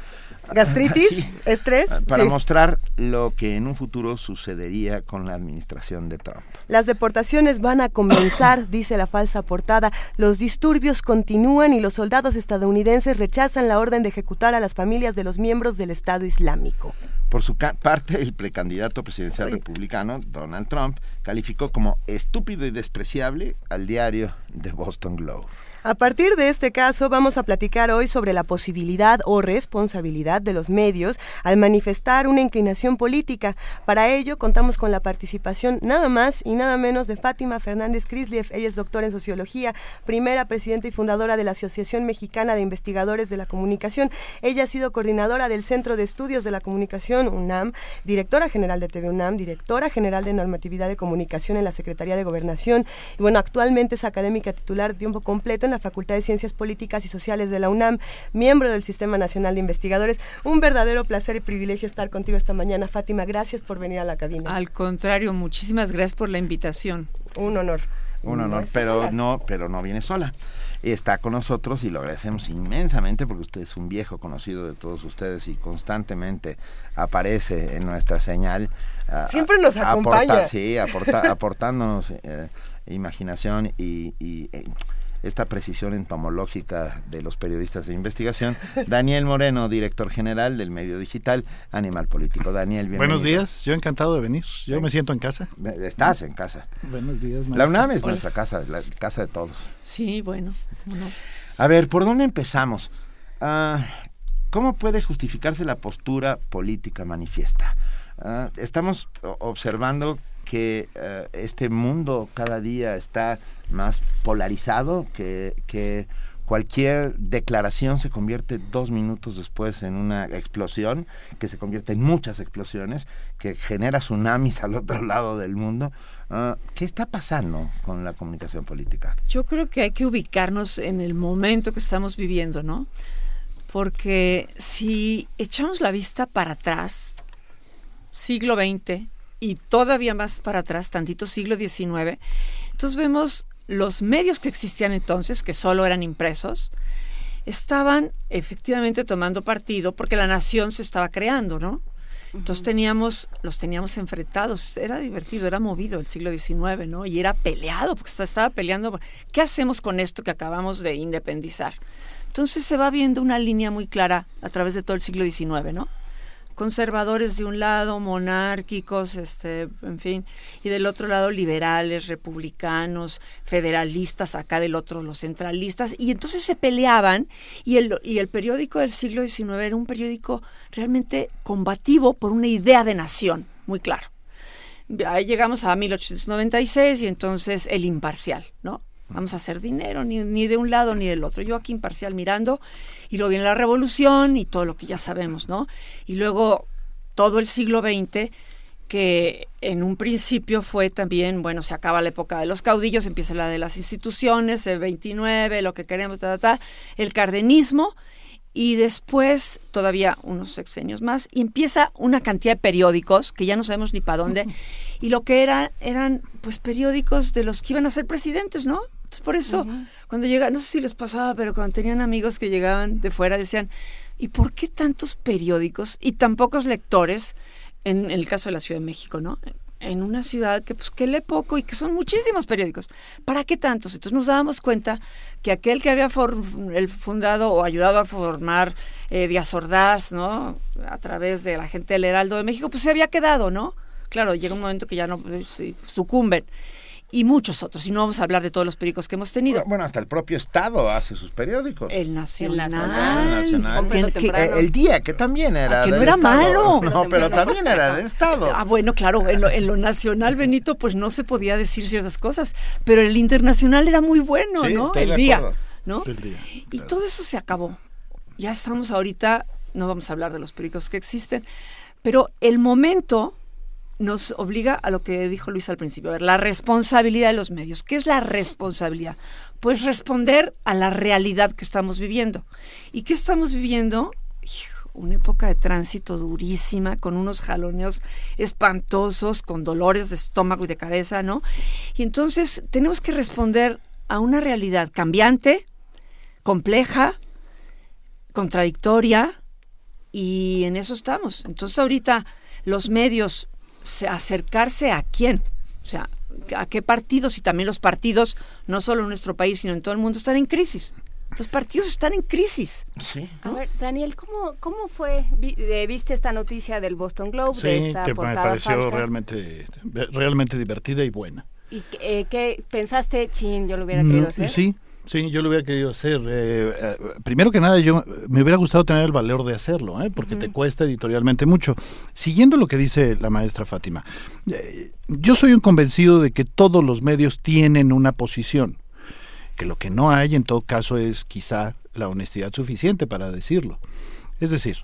¿Gastritis? ¿Estrés? Para mostrar lo que en un futuro sucedería con la administración de Trump. Las deportaciones van a comenzar, dice la falsa portada. Los disturbios continúan y los soldados estadounidenses rechazan la orden de ejecutar a las familias de los miembros del Estado Islámico. Por su parte, el precandidato presidencial republicano, Donald Trump, calificó como estúpido y despreciable al diario The Boston Globe. A partir de este caso vamos a platicar hoy sobre la posibilidad o responsabilidad de los medios al manifestar una inclinación política. Para ello contamos con la participación nada más y nada menos de Fátima Fernández Krisliev. Ella es doctora en sociología, primera presidenta y fundadora de la Asociación Mexicana de Investigadores de la Comunicación. Ella ha sido coordinadora del Centro de Estudios de la Comunicación UNAM, directora general de TV UNAM, directora general de normatividad de comunicación en la Secretaría de Gobernación y bueno, actualmente es académica titular de tiempo completo en la Facultad de Ciencias Políticas y Sociales de la UNAM, miembro del Sistema Nacional de Investigadores. Un verdadero placer y privilegio estar contigo esta mañana, Fátima. Gracias por venir a la cabina. Al contrario, muchísimas gracias por la invitación. Un honor. Un honor, pero no, pero no viene sola. Está con nosotros y lo agradecemos inmensamente porque usted es un viejo conocido de todos ustedes y constantemente aparece en nuestra señal. Siempre nos acompaña. sí, aportándonos eh, imaginación y, eh, esta precisión entomológica de los periodistas de investigación. Daniel Moreno, director general del medio digital Animal Político. Daniel, bienvenido. Buenos días, yo encantado de venir. Yo me siento en casa. Estás en casa. Buenos días. La UNAM es nuestra casa, la casa de todos. Sí, bueno. A ver, ¿por dónde empezamos? Ah, ¿cómo puede justificarse la postura política manifiesta? Ah, estamos observando que eh, este mundo cada día está más polarizado, que, que cualquier declaración se convierte dos minutos después en una explosión, que se convierte en muchas explosiones, que genera tsunamis al otro lado del mundo. Ah, ¿Qué está pasando con la comunicación política? Yo creo que hay que ubicarnos en el momento que estamos viviendo, ¿no? Porque si echamos la vista para atrás, siglo XX y todavía más para atrás, tantito siglo XIX, entonces vemos los medios que existían entonces, que solo eran impresos, estaban efectivamente tomando partido porque la nación se estaba creando, ¿no? Entonces teníamos, los teníamos enfrentados, era divertido, era movido el siglo XIX, ¿no? Y era peleado, porque estaba peleando, ¿qué hacemos con esto que acabamos de independizar? Entonces se va viendo una línea muy clara a través de todo el siglo XIX, ¿no? Conservadores de un lado, monárquicos, este, en fin, y del otro lado liberales, republicanos, federalistas, acá del otro los centralistas, y entonces se peleaban y el, y el periódico del siglo XIX era un periódico realmente combativo por una idea de nación, muy claro. Ahí llegamos a 1896 y entonces el imparcial, ¿no? Vamos a hacer dinero, ni, ni, de un lado ni del otro. Yo aquí imparcial mirando, y luego viene la revolución y todo lo que ya sabemos, ¿no? Y luego todo el siglo XX, que en un principio fue también, bueno, se acaba la época de los caudillos, empieza la de las instituciones, el 29, lo que queremos, ta, ta, el cardenismo, y después todavía unos sexenios más, y empieza una cantidad de periódicos que ya no sabemos ni para dónde, y lo que era, eran pues periódicos de los que iban a ser presidentes, ¿no? Por eso, cuando llega, no sé si les pasaba, pero cuando tenían amigos que llegaban de fuera, decían, ¿y por qué tantos periódicos y tan pocos lectores en, el caso de la Ciudad de México, ¿no? En una ciudad que pues que lee poco y que son muchísimos periódicos. ¿Para qué tantos? Entonces nos dábamos cuenta que aquel que había el fundado o ayudado a formar eh, Díaz Ordaz, ¿no? A través de la gente del Heraldo de México, pues se había quedado, ¿no? Claro, llega un momento que ya no pues, sucumben y muchos otros. Y no vamos a hablar de todos los periódicos que hemos tenido. Bueno, hasta el propio Estado hace sus periódicos. El Nacional. El, Nacional. el, Día, que también era. Ah, que no era malo. No, pero también era del Estado. Ah, bueno, claro, en lo, en lo, nacional, Benito, pues no se podía decir ciertas cosas. Pero el internacional era muy bueno, ¿no? El día, ¿no? El día. Y todo eso se acabó. Ya estamos ahorita, no vamos a hablar de los periódicos que existen, pero el momento nos obliga a lo que dijo Luis al principio, a ver, la responsabilidad de los medios. ¿Qué es la responsabilidad? Pues responder a la realidad que estamos viviendo. ¿Y qué estamos viviendo? Una época de tránsito durísima, con unos jaloneos espantosos, con dolores de estómago y de cabeza, ¿no? Y entonces tenemos que responder a una realidad cambiante, compleja, contradictoria, y en eso estamos. Entonces ahorita los medios acercarse a quién, o sea, a qué partidos y también los partidos, no solo en nuestro país, sino en todo el mundo, están en crisis. Los partidos están en crisis. Sí. A ver, Daniel, ¿cómo, cómo fue? Eh, ¿Viste esta noticia del Boston Globe? Sí, de esta que me pareció realmente, realmente divertida y buena. ¿Y eh, qué pensaste, chin, yo lo hubiera querido hacer? Sí, Sí, yo lo hubiera querido hacer. Eh, eh, primero que nada, yo me hubiera gustado tener el valor de hacerlo, ¿eh? porque te cuesta editorialmente mucho. Siguiendo lo que dice la maestra Fátima, yo soy un convencido de que todos los medios tienen una posición, que lo que no hay en todo caso es quizá la honestidad suficiente para decirlo. Es decir,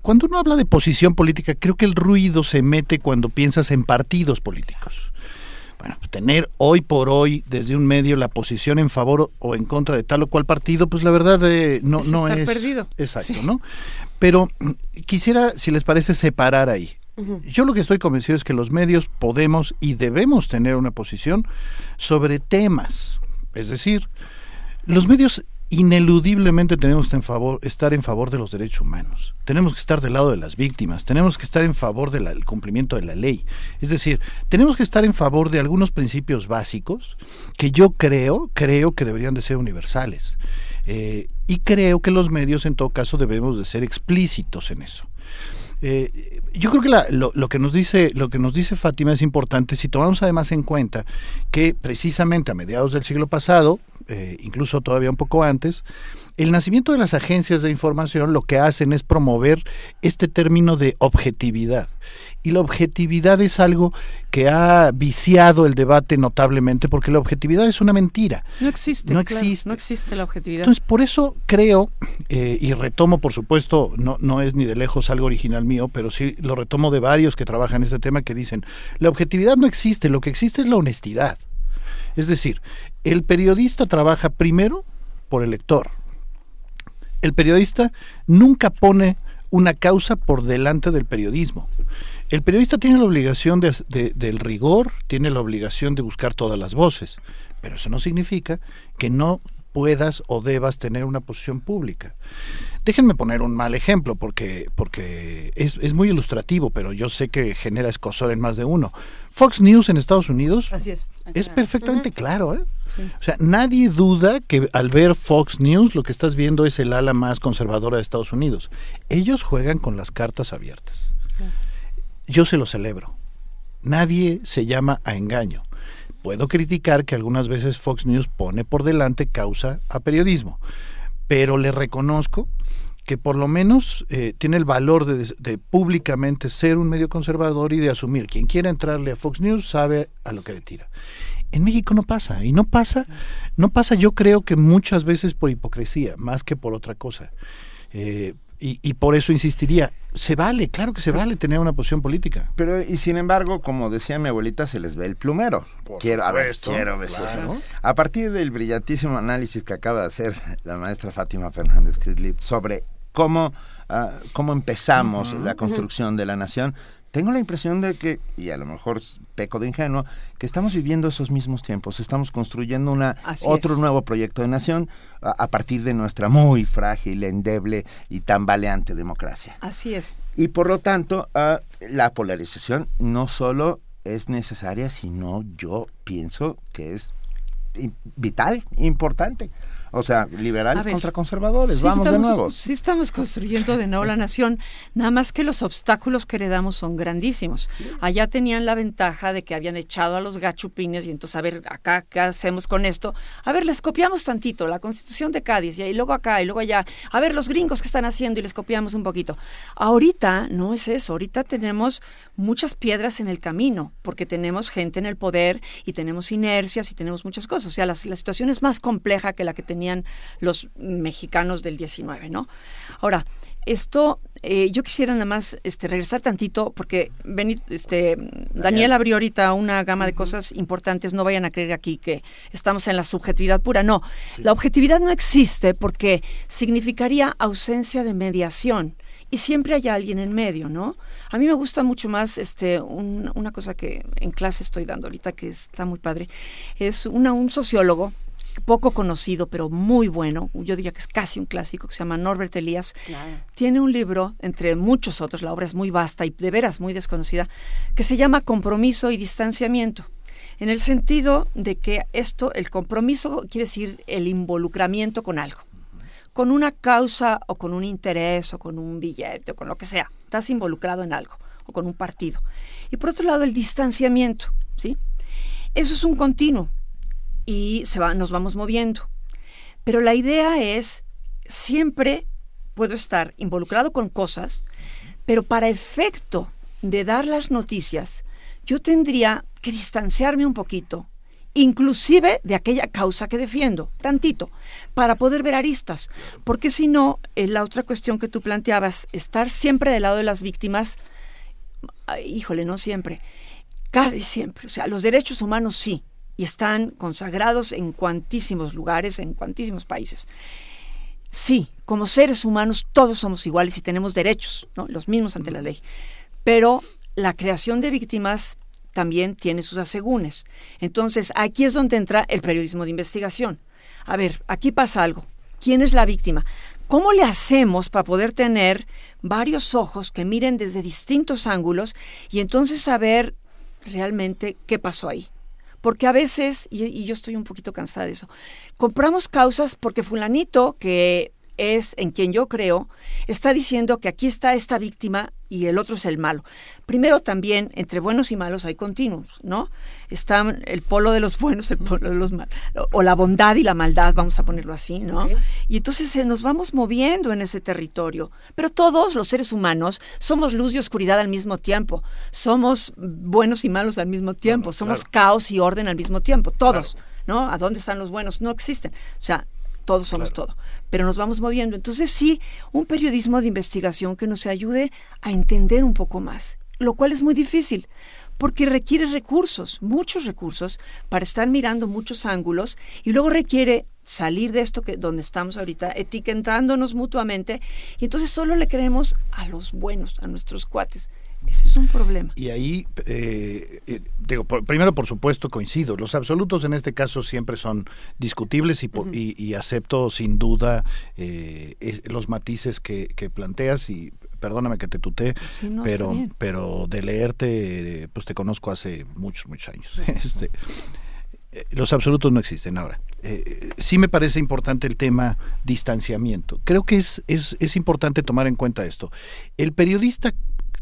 cuando uno habla de posición política, creo que el ruido se mete cuando piensas en partidos políticos bueno, tener hoy por hoy desde un medio la posición en favor o en contra de tal o cual partido, pues la verdad eh, no, no es perdido. Exacto, ¿no? Pero quisiera, si les parece, separar ahí. Yo lo que estoy convencido es que los medios podemos y debemos tener una posición sobre temas. Es decir, los medios ineludiblemente tenemos que en favor, estar en favor de los derechos humanos. Tenemos que estar del lado de las víctimas, tenemos que estar en favor del cumplimiento de la ley. Es decir, tenemos que estar en favor de algunos principios básicos que yo creo, creo que deberían de ser universales. Eh, y creo que los medios en todo caso debemos de ser explícitos en eso. Eh, yo creo que lo, lo, que nos dice lo que nos dice Fátima es importante si tomamos además en cuenta que precisamente a mediados del siglo pasado eh, incluso todavía un poco antes, el nacimiento de las agencias de información lo que hacen es promover este término de objetividad. Y la objetividad es algo que ha viciado el debate notablemente porque la objetividad es una mentira. No existe. No claro, existe. no existe la objetividad. Entonces, por eso creo, eh, y retomo, por supuesto, no, no es ni de lejos algo original mío, pero sí lo retomo de varios que trabajan en este tema que dicen, la objetividad no existe, lo que existe es la honestidad. Es decir, el periodista trabaja primero por el lector. El periodista nunca pone una causa por delante del periodismo. El periodista tiene la obligación de, de, del rigor, tiene la obligación de buscar todas las voces, pero eso no significa que no puedas o debas tener una posición pública. Déjenme poner un mal ejemplo porque, porque es, es, muy ilustrativo, pero yo sé que genera escosor en más de uno. Fox News en Estados Unidos Así es. es perfectamente uh -huh. claro. ¿eh? Sí. O sea, nadie duda que al ver Fox News lo que estás viendo es el ala más conservadora de Estados Unidos. Ellos juegan con las cartas abiertas. Claro. Yo se lo celebro. Nadie se llama a engaño. Puedo criticar que algunas veces Fox News pone por delante causa a periodismo, pero le reconozco que por lo menos eh, tiene el valor de, de, públicamente ser un medio conservador y de asumir. Quien quiera entrarle a Fox News sabe a lo que le tira. En México no pasa, y no pasa, no pasa yo creo que muchas veces por hipocresía, más que por otra cosa. Eh, y, y, por eso insistiría, se vale, claro que se vale tener una posición política. Pero, y sin embargo, como decía mi abuelita, se les ve el plumero. Por quiero, supuesto, a ver, quiero decir. Claro. A partir del brillantísimo análisis que acaba de hacer la maestra Fátima Fernández sobre cómo, uh, cómo empezamos uh -huh, la construcción de la nación, tengo la impresión de que, y a lo mejor peco de ingenuo, que estamos viviendo esos mismos tiempos, estamos construyendo una Así otro es. nuevo proyecto de nación a, a, partir de nuestra muy frágil, endeble y tambaleante democracia. Así es. Y por lo tanto, uh, la polarización no solo es necesaria, sino yo pienso que es vital, importante. O sea, liberales ver, contra conservadores, sí vamos estamos, de nuevo. Sí estamos construyendo de nuevo la nación, nada más que los obstáculos que heredamos son grandísimos. Allá tenían la ventaja de que habían echado a los gachupines y entonces, a ver, acá, ¿qué hacemos con esto? A ver, les copiamos tantito, la constitución de Cádiz, y luego acá, y luego allá. A ver, los gringos que están haciendo y les copiamos un poquito. Ahorita no es eso, ahorita tenemos muchas piedras en el camino, porque tenemos gente en el poder y tenemos inercias y tenemos muchas cosas. O sea, la, la situación es más compleja que la que teníamos tenían los mexicanos del 19, ¿no? Ahora, esto, eh, yo quisiera nada más este, regresar tantito, porque Benit, este, Daniel abrió ahorita una gama de cosas importantes, no vayan a creer aquí que estamos en la subjetividad pura, no, sí. la objetividad no existe porque significaría ausencia de mediación y siempre hay alguien en medio, ¿no? A mí me gusta mucho más este un, una cosa que en clase estoy dando ahorita que está muy padre, es una, un sociólogo poco conocido, pero muy bueno, yo diría que es casi un clásico, que se llama Norbert Elias. Claro. Tiene un libro, entre muchos otros, la obra es muy vasta y de veras muy desconocida, que se llama Compromiso y Distanciamiento. En el sentido de que esto, el compromiso quiere decir el involucramiento con algo, con una causa o con un interés o con un billete o con lo que sea. Estás involucrado en algo o con un partido. Y por otro lado, el distanciamiento, ¿sí? Eso es un continuo y se va, nos vamos moviendo. Pero la idea es, siempre puedo estar involucrado con cosas, pero para efecto de dar las noticias, yo tendría que distanciarme un poquito, inclusive de aquella causa que defiendo, tantito, para poder ver aristas. Porque si no, eh, la otra cuestión que tú planteabas, estar siempre del lado de las víctimas, ay, híjole, no siempre, casi siempre. O sea, los derechos humanos sí, y están consagrados en cuantísimos lugares, en cuantísimos países. Sí, como seres humanos todos somos iguales y tenemos derechos, ¿no? los mismos ante la ley. Pero la creación de víctimas también tiene sus asegúnes. Entonces, aquí es donde entra el periodismo de investigación. A ver, aquí pasa algo. ¿Quién es la víctima? ¿Cómo le hacemos para poder tener varios ojos que miren desde distintos ángulos y entonces saber realmente qué pasó ahí? Porque a veces, y, yo estoy un poquito cansada de eso, compramos causas porque fulanito que es en quien yo creo, está diciendo que aquí está esta víctima y el otro es el malo. Primero también, entre buenos y malos hay continuos, ¿no? Está el polo de los buenos, el polo de los malos, o la bondad y la maldad, vamos a ponerlo así, ¿no? Y entonces eh, nos vamos moviendo en ese territorio. Pero todos los seres humanos somos luz y oscuridad al mismo tiempo, somos buenos y malos al mismo tiempo, somos caos y orden al mismo tiempo, todos, ¿no? ¿A dónde están los buenos? No existen. O sea, todos somos todo, pero nos vamos moviendo. Entonces sí, un periodismo de investigación que nos ayude a entender un poco más, lo cual es muy difícil, porque requiere recursos, muchos recursos, para estar mirando muchos ángulos y luego requiere salir de esto que donde estamos ahorita, etiquetándonos mutuamente, y entonces solo le creemos a los buenos, a nuestros cuates. Ese es un problema. Y ahí, eh, eh, digo, primero por supuesto coincido. Los absolutos en este caso siempre son discutibles y, y, acepto sin duda eh, los matices que, que, planteas y perdóname que te tuté, pero, pero de leerte, pues te conozco hace muchos, muchos años. este, los absolutos no existen ahora. sí me parece importante el tema distanciamiento. Creo que es, es, es importante tomar en cuenta esto. El periodista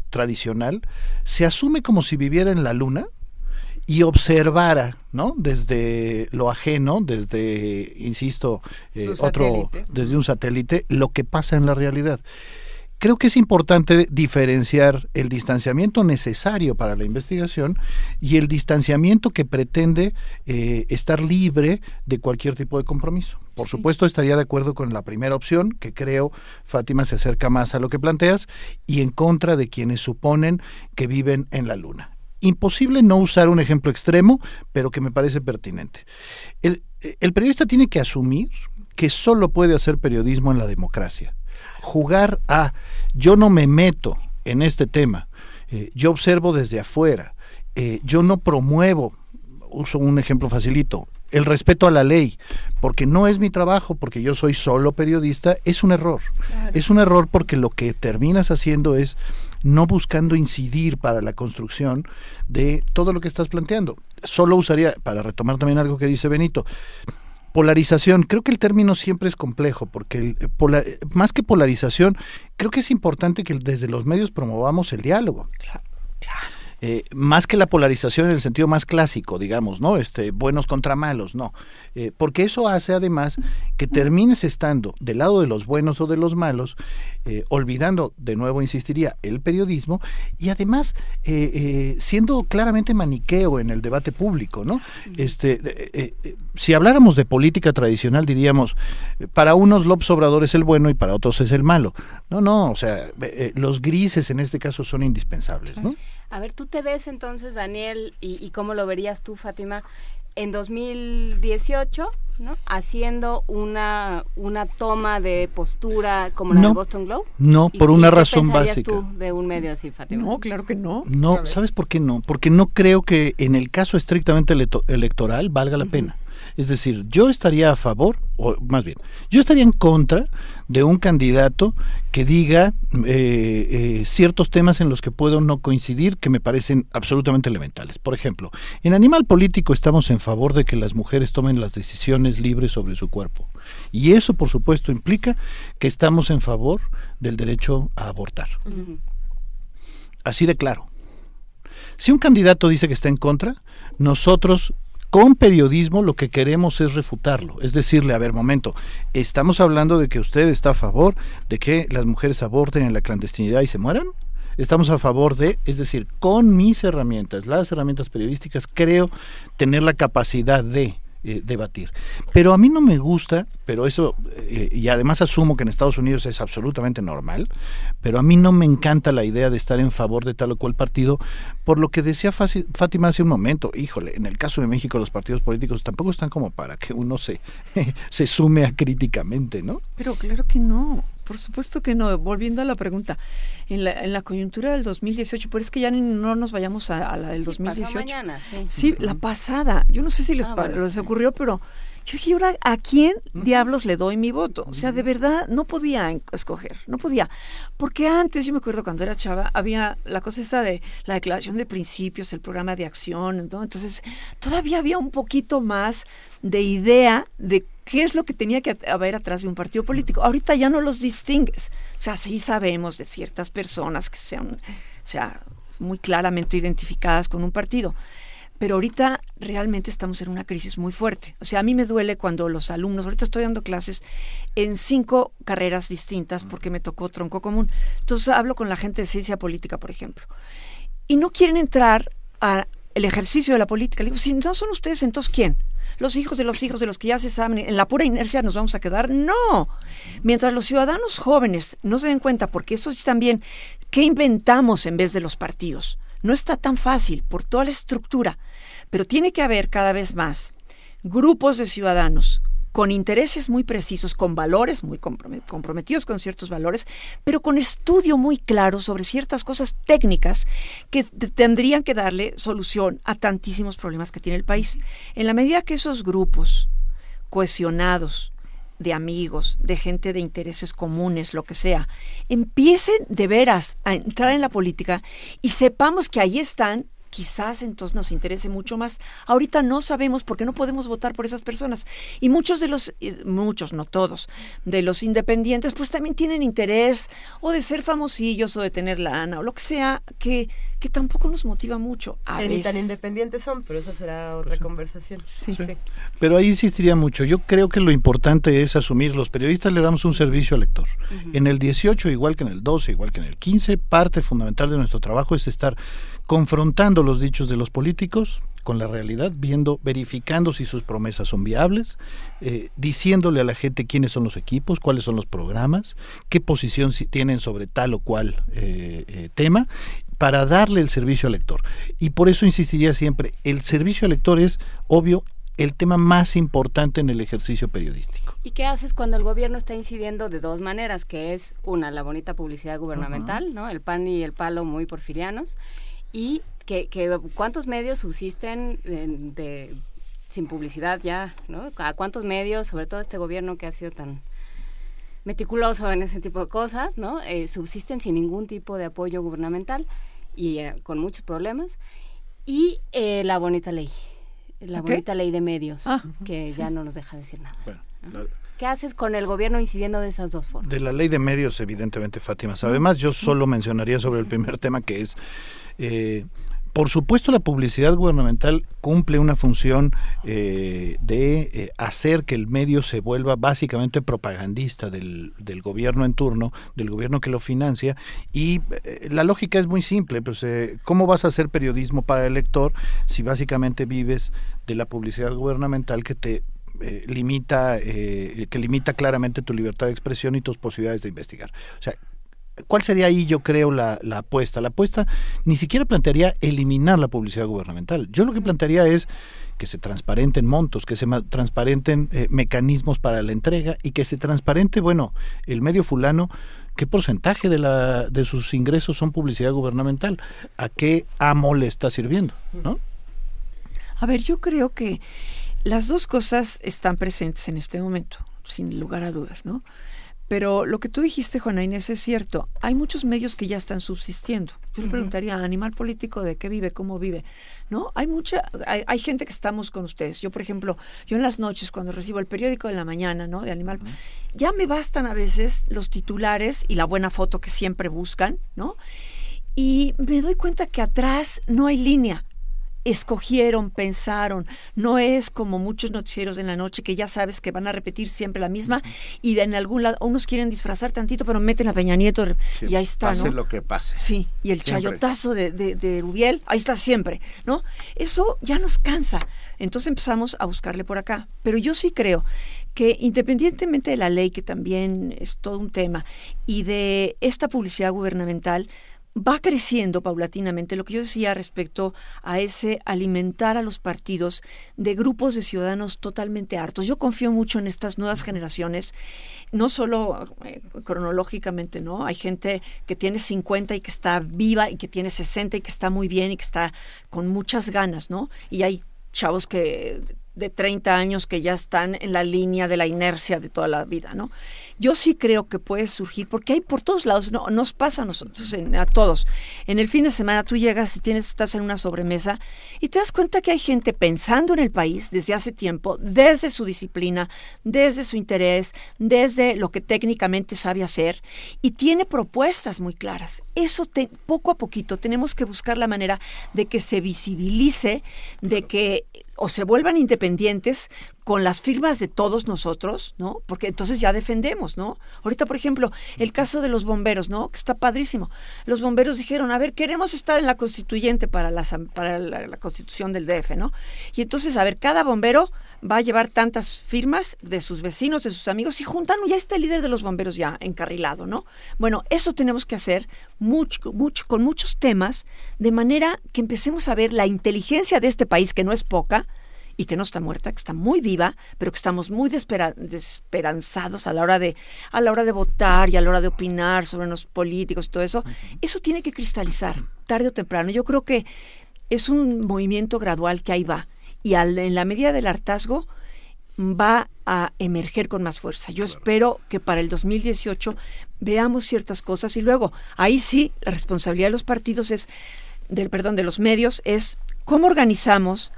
tradicional, se asume como si viviera en la luna y observara, ¿no? Desde lo ajeno, desde, insisto, eh, otro, desde un satélite, lo que pasa en la realidad. Creo que es importante diferenciar el distanciamiento necesario para la investigación y el distanciamiento que pretende eh, estar libre de cualquier tipo de compromiso. Por supuesto, estaría de acuerdo con la primera opción, que creo, Fátima, se acerca más a lo que planteas, y en contra de quienes suponen que viven en la luna. Imposible no usar un ejemplo extremo, pero que me parece pertinente. El, el periodista tiene que asumir que solo puede hacer periodismo en la democracia jugar a yo no me meto en este tema, eh, yo observo desde afuera, eh, yo no promuevo, uso un ejemplo facilito, el respeto a la ley, porque no es mi trabajo, porque yo soy solo periodista, es un error. Es un error porque lo que terminas haciendo es no buscando incidir para la construcción de todo lo que estás planteando. Solo usaría, para retomar también algo que dice Benito, Polarización, creo que el término siempre es complejo, porque el, eh, más que polarización, creo que es importante que desde los medios promovamos el diálogo. Claro, claro. Eh, más que la polarización en el sentido más clásico, digamos, ¿no? Este, buenos contra malos, no. Eh, porque eso hace además que termines estando del lado de los buenos o de los malos, eh, olvidando, de nuevo insistiría, el periodismo y además siendo claramente maniqueo en el debate público, ¿no? Este, si habláramos de política tradicional, diríamos, para unos López Obrador es el bueno y para otros es el malo. No, no, o sea, los grises en este caso son indispensables, ¿no? A ver, tú te ves entonces, Daniel, y, cómo lo verías tú, Fátima, en 2018, ¿no? Haciendo una, una toma de postura como la de Boston Globe. No, por una razón básica. tú de un medio así, Fátima? No, claro que no. No, ¿sabes por qué no? Porque no creo que en el caso estrictamente electoral valga la pena. Es decir, yo estaría a favor, o más bien, yo estaría en contra de un candidato que diga eh, eh, ciertos temas en los que puedo no coincidir que me parecen absolutamente elementales. Por ejemplo, en Animal Político estamos en favor de que las mujeres tomen las decisiones libres sobre su cuerpo. Y eso, por supuesto, implica que estamos en favor del derecho a abortar. Así de claro. Si un candidato dice que está en contra, nosotros con periodismo lo que queremos es refutarlo, es decirle, a ver, momento, estamos hablando de que usted está a favor de que las mujeres aborten en la clandestinidad y se mueran. Estamos a favor de, es decir, con mis herramientas, las herramientas periodísticas, creo tener la capacidad de eh, debatir. Pero a mí no me gusta, pero eso, eh, y además asumo que en Estados Unidos es absolutamente normal, pero a mí no me encanta la idea de estar en favor de tal o cual partido, por lo que decía Fátima hace un momento, híjole, en el caso de México los partidos políticos tampoco están como para que uno se, se sume a críticamente, ¿no? Pero claro que no. Por supuesto que no. Volviendo a la pregunta, en la, en la coyuntura del 2018, pero es que ya no nos vayamos a, la del 2018. Mañana, sí. sí, la pasada. Yo no sé si les, ah, les ocurrió, pero yo dije, ahora a quién diablos le doy mi voto? O sea, de verdad no podía escoger, no podía. Porque antes, yo me acuerdo cuando era chava, había la cosa esta de la declaración de principios, el programa de acción, ¿no? entonces todavía había un poquito más de idea de qué es lo que tenía que haber atrás de un partido político. Ahorita ya no los distingues. O sea, sí sabemos de ciertas personas que sean, o sea, muy claramente identificadas con un partido. Pero ahorita realmente estamos en una crisis muy fuerte. O sea, a mí me duele cuando los alumnos, ahorita estoy dando clases en cinco carreras distintas porque me tocó tronco común. Entonces hablo con la gente de ciencia política, por ejemplo. Y no quieren entrar al ejercicio de la política. Le digo, si no son ustedes, entonces ¿quién? los hijos de los hijos de los que ya se saben, en la pura inercia nos vamos a quedar. No. Mientras los ciudadanos jóvenes no se den cuenta, porque eso sí también, ¿qué inventamos en vez de los partidos? No está tan fácil por toda la estructura, pero tiene que haber cada vez más grupos de ciudadanos con intereses muy precisos, con valores muy comprometidos con ciertos valores, pero con estudio muy claro sobre ciertas cosas técnicas que tendrían que darle solución a tantísimos problemas que tiene el país. En la medida que esos grupos cohesionados, de amigos, de gente de intereses comunes, lo que sea, empiecen de veras a entrar en la política y sepamos que ahí están quizás entonces nos interese mucho más. Ahorita no sabemos porque no podemos votar por esas personas. Y muchos de los, eh, muchos, no todos, de los independientes, pues también tienen interés o de ser famosillos o de tener lana o lo que sea, que, que tampoco nos motiva mucho. A Ni tan independientes son, pero esa será otra pues conversación. Sí. Pero ahí insistiría mucho. Yo creo que lo importante es asumir, los periodistas le damos un servicio al lector. En el 18, igual que en el 12, igual que en el 15, parte fundamental de nuestro trabajo es estar confrontando los dichos de los políticos con la realidad, viendo, verificando si sus promesas son viables, eh, diciéndole a la gente quiénes son los equipos, cuáles son los programas, qué posición tienen sobre tal o cual eh, eh, tema, para darle el servicio al lector. Y por eso insistiría siempre, el servicio al lector es, obvio, el tema más importante en el ejercicio periodístico. ¿Y qué haces cuando el gobierno está incidiendo de dos maneras? Que es, una, la bonita publicidad gubernamental, ¿no? El pan y el palo muy porfirianos y que, que cuántos medios subsisten de, sin publicidad ya, ¿no? ¿A cuántos medios, sobre todo este gobierno que ha sido tan meticuloso en ese tipo de cosas, ¿no? Eh, subsisten sin ningún tipo de apoyo gubernamental y eh, con muchos problemas. Y eh, la bonita ley, la bonita ley de medios, ah, que ya no nos deja decir nada. ¿Qué haces con el gobierno incidiendo de esas dos formas? De la ley de medios, evidentemente, Fátima sabe más. Yo solo mencionaría sobre el primer tema, que es eh, por supuesto, la publicidad gubernamental cumple una función eh, de eh, hacer que el medio se vuelva básicamente propagandista del, gobierno en turno, del gobierno que lo financia. Y la lógica es muy simple, pues, ¿cómo vas a hacer periodismo para el lector si básicamente vives de la publicidad gubernamental que te limita, que limita claramente tu libertad de expresión y tus posibilidades de investigar. O sea, ¿Cuál sería ahí, yo creo, la, apuesta? La apuesta ni siquiera plantearía eliminar la publicidad gubernamental. Yo lo que plantearía es que se transparenten montos, que se transparenten eh, mecanismos para la entrega y que se transparente, bueno, el medio fulano, qué porcentaje de, la, de sus ingresos son publicidad gubernamental, a qué amo le está sirviendo, ¿no? A ver, yo creo que las dos cosas están presentes en este momento, sin lugar a dudas, ¿no? Pero lo que tú dijiste, Juana Inés, es cierto. Hay muchos medios que ya están subsistiendo. Yo le preguntaría, ¿animal político de qué vive? ¿Cómo vive? ¿No? Hay mucha, hay, gente que estamos con ustedes. Yo, por ejemplo, yo en las noches, cuando recibo el periódico de la mañana, ¿no? De Animal, ya me bastan a veces los titulares y la buena foto que siempre buscan, ¿no? Y me doy cuenta que atrás no hay línea escogieron, pensaron. No es como muchos noticieros en la noche que ya sabes que van a repetir siempre la misma y de en algún lado unos quieren disfrazar tantito, pero meten a Peña Nieto y ahí está, pase lo que pase. Sí, y el chayotazo de, de, de, Rubiel, ahí está siempre, ¿no? Eso ya nos cansa. Entonces empezamos a buscarle por acá. Pero yo sí creo que independientemente de la ley, que también es todo un tema, y de esta publicidad gubernamental, va creciendo paulatinamente lo que yo decía respecto a ese alimentar a los partidos de grupos de ciudadanos totalmente hartos. Yo confío mucho en estas nuevas generaciones, no solo eh, cronológicamente, ¿no? Hay gente que tiene 50 y que está viva y que tiene 60 y que está muy bien y que está con muchas ganas, ¿no? Y hay chavos que de 30 años que ya están en la línea de la inercia de toda la vida, ¿no? Yo sí creo que puede surgir, porque hay por todos lados, no, nos pasa a nosotros, a todos. En el fin de semana tú llegas y tienes, estás en una sobremesa y te das cuenta que hay gente pensando en el país desde hace tiempo, desde su disciplina, desde su interés, desde lo que técnicamente sabe hacer y tiene propuestas muy claras. Eso poco a poquito tenemos que buscar la manera de que se visibilice, de que o se vuelvan independientes con las firmas de todos nosotros, ¿no? Porque entonces ya defendemos, ¿no? Ahorita, por ejemplo, el caso de los bomberos, ¿no? Que está padrísimo. Los bomberos dijeron, a ver, queremos estar en la constituyente para, la, para la, constitución del DF, ¿no? Y entonces, a ver, cada bombero va a llevar tantas firmas de sus vecinos, de sus amigos, y juntan, ya está el líder de los bomberos ya encarrilado, ¿no? Bueno, eso tenemos que hacer mucho, con muchos temas, de manera que empecemos a ver la inteligencia de este país, que no es poca, y que no está muerta, que está muy viva, pero que estamos muy desesperanzados a la hora de a la hora de votar y a la hora de opinar sobre los políticos y todo eso, eso tiene que cristalizar tarde o temprano. Yo creo que es un movimiento gradual que ahí va y en la medida del hartazgo va a emerger con más fuerza. Yo espero que para el 2018 veamos ciertas cosas y luego ahí sí la responsabilidad de los partidos es del perdón de los medios es cómo organizamos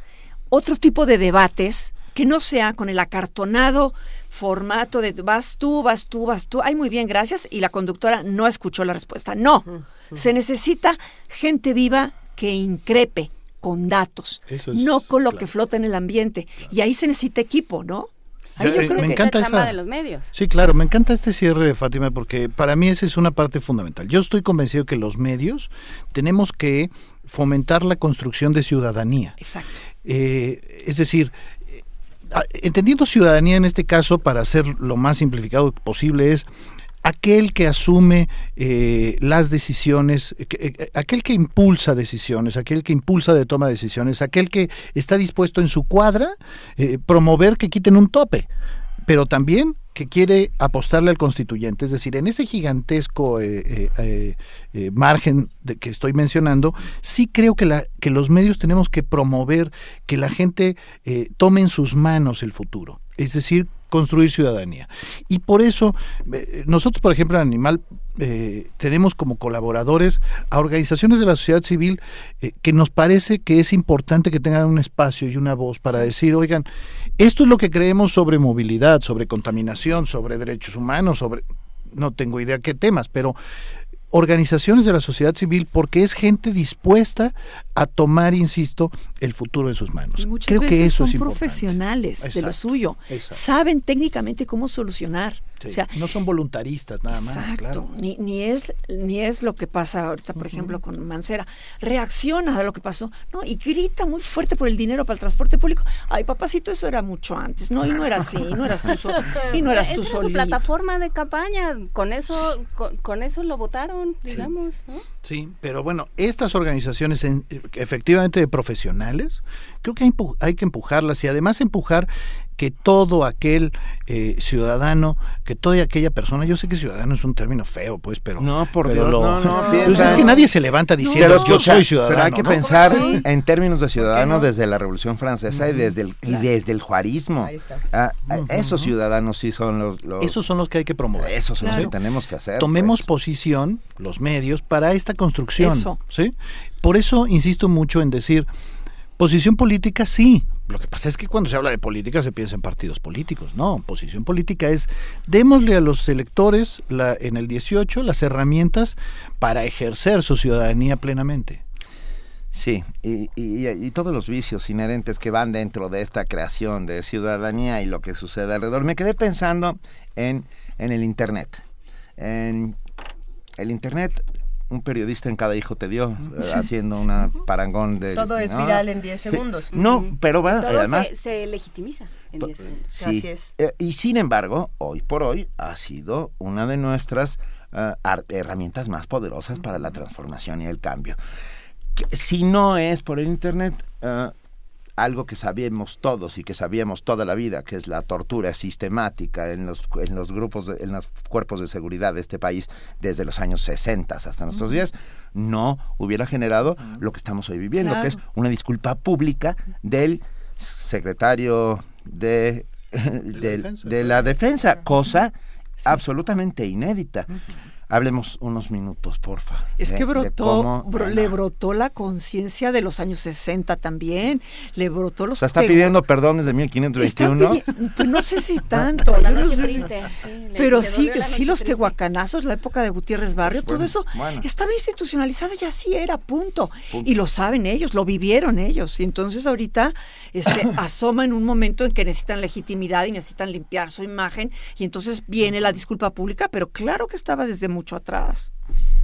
otro tipo de debates que no sea con el acartonado formato de vas tú, vas tú, vas tú. Ay, muy bien, gracias. Y la conductora no escuchó la respuesta. No, se necesita gente viva que increpe con datos, no con lo que flota en el ambiente. Y ahí se necesita equipo, ¿no? Ahí yo creo me que encanta la chamba de los medios. Sí, claro, me encanta este cierre, Fátima, porque para mí esa es una parte fundamental. Yo estoy convencido que los medios tenemos que fomentar la construcción de ciudadanía. Exacto. Eh, es decir, eh, entendiendo ciudadanía en este caso, para hacer lo más simplificado posible, es aquel que asume eh, las decisiones, aquel que impulsa decisiones, aquel que impulsa de toma de decisiones, aquel que está dispuesto en su cuadra promover que quiten un tope, pero también que quiere apostarle al constituyente, es decir, en ese gigantesco eh, eh, eh, margen de que estoy mencionando, sí creo que, la, que los medios tenemos que promover que la gente tome en sus manos el futuro, es decir, construir ciudadanía. Y por eso, nosotros, por ejemplo, en Animal, tenemos como colaboradores a organizaciones de la sociedad civil que nos parece que es importante que tengan un espacio y una voz para decir, oigan, esto es lo que creemos sobre movilidad, sobre contaminación, sobre derechos humanos, sobre no tengo idea qué temas, pero organizaciones de la sociedad civil porque es gente dispuesta a tomar, insisto, el futuro en sus manos. Creo que eso son profesionales de lo suyo, saben técnicamente cómo solucionar. O sea, no son voluntaristas nada más. Exacto, ni, ni, es, ni es lo que pasa ahorita, por ejemplo, con Mancera. Reacciona a lo que pasó no y grita muy fuerte por el dinero para el transporte público. Ay, papacito, eso era mucho antes. No, y no era así, no eras tú, y no eras tú Esa su plataforma de campaña, con eso, con eso lo votaron digamos. Sí, pero bueno, estas organizaciones efectivamente de profesionales, creo que hay, que empujarlas y además empujar que todo aquel eh, ciudadano, que toda aquella persona, yo sé que ciudadano es un término feo, pues, pero no, por Dios, no, no, pues es que nadie se levanta diciendo yo soy ciudadano. Pero hay que pensar en términos de ciudadano desde la Revolución Francesa y desde el y desde el juarismo. Ah, ah, esos ciudadanos sí son los, esos son los que hay que promover. Esos son los que tenemos que hacer. Tomemos pues. posición los medios para esta construcción, ¿sí? Por eso insisto mucho en decir Posición política sí. Lo que pasa es que cuando se habla de política se piensa en partidos políticos. No, posición política es démosle a los electores la, en el 18 las herramientas para ejercer su ciudadanía plenamente. Sí, y, y, todos los vicios inherentes que van dentro de esta creación de ciudadanía y lo que sucede alrededor. Me quedé pensando en, en el Internet. En el Internet un periodista en cada hijo te dio, eh, haciendo una parangón de... Todo es viral en 10 segundos. No, pero bueno, además... Se, se, legitimiza en 10 segundos. Sí. Así es. Eh, y sin embargo, hoy por hoy ha sido una de nuestras uh, herramientas más poderosas para la transformación y el cambio. si no es por el Internet, uh, algo que sabíamos todos y que sabíamos toda la vida, que es la tortura sistemática en los, en los grupos, en los cuerpos de seguridad de este país desde los años 60 hasta nuestros días, no hubiera generado lo que estamos hoy viviendo, que es una disculpa pública del secretario de, de, la, defensa, cosa absolutamente inédita. Hablemos unos minutos, porfa. Es que brotó, le brotó la conciencia de los años 60 también, le brotó los... O sea, está pidiendo perdón desde 1521. Pues no sé si tanto. pero sí, sí los tehuacanazos, la época de Gutiérrez Barrio, todo eso estaba institucionalizado y así era, punto. Y lo saben ellos, lo vivieron ellos. Y entonces ahorita este, asoma en un momento en que necesitan legitimidad y necesitan limpiar su imagen y entonces viene la disculpa pública, pero claro que estaba desde mucho atrás.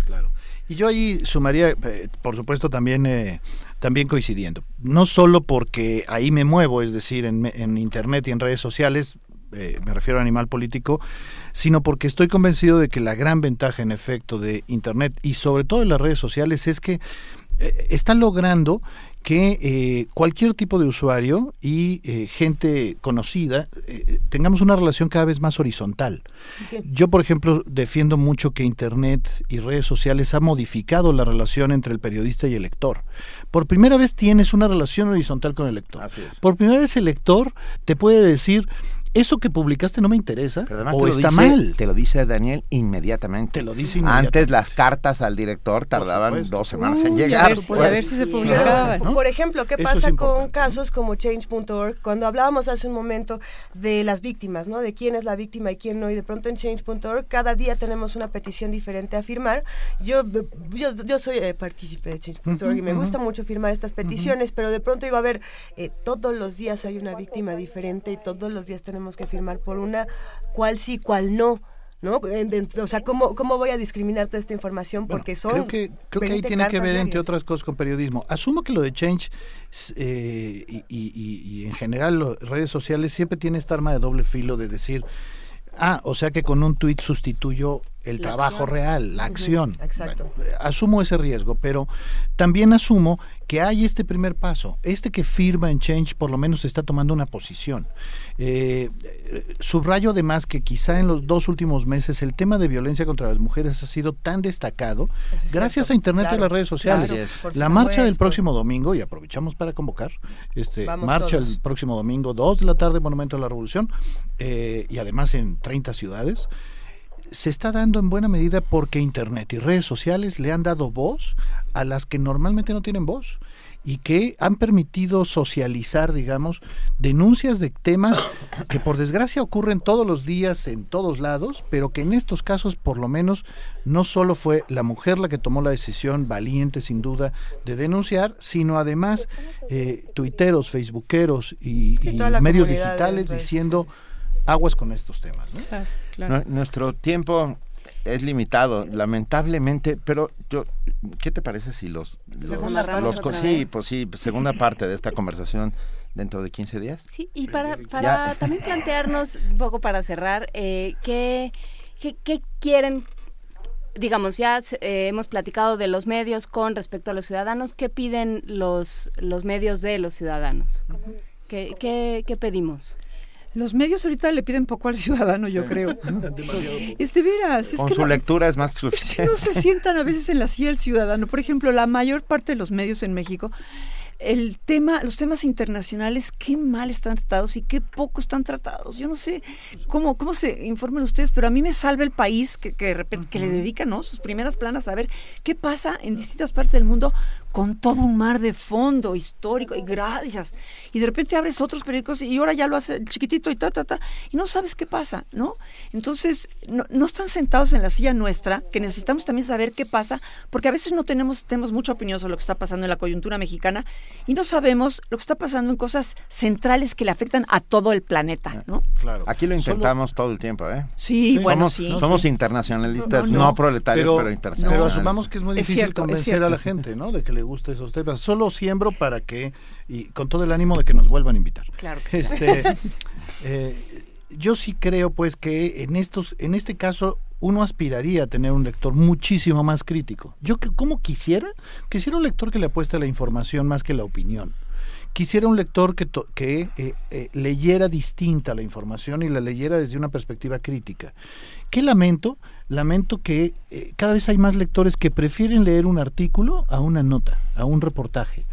Claro. Y yo ahí sumaría, eh, por supuesto, también, eh, también coincidiendo. No solo porque ahí me muevo, es decir, en, Internet y en redes sociales, eh, me refiero a animal político, sino porque estoy convencido de que la gran ventaja, en efecto, de Internet y sobre todo de las redes sociales es que están logrando que eh, cualquier tipo de usuario y eh, gente conocida eh, tengamos una relación cada vez más horizontal. Yo, por ejemplo, defiendo mucho que Internet y redes sociales ha modificado la relación entre el periodista y el lector. Por primera vez tienes una relación horizontal con el lector. Por primera vez el lector te puede decir, eso que publicaste no me interesa o está mal. Te lo dice Daniel inmediatamente. Te lo dice inmediatamente. Antes las cartas al director tardaban dos semanas en llegar. A ver, si se publicaba. Por ejemplo, ¿qué pasa con casos como Change.org? Cuando hablábamos hace un momento de las víctimas, ¿no? De quién es la víctima y quién no. Y de pronto en Change.org cada día tenemos una petición diferente a firmar. Yo, yo, yo soy eh, partícipe de Change.org y me gusta mucho firmar estas peticiones, pero de pronto digo, a ver, eh, todos los días hay una víctima diferente y todos los días tenemos que firmar por una, cuál sí, cuál no. ¿no? O sea, ¿cómo, ¿cómo voy a discriminar toda esta información? Porque son... Creo que, creo que ahí tiene que ver, entre otras cosas, con periodismo. Asumo que lo de Change eh, y, y, y, en general las redes sociales siempre tiene esta arma de doble filo de decir, ah, o sea que con un tuit sustituyo el trabajo real, la acción. exacto. asumo ese riesgo, pero también asumo que hay este primer paso. Este que firma en Change por lo menos está tomando una posición. Eh, subrayo además que quizá en los dos últimos meses el tema de violencia contra las mujeres ha sido tan destacado gracias a Internet y las redes sociales. la marcha del próximo domingo, y aprovechamos para convocar, este marcha el próximo domingo, 2 de la tarde, Monumento a la Revolución, eh, y además en 30 ciudades se está dando en buena medida porque Internet y redes sociales le han dado voz a las que normalmente no tienen voz y que han permitido socializar, digamos, denuncias de temas que por desgracia ocurren todos los días en todos lados, pero que en estos casos por lo menos no solo fue la mujer la que tomó la decisión valiente sin duda de denunciar, sino además eh, tuiteros, facebookeros y, medios digitales diciendo aguas con estos temas. Nuestro tiempo es limitado, lamentablemente, pero yo, ¿qué te parece si los, los, sí, pues sí, segunda parte de esta conversación dentro de 15 días? Sí, y para, para también plantearnos un poco para cerrar, eh, ¿qué, qué, quieren digamos, ya eh, hemos platicado de los medios con respecto a los ciudadanos. ¿Qué piden los, los medios de los ciudadanos? ¿Qué, qué, qué pedimos? Los medios ahorita le piden poco al ciudadano, yo creo. este veras, Con su lectura es más que suficiente. no se sientan a veces en la silla del ciudadano. Por ejemplo, la mayor parte de los medios en México el tema, los temas internacionales, qué mal están tratados y qué poco están tratados. Yo no sé cómo, cómo se informan ustedes, pero a mí me salva el país que, que, que le dedica ¿no? sus primeras planas a ver qué pasa en distintas partes del mundo con todo un mar de fondo histórico y gracias. Y de repente abres otros periódicos y ahora ya lo hace chiquitito y ta, ta, ta, y no sabes qué pasa, ¿no? Entonces, no, no están sentados en la silla nuestra, que necesitamos también saber qué pasa, porque a veces no tenemos, tenemos mucha opinión sobre lo que está pasando en la coyuntura mexicana y no sabemos lo que está pasando en cosas centrales que le afectan a todo el planeta, ¿no? Claro. Aquí lo intentamos todo el tiempo, ¿eh? Sí, bueno, somos, sí. Somos internacionalistas, no, proletarios, pero, internacionalistas. Pero asumamos que es muy difícil convencer a la gente, ¿no? De que le guste esos temas. Solo siembro para que, y con todo el ánimo de que nos vuelvan a invitar. Claro. Este, eh, yo sí creo, pues, que en estos, en este caso, uno aspiraría a tener un lector muchísimo más crítico. Yo que como quisiera, quisiera un lector que le apueste a la información más que la opinión. Quisiera un lector que, que eh, eh, leyera distinta la información y la leyera desde una perspectiva crítica. ¿Qué lamento? Lamento que eh, cada vez hay más lectores que prefieren leer un artículo a una nota, a un reportaje,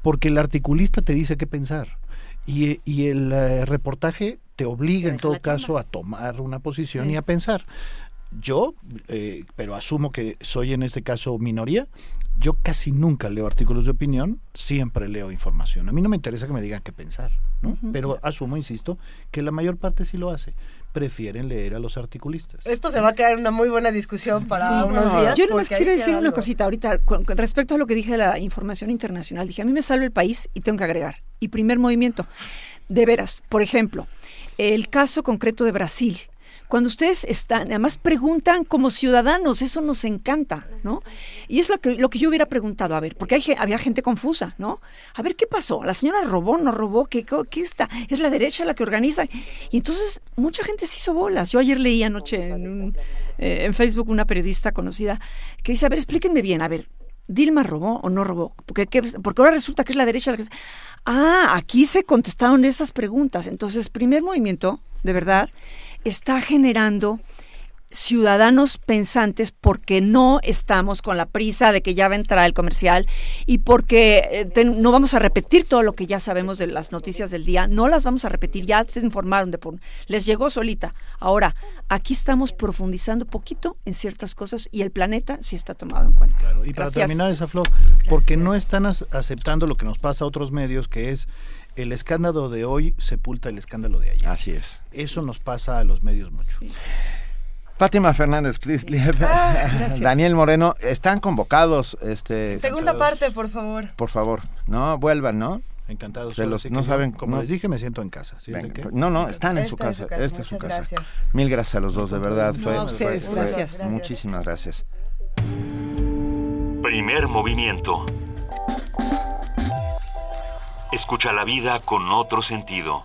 porque el articulista te dice qué pensar y, y el reportaje te obliga en todo caso a tomar una posición y a pensar. Yo, eh, pero asumo que soy en este caso minoría, yo casi nunca leo artículos de opinión, siempre leo información. A mí no me interesa que me digan qué pensar, ¿no? Pero asumo, insisto, que la mayor parte sí lo hace. Prefieren leer a los articulistas. Esto se va a quedar una muy buena discusión para unos días. Yo nomás quisiera decir una cosita ahorita con, con respecto a lo que dije de la información internacional. Dije, a mí me salva el país y tengo que agregar. Y primer movimiento, de veras, por ejemplo, el caso concreto de Brasil. Cuando ustedes están, además preguntan como ciudadanos, eso nos encanta, ¿no? Y es lo que, lo que yo hubiera preguntado, a ver, porque hay, había gente confusa, ¿no? A ver, ¿qué pasó? ¿La señora robó, no robó? ¿Qué, qué está? ¿Es la derecha la que organiza? Y entonces mucha gente se hizo bolas. Yo ayer leí anoche en, un- eh, Facebook una periodista conocida que dice, a ver, explíquenme bien, a ver, ¿Dilma robó o no robó? Porque, ¿qué- porque ahora resulta que es la derecha la que... Ah, aquí se contestaron esas preguntas. Entonces, primer movimiento, de verdad, está generando ciudadanos pensantes porque no estamos con la prisa de que ya va a entrar el comercial y porque eh, no vamos a repetir todo lo que ya sabemos de las noticias del día, no las vamos a repetir, ya se informaron de por les llegó solita. Ahora, aquí estamos profundizando poquito en ciertas cosas y el planeta sí está tomado en cuenta. Y para Gracias. terminar esa flor, porque no están aceptando lo que nos pasa a otros medios, que es el escándalo de hoy sepulta el escándalo de ayer. Así es. Eso nos pasa a los medios mucho. Fátima Fernández, please. Ah, gracias. Daniel Moreno, están convocados, este, Segunda parte, por favor. por favor, no vuelvan, ¿no? Encantados. Los, sí que no yo, saben como no- les dije, me siento en casa. ¿sí? No, no, están en su Esta es casa. su casa, Esta es su casa. gracias. Mil gracias a los dos, de verdad. No, fue, a ustedes, fue- gracias. fue- Muchísimas gracias. Primer movimiento. Escucha la vida con otro sentido.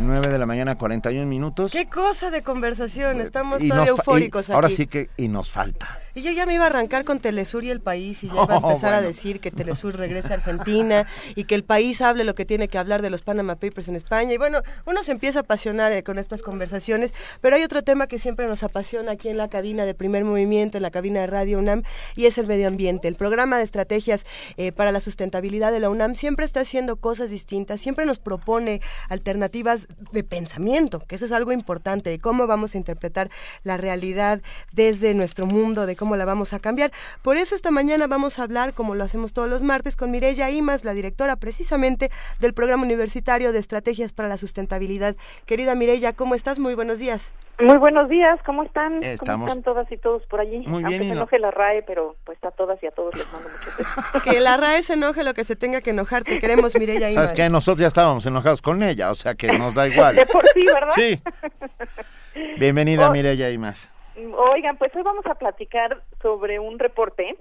9 de la mañana, 41 minutos. Qué cosa de conversación, estamos Y todavía eufóricos Ahora aquí. sí que, y nos falta. Y yo ya me iba a arrancar con Telesur y el país y ya iba a Oh, empezar a decir que Telesur regrese a Argentina y que el país hable lo que tiene que hablar de los Panama Papers en España. Y bueno, uno se empieza a apasionar eh, con estas conversaciones, pero hay otro tema que siempre nos apasiona aquí en la cabina de primer movimiento, en la cabina de Radio UNAM, y es el medio ambiente. El programa de estrategias eh, para la sustentabilidad de la UNAM siempre está haciendo cosas distintas, siempre nos propone alternativas de pensamiento, que eso es algo importante, de cómo vamos a interpretar la realidad desde nuestro mundo, de cómo la vamos a cambiar. Por eso esta mañana vamos a hablar, como lo hacemos todos los martes, con Mireya Imas, la directora precisamente del Programa Universitario de Estrategias para la Sustentabilidad. Querida Mireya, ¿cómo estás? Muy buenos días. Muy buenos días, ¿cómo están? Estamos- ¿Cómo están todas y todos por allí? Muy Aunque bien, se no- enoje la RAE, pero pues a todas y a todos les mando muchos besos. Que la RAE se enoje lo que se tenga que enojar. Te queremos, Mireya Imas. ¿Sabes qué? Nosotros ya estábamos enojados con ella, o sea que nos da igual. De por sí, ¿verdad? Sí. Bienvenida, Oh. Mireya y más. Oigan, pues hoy vamos a platicar sobre un reporte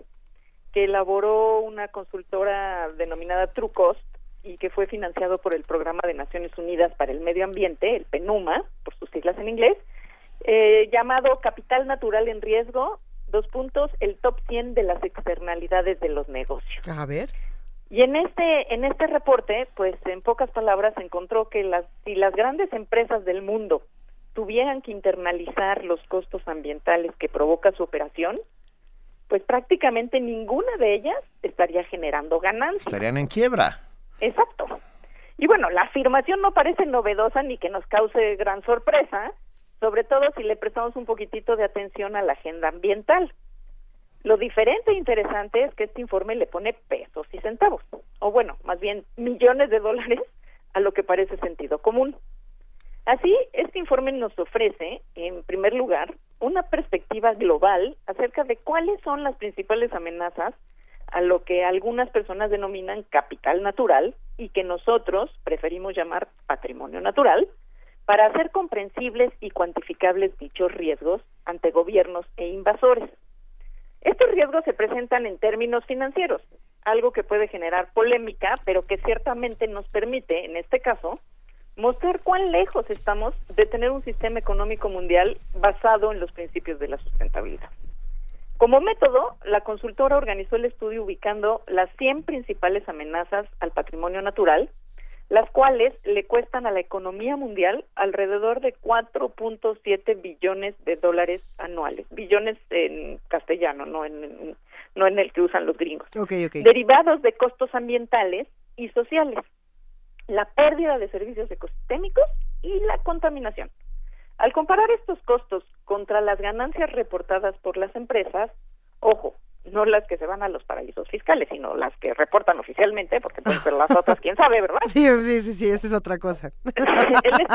que elaboró una consultora denominada Trucost y que fue financiado por el Programa de Naciones Unidas para el Medio Ambiente, el PENUMA, por sus siglas en inglés, eh, llamado Capital Natural en Riesgo, dos puntos, el top 100 de las externalidades de los negocios. A ver. Y en este en este reporte, pues en pocas palabras se encontró que las si las grandes empresas del mundo tuvieran que internalizar los costos ambientales que provoca su operación, pues prácticamente ninguna de ellas estaría generando ganancias. Estarían en quiebra. Exacto. Y bueno, la afirmación no parece novedosa ni que nos cause gran sorpresa, sobre todo si le prestamos un poquitito de atención a la agenda ambiental. Lo diferente e interesante es que este informe le pone pesos y centavos, o bueno, más bien millones de dólares a lo que parece sentido común. Así, este informe nos ofrece, en primer lugar, una perspectiva global acerca de cuáles son las principales amenazas a lo que algunas personas denominan capital natural y que nosotros preferimos llamar patrimonio natural, para hacer comprensibles y cuantificables dichos riesgos ante gobiernos e invasores. Estos riesgos se presentan en términos financieros, algo que puede generar polémica, pero que ciertamente nos permite, en este caso, mostrar cuán lejos estamos de tener un sistema económico mundial basado en los principios de la sustentabilidad. Como método, la consultora organizó el estudio ubicando las 100 principales amenazas al patrimonio natural, las cuales le cuestan a la economía mundial alrededor de 4.7 billones de dólares anuales. Billones en castellano, no en, en- no en el que usan los gringos. Okay, okay. Derivados de costos ambientales y sociales, la pérdida de servicios ecosistémicos y la contaminación. Al comparar estos costos contra las ganancias reportadas por las empresas, ojo, no las que se van a los paraísos fiscales, sino las que reportan oficialmente, porque pueden ser las otras, quién sabe, ¿verdad? Sí, sí, sí, sí, esa es otra cosa. el,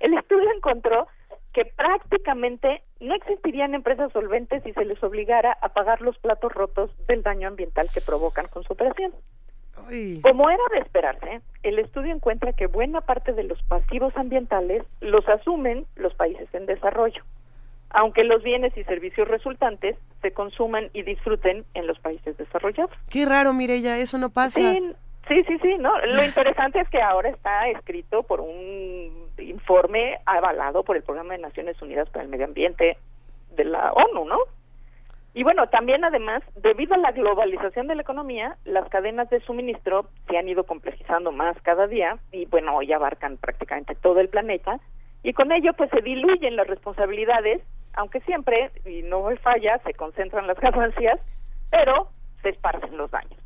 el estudio encontró que prácticamente no existirían empresas solventes si se les obligara a pagar los platos rotos del daño ambiental que provocan con su operación. Como era de esperarse, el estudio encuentra que buena parte de los pasivos ambientales los asumen los países en desarrollo, aunque los bienes y servicios resultantes se consuman y disfruten en los países desarrollados. Qué raro, Mireya, eso no pasa. Sí, sí, sí, ¿no? Lo interesante es que ahora está escrito por un informe avalado por el Programa de Naciones Unidas para el Medio Ambiente de la ONU, ¿no? Y bueno, también además, debido a la globalización de la economía, las cadenas de suministro se han ido complejizando más cada día y bueno, hoy abarcan prácticamente todo el planeta y con ello pues se diluyen las responsabilidades, aunque siempre, y no falla, se concentran las ganancias, pero se esparcen los daños.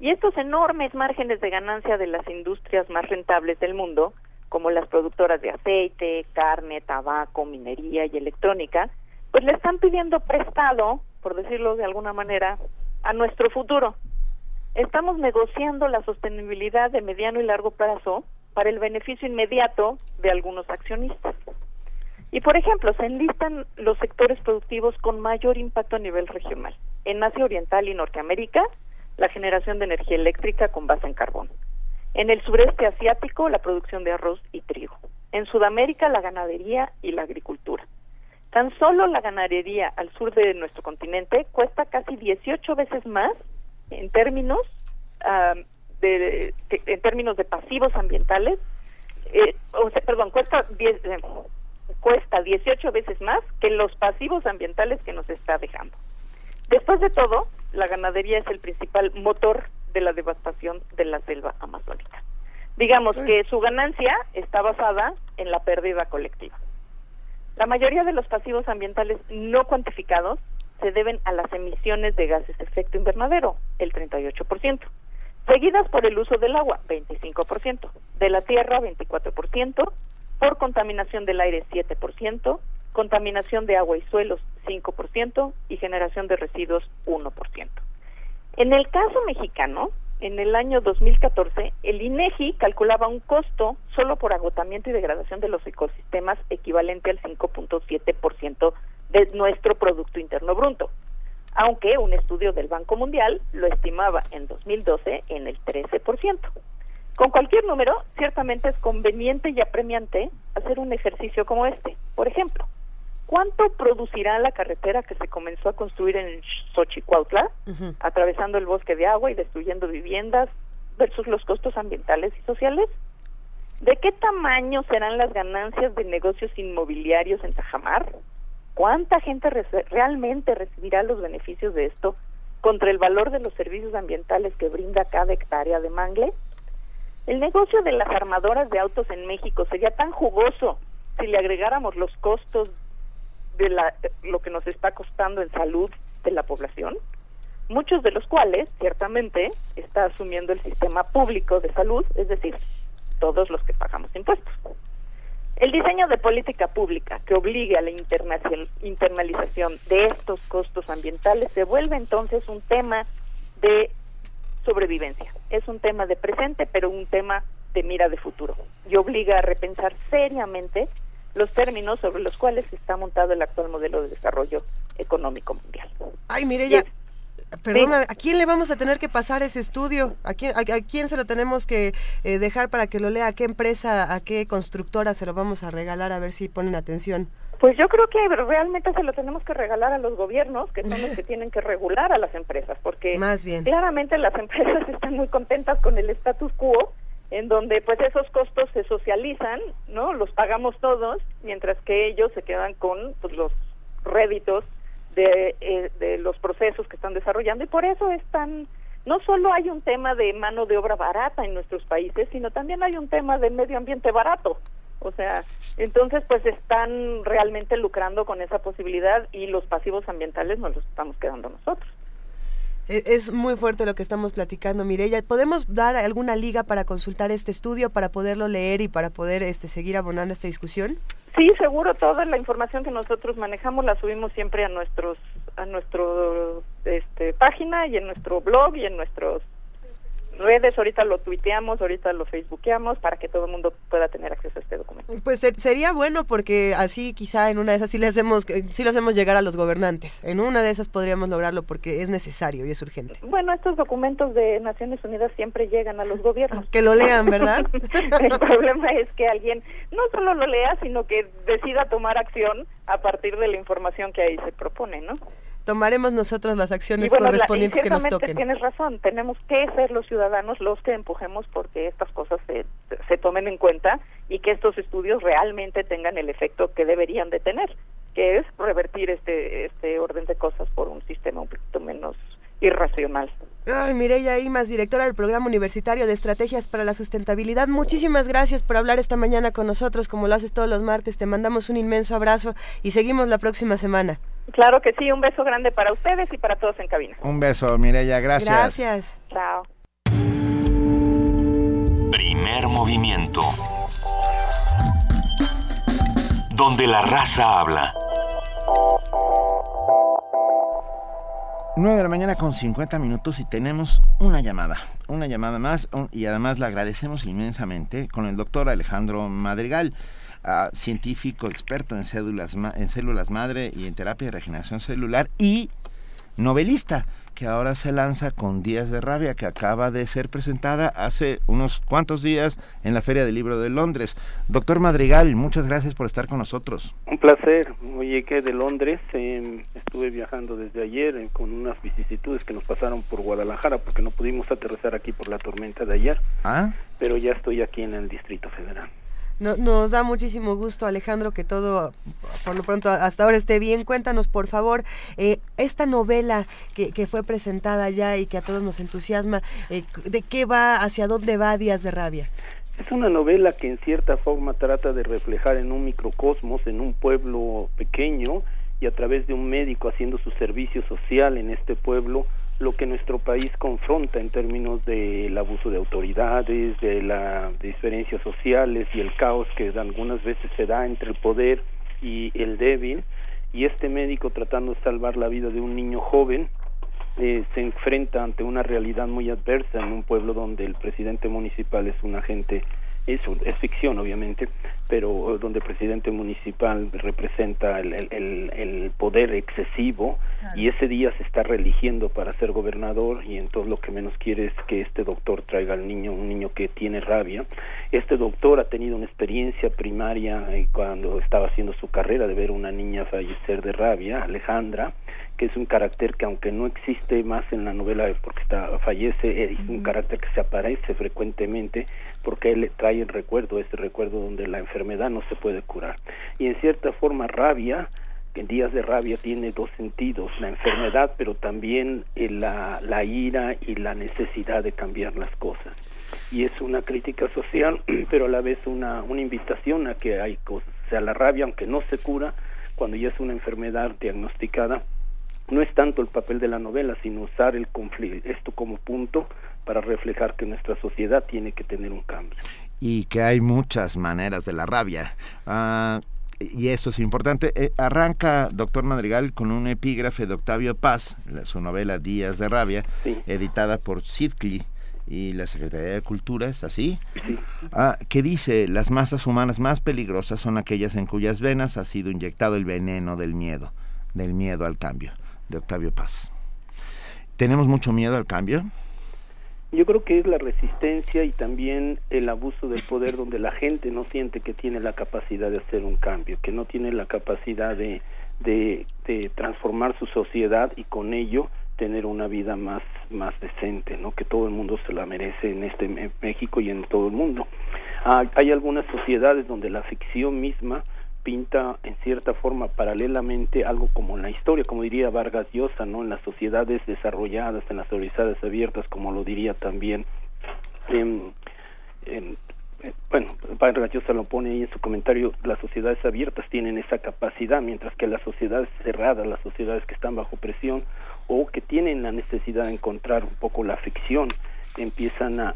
Y estos enormes márgenes de ganancia de las industrias más rentables del mundo, como las productoras de aceite, carne, tabaco, minería y electrónica, pues le están pidiendo prestado, por decirlo de alguna manera, a nuestro futuro. Estamos negociando la sostenibilidad de mediano y largo plazo para el beneficio inmediato de algunos accionistas. Y por ejemplo, se enlistan los sectores productivos con mayor impacto a nivel regional. En Asia Oriental y Norteamérica, la generación de energía eléctrica con base en carbón. En el sureste asiático, la producción de arroz y trigo. En Sudamérica, la ganadería y la agricultura. Tan solo la ganadería al sur de nuestro continente cuesta casi 18 veces más en términos de, en términos de pasivos ambientales, eh, o sea, perdón, cuesta eh, cuesta 18 veces más que los pasivos ambientales que nos está dejando. Después de todo, la ganadería es el principal motor de la devastación de la selva amazónica. Digamos que su ganancia está basada en la pérdida colectiva. La mayoría de los pasivos ambientales no cuantificados se deben a las emisiones de gases de efecto invernadero, el 38%, seguidas por el uso del agua, 25%, de la tierra, 24%, por contaminación del aire, 7%, contaminación de agua y suelos 5% y generación de residuos 1%. En el caso mexicano, en el año 2014, el INEGI calculaba un costo solo por agotamiento y degradación de los ecosistemas equivalente al 5.7% de nuestro Producto Interno Bruto, aunque un estudio del Banco Mundial lo estimaba en 2012 en el 13%. Con cualquier número, ciertamente es conveniente y apremiante hacer un ejercicio como este. Por ejemplo, ¿Cuánto producirá la carretera que se comenzó a construir en Xochicuautla, atravesando el bosque de agua y destruyendo viviendas, versus los costos ambientales y sociales? ¿De qué tamaño serán las ganancias de negocios inmobiliarios en Tajamar? ¿Cuánta gente realmente recibirá los beneficios de esto contra el valor de los servicios ambientales que brinda cada hectárea de mangle? El negocio de las armadoras de autos en México sería tan jugoso si le agregáramos los costos de la, lo que nos está costando en salud de la población, muchos de los cuales ciertamente está asumiendo el sistema público de salud, es decir, todos los que pagamos impuestos. El diseño de política pública que obligue a la internalización de estos costos ambientales se vuelve entonces un tema de sobrevivencia. Es un tema de presente, pero un tema de mira de futuro. Y obliga a repensar seriamente los términos sobre los cuales está montado el actual modelo de desarrollo económico mundial. Ay, mire ya. Perdona, ¿a quién le vamos a tener que pasar ese estudio? ¿A quién, a, quién se lo tenemos que eh, dejar para que lo lea? ¿A qué empresa, a qué constructora se lo vamos a regalar? A ver si ponen atención. Pues yo creo que realmente se lo tenemos que regalar a los gobiernos, que son los que tienen que regular a las empresas, porque Más bien. claramente las empresas están muy contentas con el status quo en donde pues esos costos se socializan, ¿no? Los pagamos todos, mientras que ellos se quedan con pues, los réditos de, eh, de los procesos que están desarrollando y por eso es tan no solo hay un tema de mano de obra barata en nuestros países, sino también hay un tema de medio ambiente barato. O sea, entonces pues están realmente lucrando con esa posibilidad y los pasivos ambientales nos los estamos quedando nosotros. E, es muy fuerte lo que estamos platicando, Mireya. ¿Podemos dar alguna liga para consultar este estudio, para poderlo leer y para poder este, seguir abonando esta discusión? Sí, seguro. Toda la información que nosotros manejamos la subimos siempre a nuestros a nuestro este, página y en nuestro blog y en nuestros redes, ahorita lo tuiteamos, ahorita lo facebookeamos para que todo el mundo pueda tener acceso a este documento. Pues sería bueno porque así quizá en una de esas sí le hacemos sí lo hacemos llegar a los gobernantes. En una de esas podríamos lograrlo porque es necesario y es urgente. Bueno, estos documentos de Naciones Unidas siempre llegan a los gobiernos. Que lo lean, ¿verdad? el problema es que alguien no solo lo lea, sino que decida tomar acción a partir de la información que ahí se propone, ¿no? Tomaremos nosotros las acciones correspondientes que nos toquen. Tienes razón, tenemos que ser los ciudadanos los que empujemos porque estas cosas se, se tomen en cuenta y que estos estudios realmente tengan el efecto que deberían de tener, que es revertir este, este orden de cosas por un sistema un poquito menos irracional. Ay, Mireya Imas, directora del Programa Universitario de Estrategias para la Sustentabilidad, muchísimas gracias por hablar esta mañana con nosotros, como lo haces todos los martes. Te mandamos un inmenso abrazo y seguimos la próxima semana. Claro que sí, un beso grande para ustedes y para todos en cabina. Un beso, Mireya, gracias. Gracias. Chao. Primer movimiento. Donde la raza habla. 9 de la mañana con 50 minutos y tenemos una llamada, una llamada más y además la agradecemos inmensamente con el doctor Alejandro Madrigal, uh, científico experto en células, en células madre y en terapia de regeneración celular y novelista que ahora se lanza con Días de Rabia, que acaba de ser presentada hace unos cuantos días en la Feria del Libro de Londres. Doctor Madrigal, muchas gracias por estar con nosotros. Un placer. Oye, que de Londres eh, estuve viajando desde ayer eh, con unas vicisitudes que nos pasaron por Guadalajara porque no pudimos aterrizar aquí por la tormenta de ayer. Ah. Pero ya estoy aquí en el Distrito Federal nos da muchísimo gusto, Alejandro, que todo, por lo pronto, hasta ahora esté bien. Cuéntanos, por favor, eh, esta novela que, que, fue presentada ya y que a todos nos entusiasma, eh, ¿de qué va, hacia dónde va Días de Rabia? Es una novela que en cierta forma trata de reflejar en un microcosmos, en un pueblo pequeño, y a través de un médico haciendo su servicio social en este pueblo, lo que nuestro país confronta en términos del abuso de autoridades, de las diferencias sociales y el caos que algunas veces se da entre el poder y el débil. Y este médico tratando de salvar la vida de un niño joven eh, se enfrenta ante una realidad muy adversa en un pueblo donde el presidente municipal es un agente es, es ficción obviamente, pero donde el presidente municipal representa el, el, el poder excesivo y ese día se está religiendo para ser gobernador y entonces lo que menos quiere es que este doctor traiga al niño, un niño que tiene rabia. Este doctor ha tenido una experiencia primaria eh, cuando estaba haciendo su carrera de ver una niña fallecer de rabia, Alejandra, que es un carácter que aunque no existe más en la novela porque está fallece es un carácter que se aparece frecuentemente porque él trae el recuerdo ese recuerdo donde la enfermedad no se puede curar. Y en cierta forma rabia que en días de rabia tiene dos sentidos la enfermedad pero también eh, la, la ira y la necesidad de cambiar las cosas. Y es una crítica social pero a la vez una una invitación a que hay cosas. O sea la rabia aunque no se cura cuando ya es una enfermedad diagnosticada no es tanto el papel de la novela, sino usar el conflicto, esto como punto para reflejar que nuestra sociedad tiene que tener un cambio. Y que hay muchas maneras de la rabia. Ah, y eso es importante. Eh, arranca, doctor Madrigal, con un epígrafe de Octavio Paz, su novela Días de Rabia, editada por Sidkli y la Secretaría de Cultura, ¿es así? Ah, que dice, las masas humanas más peligrosas son aquellas en cuyas venas ha sido inyectado el veneno del miedo, del miedo al cambio de Octavio Paz. ¿Tenemos mucho miedo al cambio? Yo creo que es la resistencia y también el abuso del poder donde la gente no siente que tiene la capacidad de hacer un cambio, que no tiene la capacidad de, de, transformar su sociedad y con ello tener una vida más, más decente, ¿no? que todo el mundo se la merece en este México y en todo el mundo. Ah, hay algunas sociedades donde la ficción misma pinta en cierta forma paralelamente algo como la historia, como diría Vargas Llosa, ¿no? En las sociedades desarrolladas, en las sociedades abiertas, como lo diría también, eh, bueno, Vargas Llosa lo pone ahí en su comentario, las sociedades abiertas tienen esa capacidad, mientras que las sociedades cerradas, las sociedades que están bajo presión o que tienen la necesidad de encontrar un poco la ficción, empiezan a,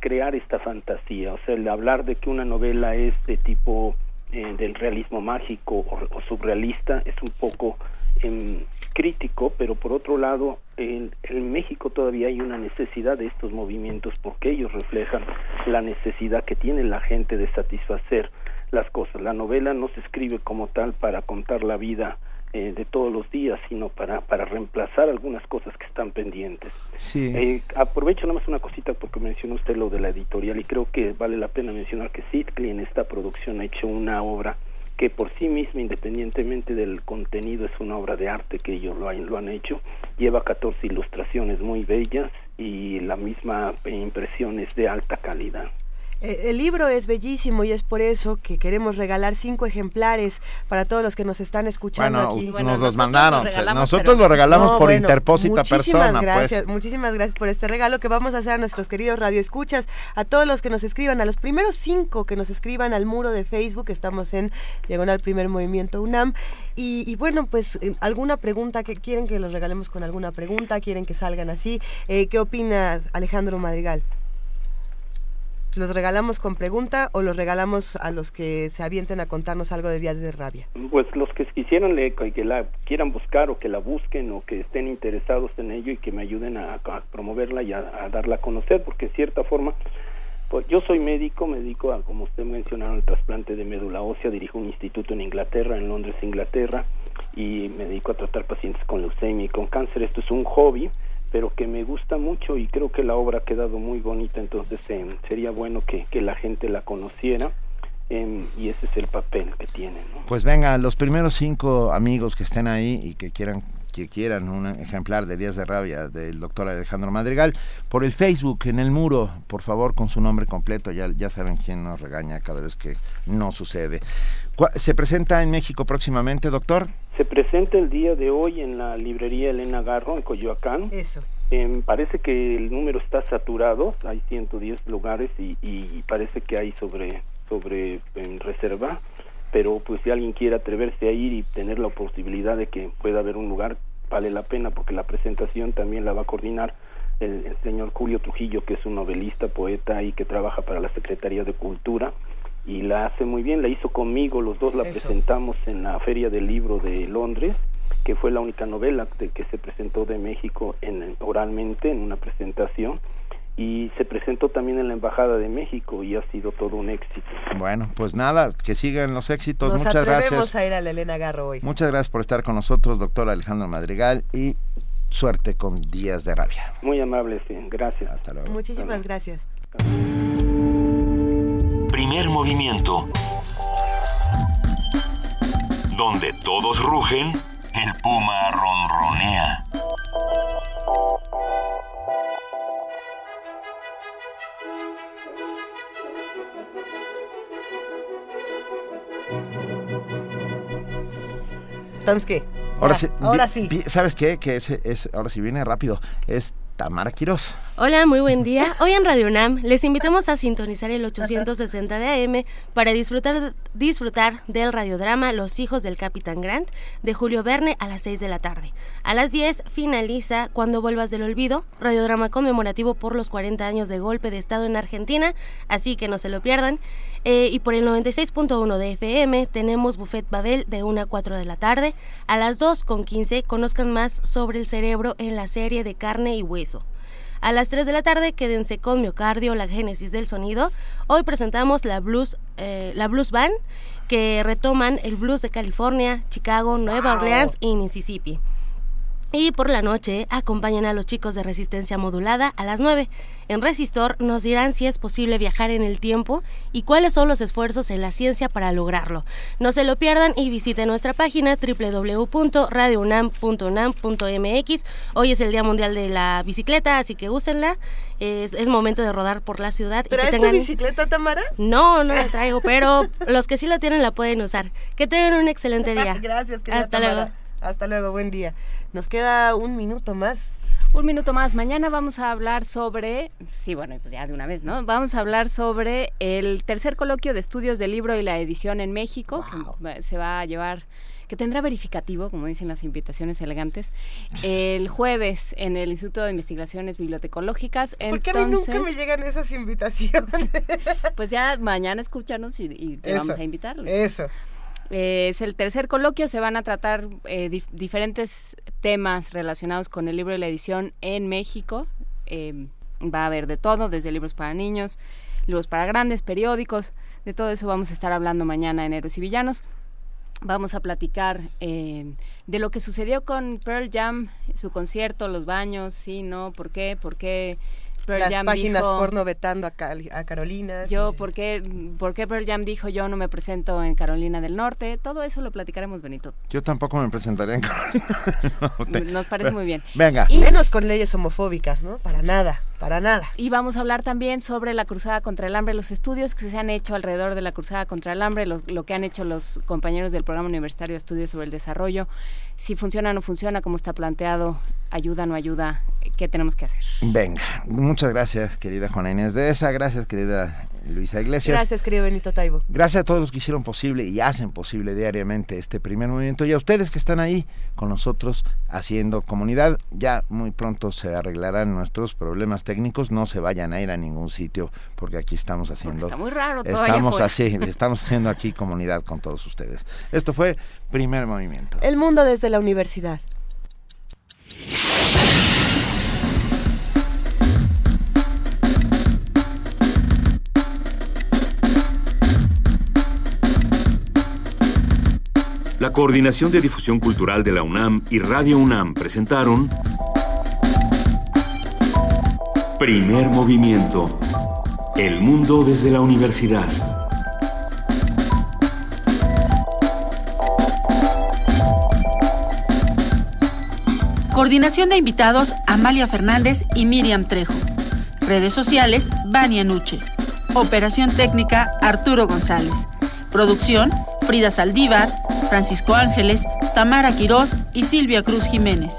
crear esta fantasía. O sea, el hablar de que una novela es de tipo eh, del realismo mágico o, surrealista es un poco em, crítico, pero por otro lado, en, en, México todavía hay una necesidad de estos movimientos porque ellos reflejan la necesidad que tiene la gente de satisfacer las cosas. La novela no se escribe como tal para contar la vida eh, de todos los días, sino para, para reemplazar algunas cosas que están pendientes. Sí. Eh, aprovecho nada más una cosita porque mencionó usted lo de la editorial y creo que vale la pena mencionar que Sidley en esta producción ha hecho una obra que por sí misma, independientemente del contenido, es una obra de arte que ellos lo han, lo han hecho. Lleva 14 ilustraciones muy bellas y la misma impresión es de alta calidad. Eh, el libro es bellísimo y es por eso que queremos regalar cinco ejemplares para todos los que nos están escuchando aquí. nos los mandaron, nosotros lo regalamos por interpósita persona. Pues. Gracias, Muchísimas gracias por este regalo que vamos a hacer a nuestros queridos radioescuchas, a todos los que nos escriban, a los primeros cinco que nos escriban al muro de Facebook, estamos en Diagonal Primer Movimiento UNAM. Y, bueno, pues eh, alguna pregunta que quieren que los regalemos con alguna pregunta, quieren que salgan así. Eh, ¿Qué opinas, Alejandro Madrigal? ¿Los regalamos con pregunta o los regalamos a los que se avienten a contarnos algo de Días de Rabia? Pues los que quisieran que la quieran buscar o que la busquen o que estén interesados en ello y que me ayuden a, promoverla y a, darla a conocer, porque en cierta forma, pues yo soy médico, me dedico a, como usted mencionaron, el trasplante de médula ósea, dirijo un instituto en Inglaterra, en Londres, Inglaterra, y me dedico a tratar pacientes con leucemia y con cáncer. Esto es un hobby pero que me gusta mucho y creo que la obra ha quedado muy bonita, entonces eh, sería bueno que, que, la gente la conociera. Eh, y ese es el papel que tiene. Pues venga, los primeros cinco amigos que estén ahí y que quieran que quieran un ejemplar de Días de Rabia del doctor Alejandro Madrigal, por el Facebook, en el muro, por favor, con su nombre completo, ya, ya saben quién nos regaña cada vez que no sucede. ¿Se presenta en México próximamente, doctor? Se presenta el día de hoy en la librería Elena Garro, en Coyoacán. Eso. Em, parece que el número está saturado, hay 110 lugares y, y parece que hay sobre, sobre en reserva, pero pues si alguien quiere atreverse a ir y tener la posibilidad de que pueda haber un lugar, vale la pena porque la presentación también la va a coordinar el, el señor Julio Trujillo, que es un novelista, poeta y que trabaja para la Secretaría de Cultura y la hace muy bien, la hizo conmigo, los dos la presentamos en la Feria del Libro de Londres, que fue la única novela de que se presentó de México en, oralmente en una presentación y se presentó también en la Embajada de México y ha sido todo un éxito. Bueno, pues nada, que sigan los éxitos. Nos Muchas gracias. a ir a la Elena Garro hoy. Muchas gracias por estar con nosotros, doctor Alejandro Madrigal, y suerte con Días de Rabia. Muy amable, sí. Gracias. Hasta luego. Muchísimas gracias. Primer movimiento. Donde todos rugen, el puma ronronea. Entonces, ¿qué? Ahora, sí, ahora sí. ¿Sabes qué? Que es, es, ahora sí viene rápido. Es Tamara Quiroz. Hola, muy buen día. Hoy en Radio UNAM les invitamos a sintonizar el 860 de AM para disfrutar, disfrutar del radiodrama Los hijos del Capitán Grant de Julio Verne a las 6 de la tarde. A las 10 finaliza Cuando vuelvas del olvido, radiodrama conmemorativo por los 40 años de golpe de Estado en Argentina, así que no se lo pierdan. Eh, y por el 96.1 de FM tenemos Buffet Babel de 1 a 4 de la tarde. A las 2 con 15 conozcan más sobre el cerebro en la serie de carne y hueso. A las 3 de la tarde quédense con Miocardio, la génesis del sonido. Hoy presentamos la Blues, eh, la blues Band que retoman el blues de California, Chicago, Nueva Orleans y Mississippi. Y por la noche acompañan a los chicos de resistencia modulada a las 9. En Resistor nos dirán si es posible viajar en el tiempo y cuáles son los esfuerzos en la ciencia para lograrlo. No se lo pierdan y visiten nuestra página www.radiounam.unam.mx. Hoy es el Día Mundial de la Bicicleta, así que úsenla. Es, es momento de rodar por la ciudad. ¿Traes tu bicicleta, Tamara? No, no la traigo, pero los que sí la tienen la pueden usar. Que tengan un excelente día. Gracias, Hasta luego. Hasta luego, buen día. Nos queda un minuto más. Un minuto más. Mañana vamos a hablar sobre, sí, bueno, pues ya de una vez, ¿no? Vamos a hablar sobre el tercer coloquio de estudios del libro y la edición en México, que se va a llevar que tendrá verificativo, como dicen las invitaciones elegantes, el jueves en el Instituto de Investigaciones Bibliotecológicas. Porque a mí nunca me llegan esas invitaciones. pues ya mañana escúchanos y, te vamos a invitarlos. Eso. Eh, es el tercer coloquio, se van a tratar eh, diferentes temas relacionados con el libro y la edición en México. Eh, va a haber de todo, desde libros para niños, libros para grandes, periódicos, de todo eso vamos a estar hablando mañana en Héroes y Villanos. Vamos a platicar de lo que sucedió con Pearl Jam, su concierto, los baños, sí, no, por qué, por qué las páginas porno vetando a, a Carolina. Yo, ¿por qué, ¿por qué Pearl Jam dijo yo no me presento en Carolina del Norte? Todo eso lo platicaremos, Benito. Yo tampoco me presentaría en Carolina. Nos parece muy bien. Venga. Y menos con leyes homofóbicas, ¿no? Para nada, para nada. Y vamos a hablar también sobre la Cruzada contra el Hambre, los estudios que se han hecho alrededor de la Cruzada contra el Hambre, lo que han hecho los compañeros del Programa Universitario de Estudios sobre el Desarrollo, si funciona o no funciona, cómo está planteado, ayuda o no ayuda, qué tenemos que hacer. Venga, muchas gracias, querida Juana Inés de esa, gracias, querida Luisa Iglesias. Gracias, querido Benito Taibo. Gracias a todos los que hicieron posible y hacen posible diariamente este primer movimiento y a ustedes que están ahí con nosotros haciendo comunidad. Ya muy pronto se arreglarán nuestros problemas técnicos, no se vayan a ir a ningún sitio porque aquí estamos haciendo... está muy raro todo Estamos así, estamos haciendo aquí comunidad con todos ustedes. Esto fue Primer Movimiento. El mundo desde la universidad. La Coordinación de Difusión Cultural de la UNAM y Radio UNAM presentaron Primer Movimiento. El mundo desde la universidad. Coordinación de invitados Amalia Fernández y Miriam Trejo. Redes sociales Vania Nuche. Operación técnica Arturo González. Producción Frida Saldívar, Francisco Ángeles, Tamara Quirós y Silvia Cruz Jiménez.